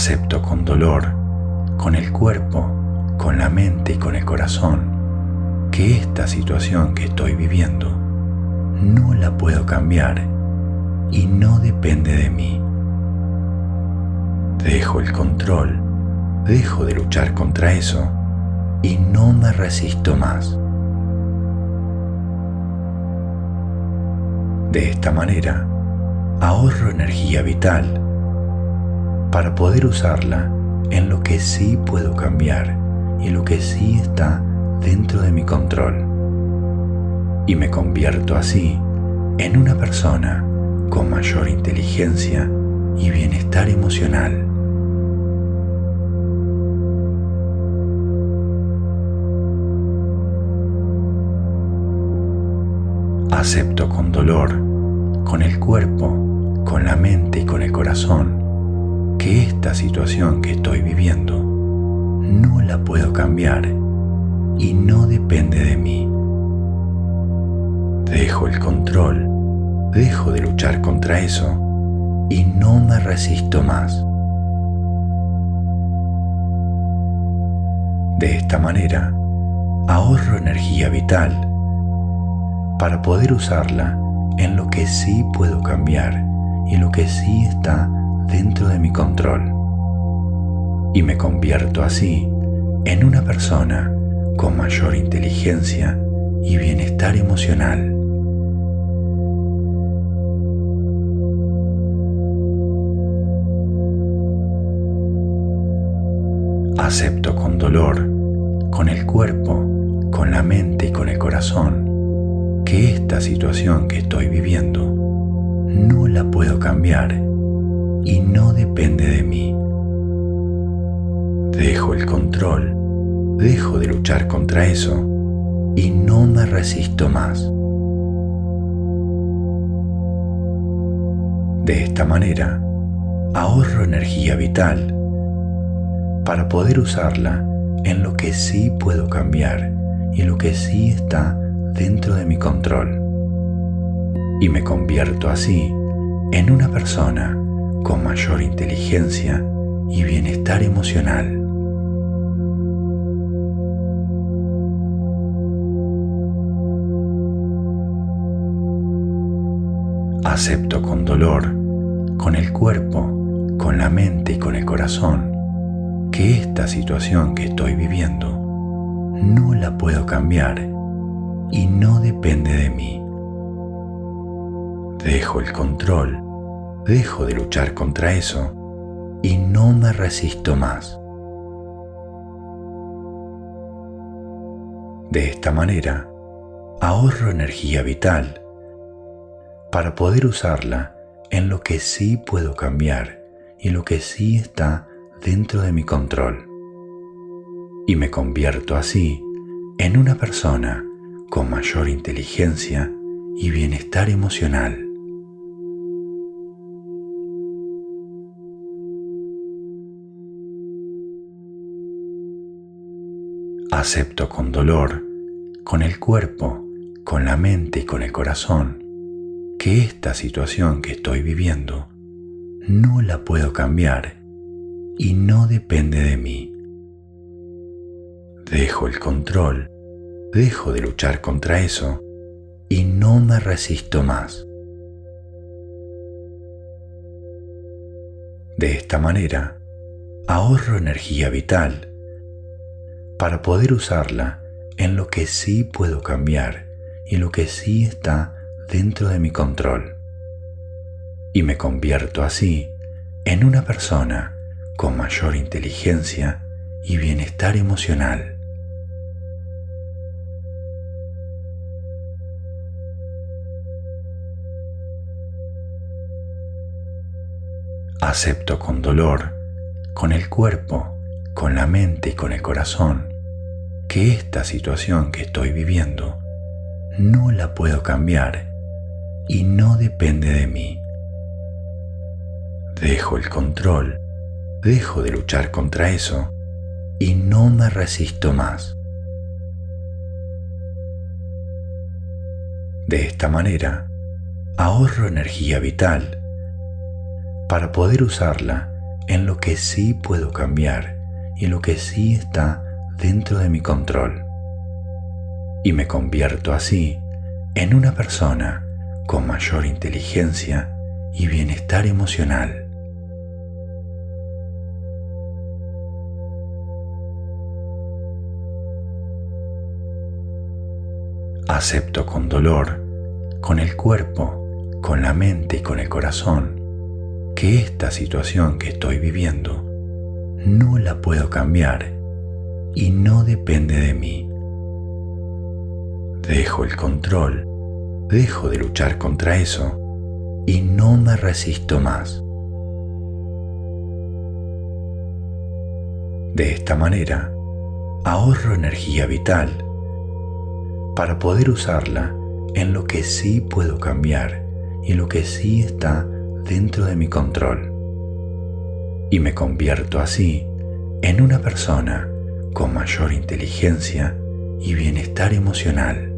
Speaker 1: acepto con dolor, con el cuerpo, con la mente y con el corazón, que esta situación que estoy viviendo no la puedo cambiar y no depende de mí. Dejo el control, dejo de luchar contra eso y no me resisto más. De esta manera, ahorro energía vital para poder usarla en lo que sí puedo cambiar y lo que sí está dentro de mi control. Y me convierto así en una persona con mayor inteligencia y bienestar emocional. Acepto con dolor, con el cuerpo, con la mente y con el corazón, que esta situación que estoy viviendo no la puedo cambiar y no depende de mí. Dejo el control, dejo de luchar contra eso y no me resisto más. De esta manera, ahorro energía vital para poder usarla en lo que sí puedo cambiar y lo que sí está dentro de mi control. Y me convierto así en una persona con mayor inteligencia y bienestar emocional. Acepto con dolor, con el cuerpo, con la mente y con el corazón que esta situación que estoy viviendo no la puedo cambiar y no depende de mí. Dejo el control, dejo de luchar contra eso y no me resisto más. De esta manera, ahorro energía vital para poder usarla en lo que sí puedo cambiar y lo que sí está dentro de mi control. Y me convierto así en una persona con mayor inteligencia y bienestar emocional. Acepto con dolor, con el cuerpo, con la mente y con el corazón que esta situación que estoy viviendo no la puedo cambiar y no depende de mí. Dejo el control, dejo de luchar contra eso y no me resisto más. De esta manera, ahorro energía vital para poder usarla en lo que sí puedo cambiar y lo que sí está dentro de mi control y me convierto así en una persona con mayor inteligencia y bienestar emocional. Acepto con dolor, con el cuerpo, con la mente y con el corazón, que esta situación que estoy viviendo no la puedo cambiar y no depende de mí. Dejo el control, dejo de luchar contra eso y no me resisto más. De esta manera, ahorro energía vital para poder usarla en lo que sí puedo cambiar y lo que sí está dentro de mi control. Y me convierto así en una persona con mayor inteligencia y bienestar emocional. Acepto con dolor, con el cuerpo, con la mente y con el corazón, que esta situación que estoy viviendo no la puedo cambiar y no depende de mí. Dejo el control dejo de luchar contra eso y no me resisto más. De esta manera, ahorro energía vital para poder usarla en lo que sí puedo cambiar y lo que sí está dentro de mi control. Y me convierto así en una persona con mayor inteligencia y bienestar emocional. Acepto con dolor, con el cuerpo, con la mente y con el corazón, que esta situación que estoy viviendo no la puedo cambiar y no depende de mí. Dejo el control, dejo de luchar contra eso y no me resisto más. De esta manera, ahorro energía vital para poder usarla en lo que sí puedo cambiar y lo que sí está dentro de mi control. Y me convierto así en una persona con mayor inteligencia y bienestar emocional.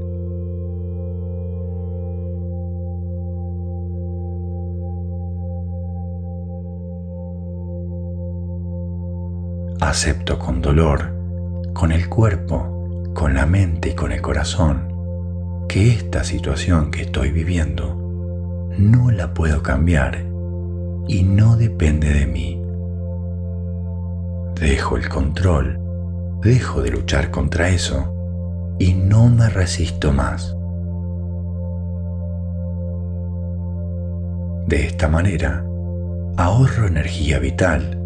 Speaker 1: Acepto con dolor, con el cuerpo, con la mente y con el corazón, que esta situación que estoy viviendo no la puedo cambiar y no depende de mí. Dejo el control, dejo de luchar contra eso y no me resisto más. De esta manera, ahorro energía vital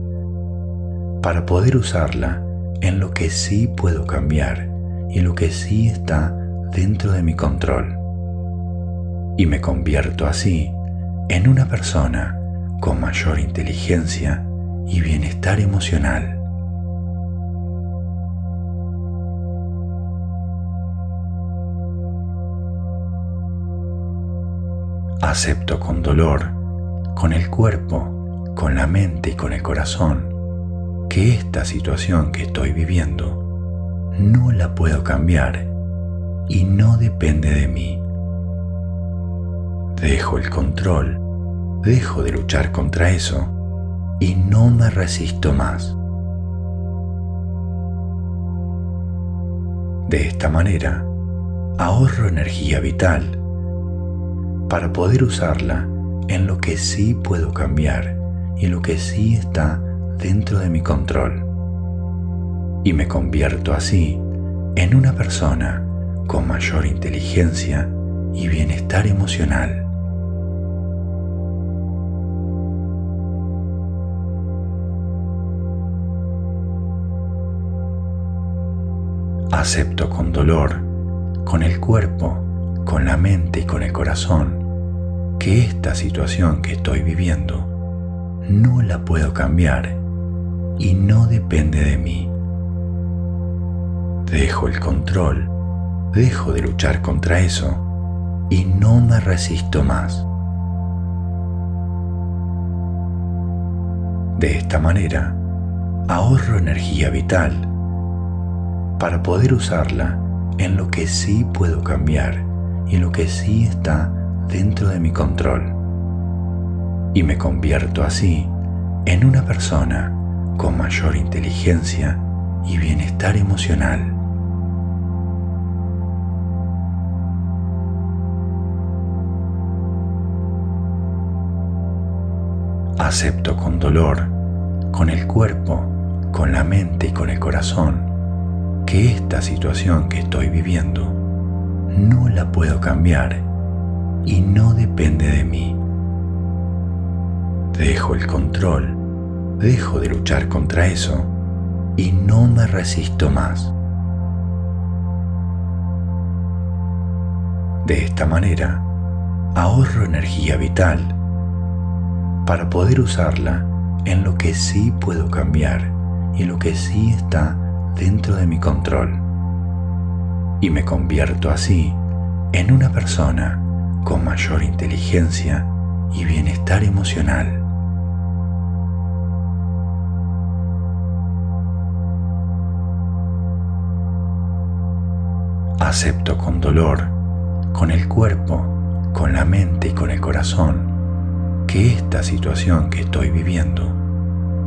Speaker 1: para poder usarla en lo que sí puedo cambiar y lo que sí está dentro de mi control. Y me convierto así en una persona con mayor inteligencia y bienestar emocional. Acepto con dolor, con el cuerpo, con la mente y con el corazón, que esta situación que estoy viviendo no la puedo cambiar y no depende de mí. Dejo el control, dejo de luchar contra eso y no me resisto más. De esta manera, ahorro energía vital para poder usarla en lo que sí puedo cambiar y en lo que sí está dentro de mi control. Y me convierto así en una persona con mayor inteligencia y bienestar emocional. Acepto con dolor, con el cuerpo, con la mente y con el corazón, que esta situación que estoy viviendo no la puedo cambiar y no depende de mí. Dejo el control, dejo de luchar contra eso y no me resisto más. De esta manera, ahorro energía vital para poder usarla en lo que sí puedo cambiar y en lo que sí está dentro de mi control. Y me convierto así en una persona con mayor inteligencia y bienestar emocional. Acepto con dolor, con el cuerpo, con la mente y con el corazón, que esta situación que estoy viviendo no la puedo cambiar y no depende de mí. Dejo el control dejo de luchar contra eso y no me resisto más. De esta manera, ahorro energía vital para poder usarla en lo que sí puedo cambiar y lo que sí está dentro de mi control. Y me convierto así en una persona con mayor inteligencia y bienestar emocional. Acepto con dolor, con el cuerpo, con la mente y con el corazón, que esta situación que estoy viviendo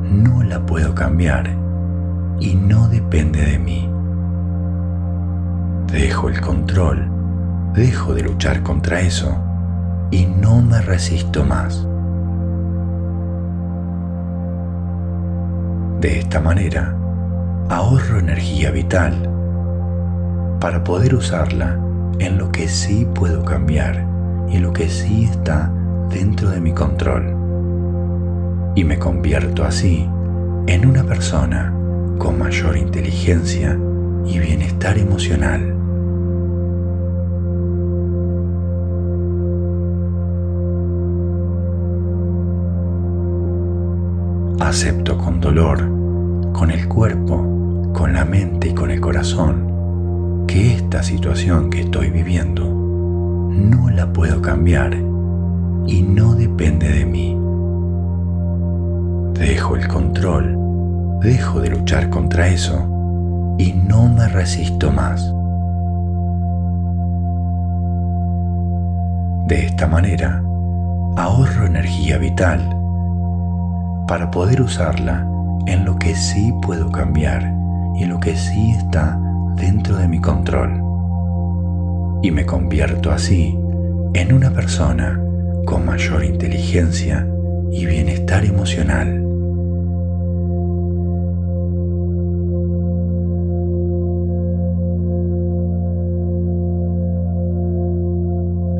Speaker 1: no la puedo cambiar y no depende de mí. Dejo el control, dejo de luchar contra eso y no me resisto más. De esta manera, ahorro energía vital para poder usarla en lo que sí puedo cambiar y lo que sí está dentro de mi control. Y me convierto así en una persona con mayor inteligencia y bienestar emocional. Acepto con dolor, con el cuerpo, con la mente y con el corazón que esta situación que estoy viviendo no la puedo cambiar y no depende de mí. Dejo el control, dejo de luchar contra eso y no me resisto más. De esta manera, ahorro energía vital para poder usarla en lo que sí puedo cambiar y en lo que sí está dentro de mi control. Y me convierto así en una persona con mayor inteligencia y bienestar emocional.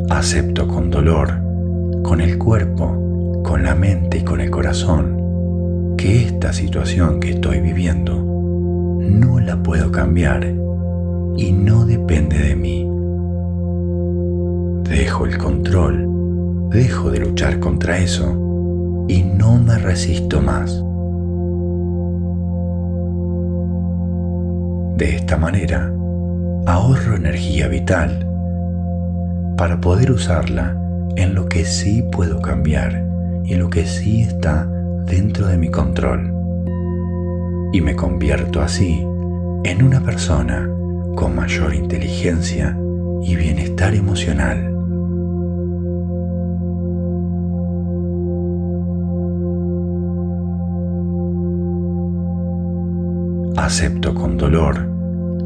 Speaker 1: Acepto con dolor, con el cuerpo, con la mente y con el corazón, que esta situación que estoy viviendo no la puedo cambiar y no depende de mí. Dejo el control, dejo de luchar contra eso y no me resisto más. De esta manera, ahorro energía vital para poder usarla en lo que sí puedo cambiar y en lo que sí está dentro de mi control. Y me convierto así en una persona con mayor inteligencia y bienestar emocional. Acepto con dolor,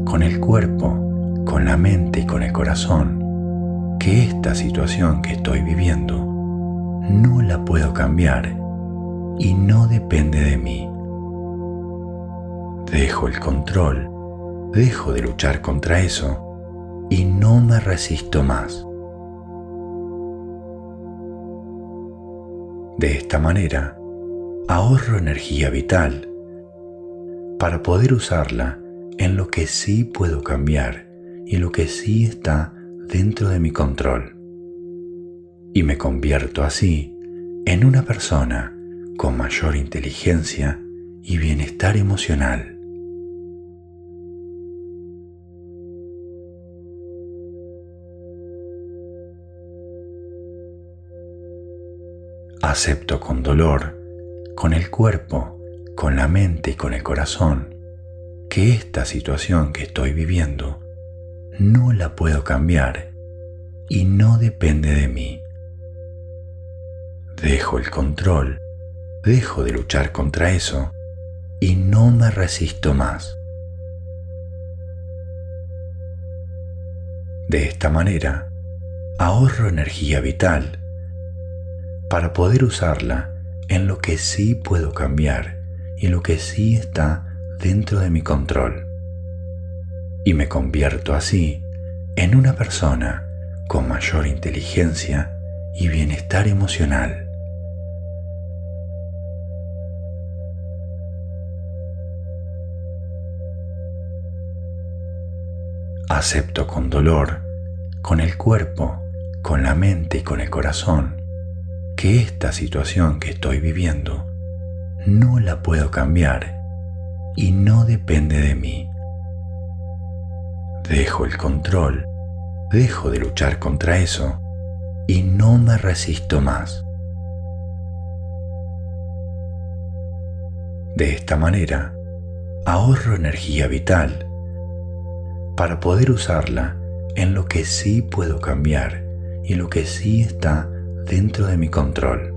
Speaker 1: con el cuerpo, con la mente y con el corazón que esta situación que estoy viviendo no la puedo cambiar y no depende de mí. Dejo el control, dejo de luchar contra eso y no me resisto más. De esta manera, ahorro energía vital para poder usarla en lo que sí puedo cambiar y lo que sí está dentro de mi control y me convierto así en una persona con mayor inteligencia y bienestar emocional. Acepto con dolor, con el cuerpo, con la mente y con el corazón, que esta situación que estoy viviendo no la puedo cambiar y no depende de mí. Dejo el control, dejo de luchar contra eso y no me resisto más. De esta manera, ahorro energía vital para poder usarla en lo que sí puedo cambiar y lo que sí está dentro de mi control y me convierto así en una persona con mayor inteligencia y bienestar emocional. Acepto con dolor, con el cuerpo, con la mente y con el corazón, que esta situación que estoy viviendo no la puedo cambiar y no depende de mí. Dejo el control, dejo de luchar contra eso y no me resisto más. De esta manera, ahorro energía vital para poder usarla en lo que sí puedo cambiar y en lo que sí está dentro de mi control.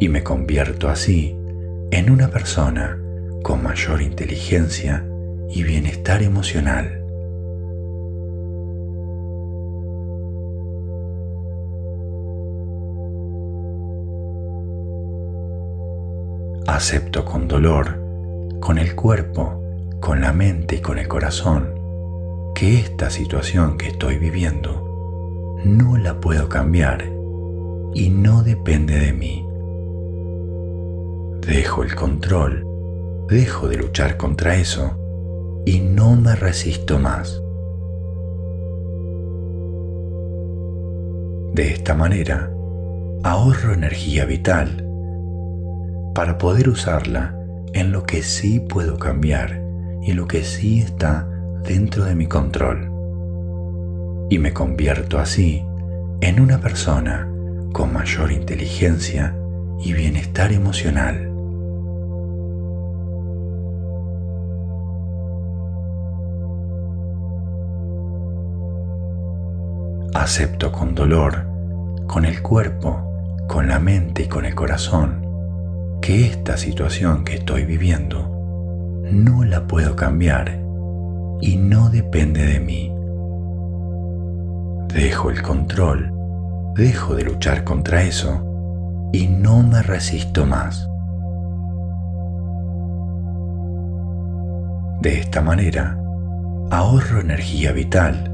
Speaker 1: Y me convierto así en una persona con mayor inteligencia y bienestar emocional. acepto con dolor, con el cuerpo, con la mente y con el corazón, que esta situación que estoy viviendo no la puedo cambiar y no depende de mí. Dejo el control, dejo de luchar contra eso y no me resisto más. De esta manera, ahorro energía vital para poder usarla en lo que sí puedo cambiar y lo que sí está dentro de mi control. Y me convierto así en una persona con mayor inteligencia y bienestar emocional. Acepto con dolor, con el cuerpo, con la mente y con el corazón, que esta situación que estoy viviendo no la puedo cambiar y no depende de mí. Dejo el control, dejo de luchar contra eso y no me resisto más. De esta manera, ahorro energía vital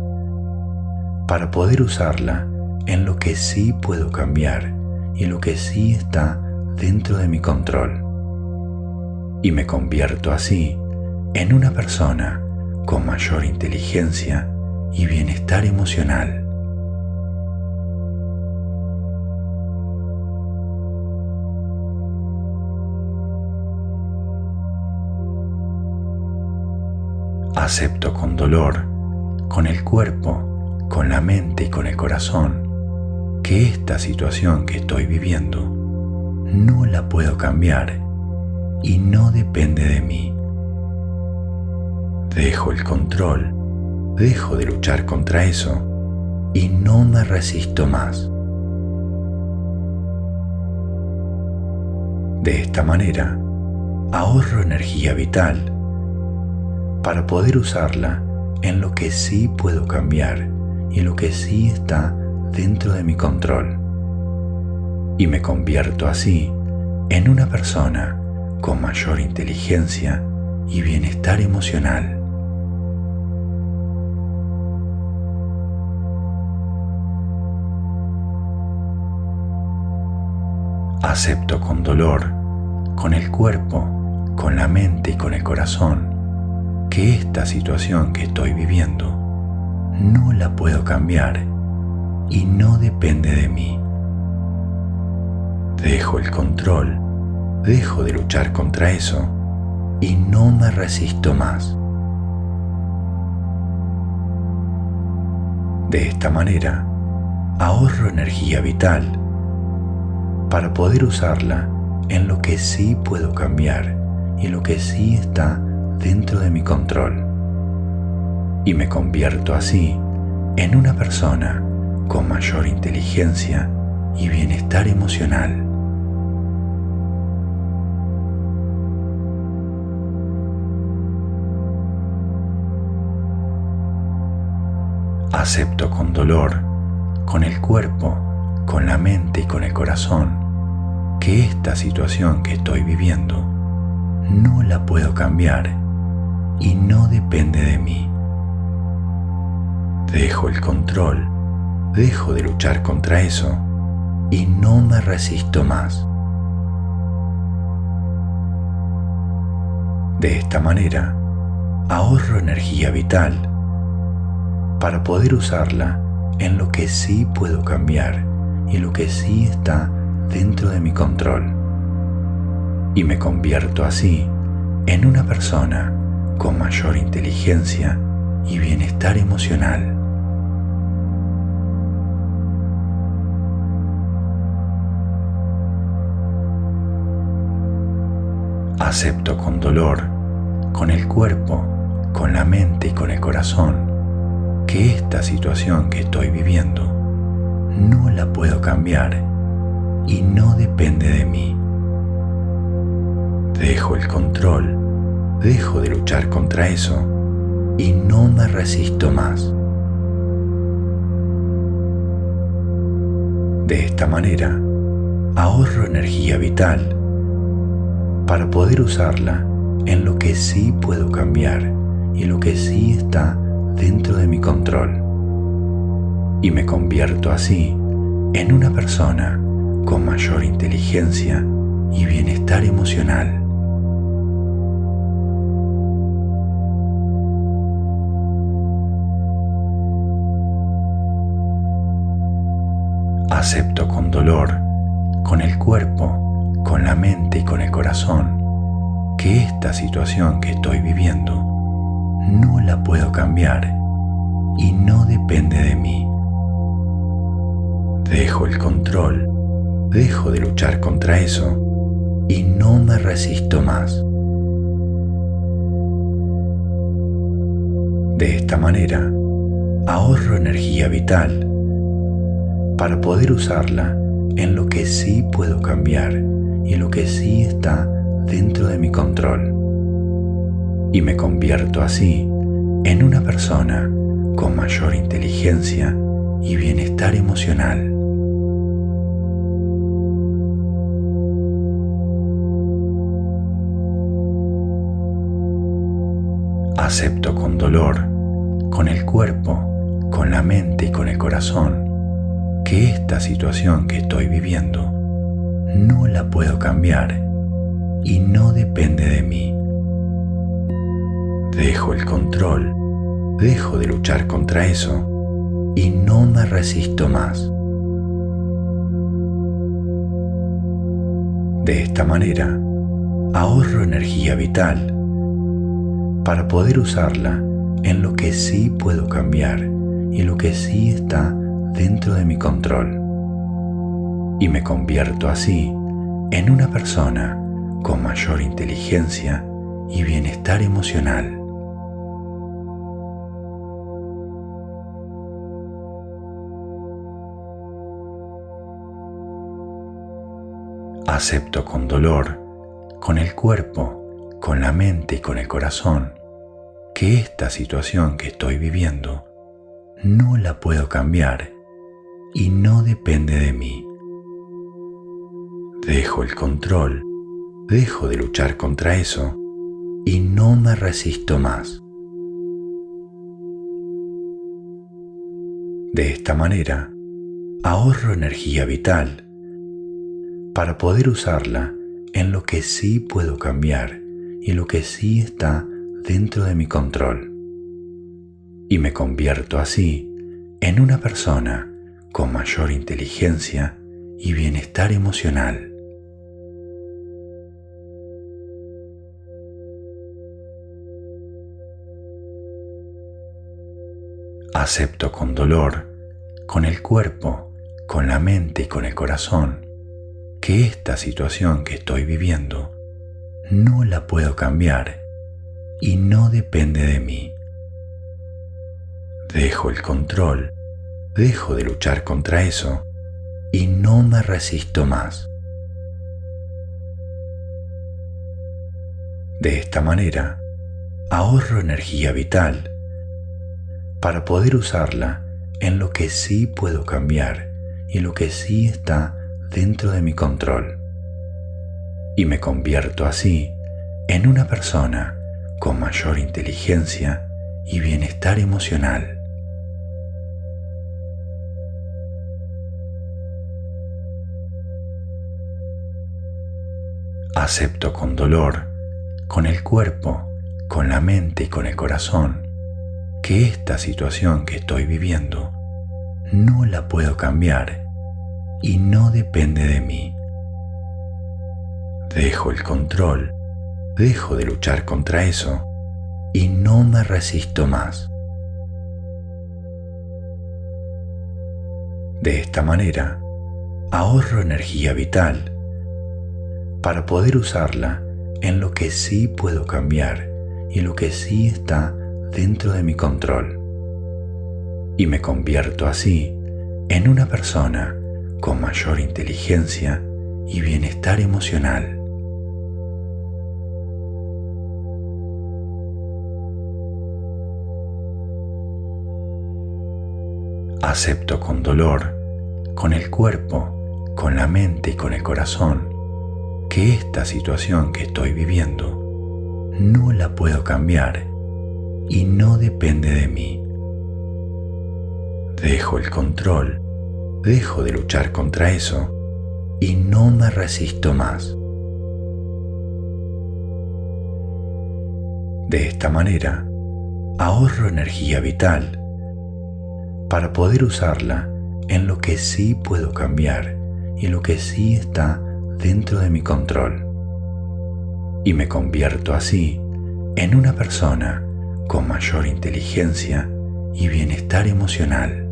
Speaker 1: para poder usarla en lo que sí puedo cambiar y lo que sí está dentro de mi control. Y me convierto así en una persona con mayor inteligencia y bienestar emocional. Acepto con dolor, con el cuerpo, con la mente y con el corazón, que esta situación que estoy viviendo no la puedo cambiar y no depende de mí. Dejo el control, dejo de luchar contra eso y no me resisto más. De esta manera, ahorro energía vital para poder usarla en lo que sí puedo cambiar y lo que sí está dentro de mi control. Y me convierto así en una persona con mayor inteligencia y bienestar emocional. Acepto con dolor, con el cuerpo, con la mente y con el corazón, que esta situación que estoy viviendo no la puedo cambiar y no depende de mí. Dejo el control, dejo de luchar contra eso y no me resisto más. De esta manera, ahorro energía vital para poder usarla en lo que sí puedo cambiar y lo que sí está dentro de mi control. Y me convierto así en una persona con mayor inteligencia y bienestar emocional. Acepto con dolor, con el cuerpo, con la mente y con el corazón, que esta situación que estoy viviendo no la puedo cambiar y no depende de mí. Dejo el control dejo de luchar contra eso y no me resisto más. De esta manera, ahorro energía vital para poder usarla en lo que sí puedo cambiar y lo que sí está dentro de mi control. Y me convierto así en una persona con mayor inteligencia y bienestar emocional. acepto con dolor, con el cuerpo, con la mente y con el corazón, que esta situación que estoy viviendo no la puedo cambiar y no depende de mí. Dejo el control, dejo de luchar contra eso y no me resisto más. De esta manera, ahorro energía vital para poder usarla en lo que sí puedo cambiar y lo que sí está dentro de mi control. Y me convierto así en una persona con mayor inteligencia y bienestar emocional. Acepto con dolor, con el cuerpo, con la mente y con el corazón que esta situación que estoy viviendo no la puedo cambiar y no depende de mí. Dejo el control, dejo de luchar contra eso y no me resisto más. De esta manera, ahorro energía vital para poder usarla en lo que sí puedo cambiar y en lo que sí está dentro de mi control. Y me convierto así en una persona con mayor inteligencia y bienestar emocional. Acepto con dolor, con el cuerpo, con la mente y con el corazón que esta situación que estoy viviendo no la puedo cambiar y no depende de mí. Dejo el control, dejo de luchar contra eso y no me resisto más. De esta manera, ahorro energía vital para poder usarla en lo que sí puedo cambiar y lo que sí está dentro de mi control. Y me convierto así en una persona con mayor inteligencia y bienestar emocional. Acepto con dolor, con el cuerpo, con la mente y con el corazón que esta situación que estoy viviendo no la puedo cambiar y no depende de mí. Dejo el control, dejo de luchar contra eso y no me resisto más. De esta manera, ahorro energía vital para poder usarla en lo que sí puedo cambiar y lo que sí está dentro de mi control. Y me convierto así en una persona con mayor inteligencia y bienestar emocional. Acepto con dolor, con el cuerpo, con la mente y con el corazón, que esta situación que estoy viviendo no la puedo cambiar y no depende de mí. Dejo el control, dejo de luchar contra eso y no me resisto más. De esta manera, ahorro energía vital para poder usarla en lo que sí puedo cambiar y lo que sí está dentro de mi control. Y me convierto así en una persona con mayor inteligencia y bienestar emocional. Acepto con dolor, con el cuerpo, con la mente y con el corazón, que esta situación que estoy viviendo no la puedo cambiar y no depende de mí. Dejo el control dejo de luchar contra eso y no me resisto más. De esta manera, ahorro energía vital para poder usarla en lo que sí puedo cambiar y lo que sí está dentro de mi control. Y me convierto así en una persona con mayor inteligencia y bienestar emocional. acepto con dolor, con el cuerpo, con la mente y con el corazón, que esta situación que estoy viviendo no la puedo cambiar y no depende de mí. Dejo el control, dejo de luchar contra eso y no me resisto más. De esta manera, ahorro energía vital para poder usarla en lo que sí puedo cambiar y lo que sí está dentro de mi control. Y me convierto así en una persona con mayor inteligencia y bienestar emocional.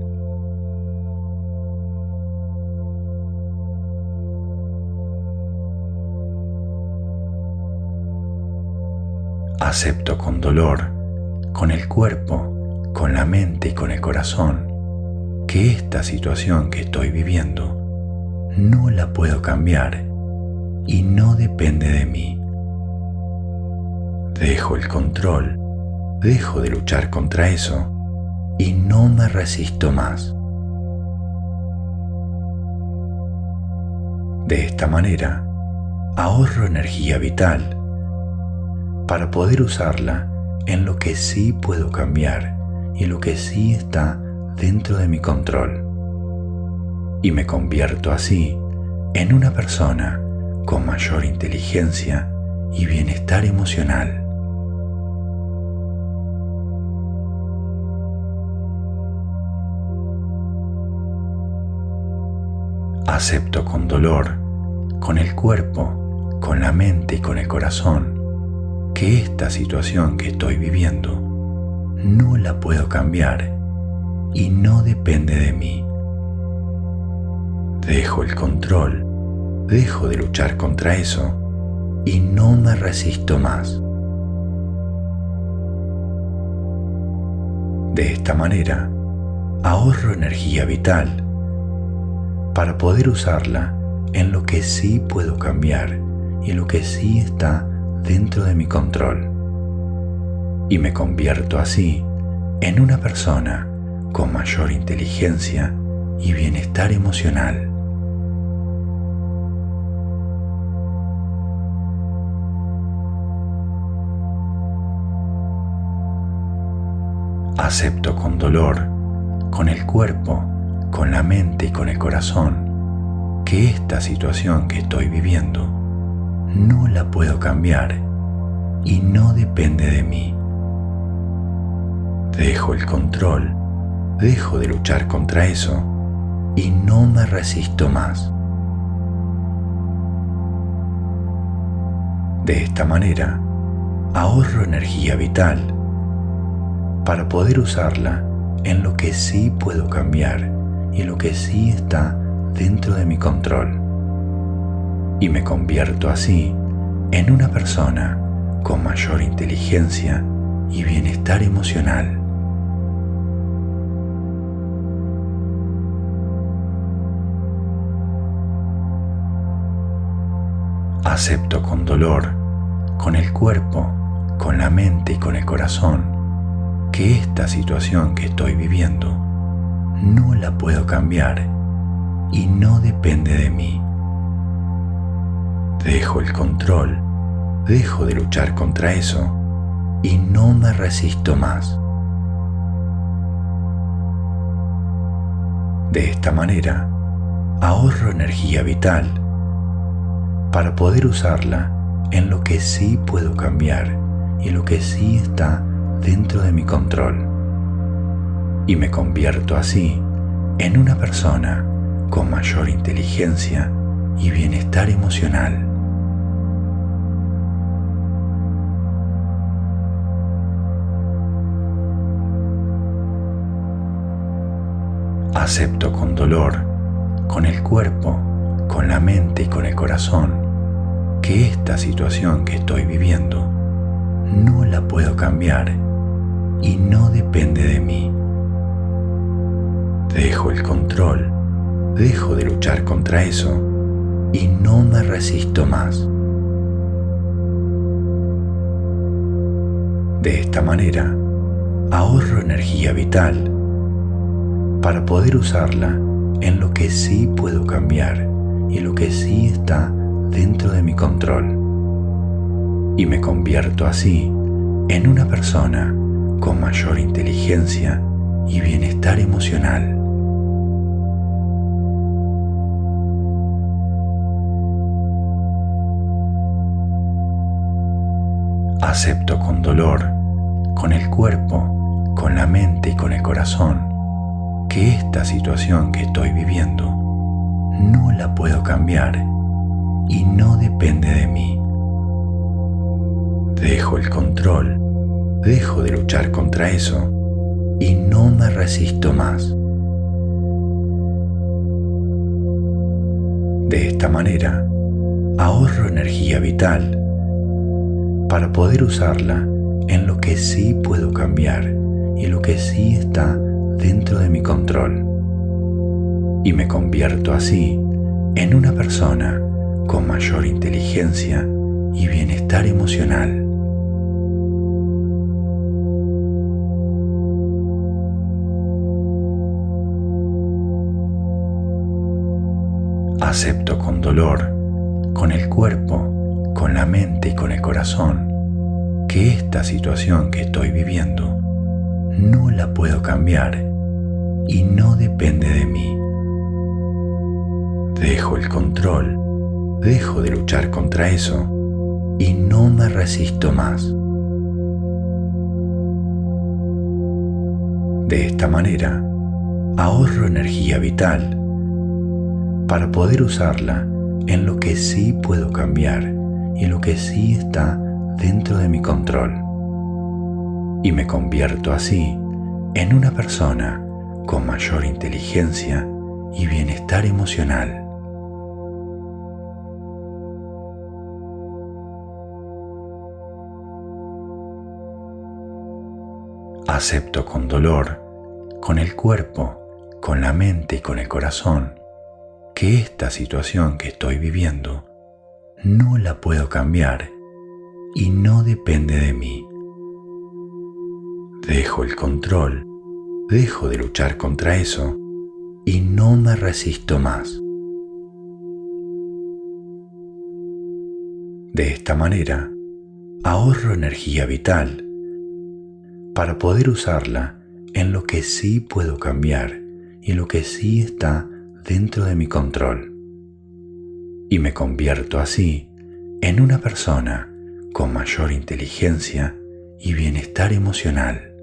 Speaker 1: Acepto con dolor, con el cuerpo, con la mente y con el corazón, que esta situación que estoy viviendo no la puedo cambiar y no depende de mí. Dejo el control, dejo de luchar contra eso y no me resisto más. De esta manera, ahorro energía vital para poder usarla en lo que sí puedo cambiar y lo que sí está dentro de mi control. Y me convierto así en una persona con mayor inteligencia y bienestar emocional. Acepto con dolor, con el cuerpo, con la mente y con el corazón que esta situación que estoy viviendo no la puedo cambiar y no depende de mí. Dejo el control, dejo de luchar contra eso y no me resisto más. De esta manera, ahorro energía vital para poder usarla en lo que sí puedo cambiar y en lo que sí está dentro de mi control y me convierto así en una persona con mayor inteligencia y bienestar emocional. Acepto con dolor, con el cuerpo, con la mente y con el corazón, que esta situación que estoy viviendo no la puedo cambiar y no depende de mí. Dejo el control, dejo de luchar contra eso y no me resisto más. De esta manera, ahorro energía vital para poder usarla en lo que sí puedo cambiar y en lo que sí está dentro de mi control y me convierto así en una persona con mayor inteligencia y bienestar emocional. Acepto con dolor, con el cuerpo, con la mente y con el corazón, que esta situación que estoy viviendo no la puedo cambiar y no depende de mí. Dejo el control, dejo de luchar contra eso y no me resisto más. De esta manera, ahorro energía vital para poder usarla en lo que sí puedo cambiar y lo que sí está dentro de mi control. Y me convierto así en una persona con mayor inteligencia y bienestar emocional. Acepto con dolor, con el cuerpo, con la mente y con el corazón, que esta situación que estoy viviendo no la puedo cambiar y no depende de mí. Dejo el control, dejo de luchar contra eso y no me resisto más. De esta manera, ahorro energía vital para poder usarla en lo que sí puedo cambiar y lo que sí está dentro de mi control. Y me convierto así en una persona con mayor inteligencia y bienestar emocional. Acepto con dolor, con el cuerpo, con la mente y con el corazón que esta situación que estoy viviendo no la puedo cambiar y no depende de mí. Dejo el control, dejo de luchar contra eso y no me resisto más. De esta manera, ahorro energía vital para poder usarla en lo que sí puedo cambiar y lo que sí está dentro de mi control. Y me convierto así en una persona con mayor inteligencia y bienestar emocional. Acepto con dolor, con el cuerpo, con la mente y con el corazón, que esta situación que estoy viviendo no la puedo cambiar y no depende de mí. Dejo el control, dejo de luchar contra eso y no me resisto más. De esta manera, ahorro energía vital para poder usarla en lo que sí puedo cambiar y lo que sí está dentro de mi control. Y me convierto así en una persona con mayor inteligencia y bienestar emocional. Acepto con dolor, con el cuerpo, con la mente y con el corazón que esta situación que estoy viviendo no la puedo cambiar y no depende de mí. Dejo el control, dejo de luchar contra eso y no me resisto más. De esta manera, ahorro energía vital para poder usarla en lo que sí puedo cambiar y lo que sí está dentro de mi control. Y me convierto así en una persona con mayor inteligencia y bienestar emocional.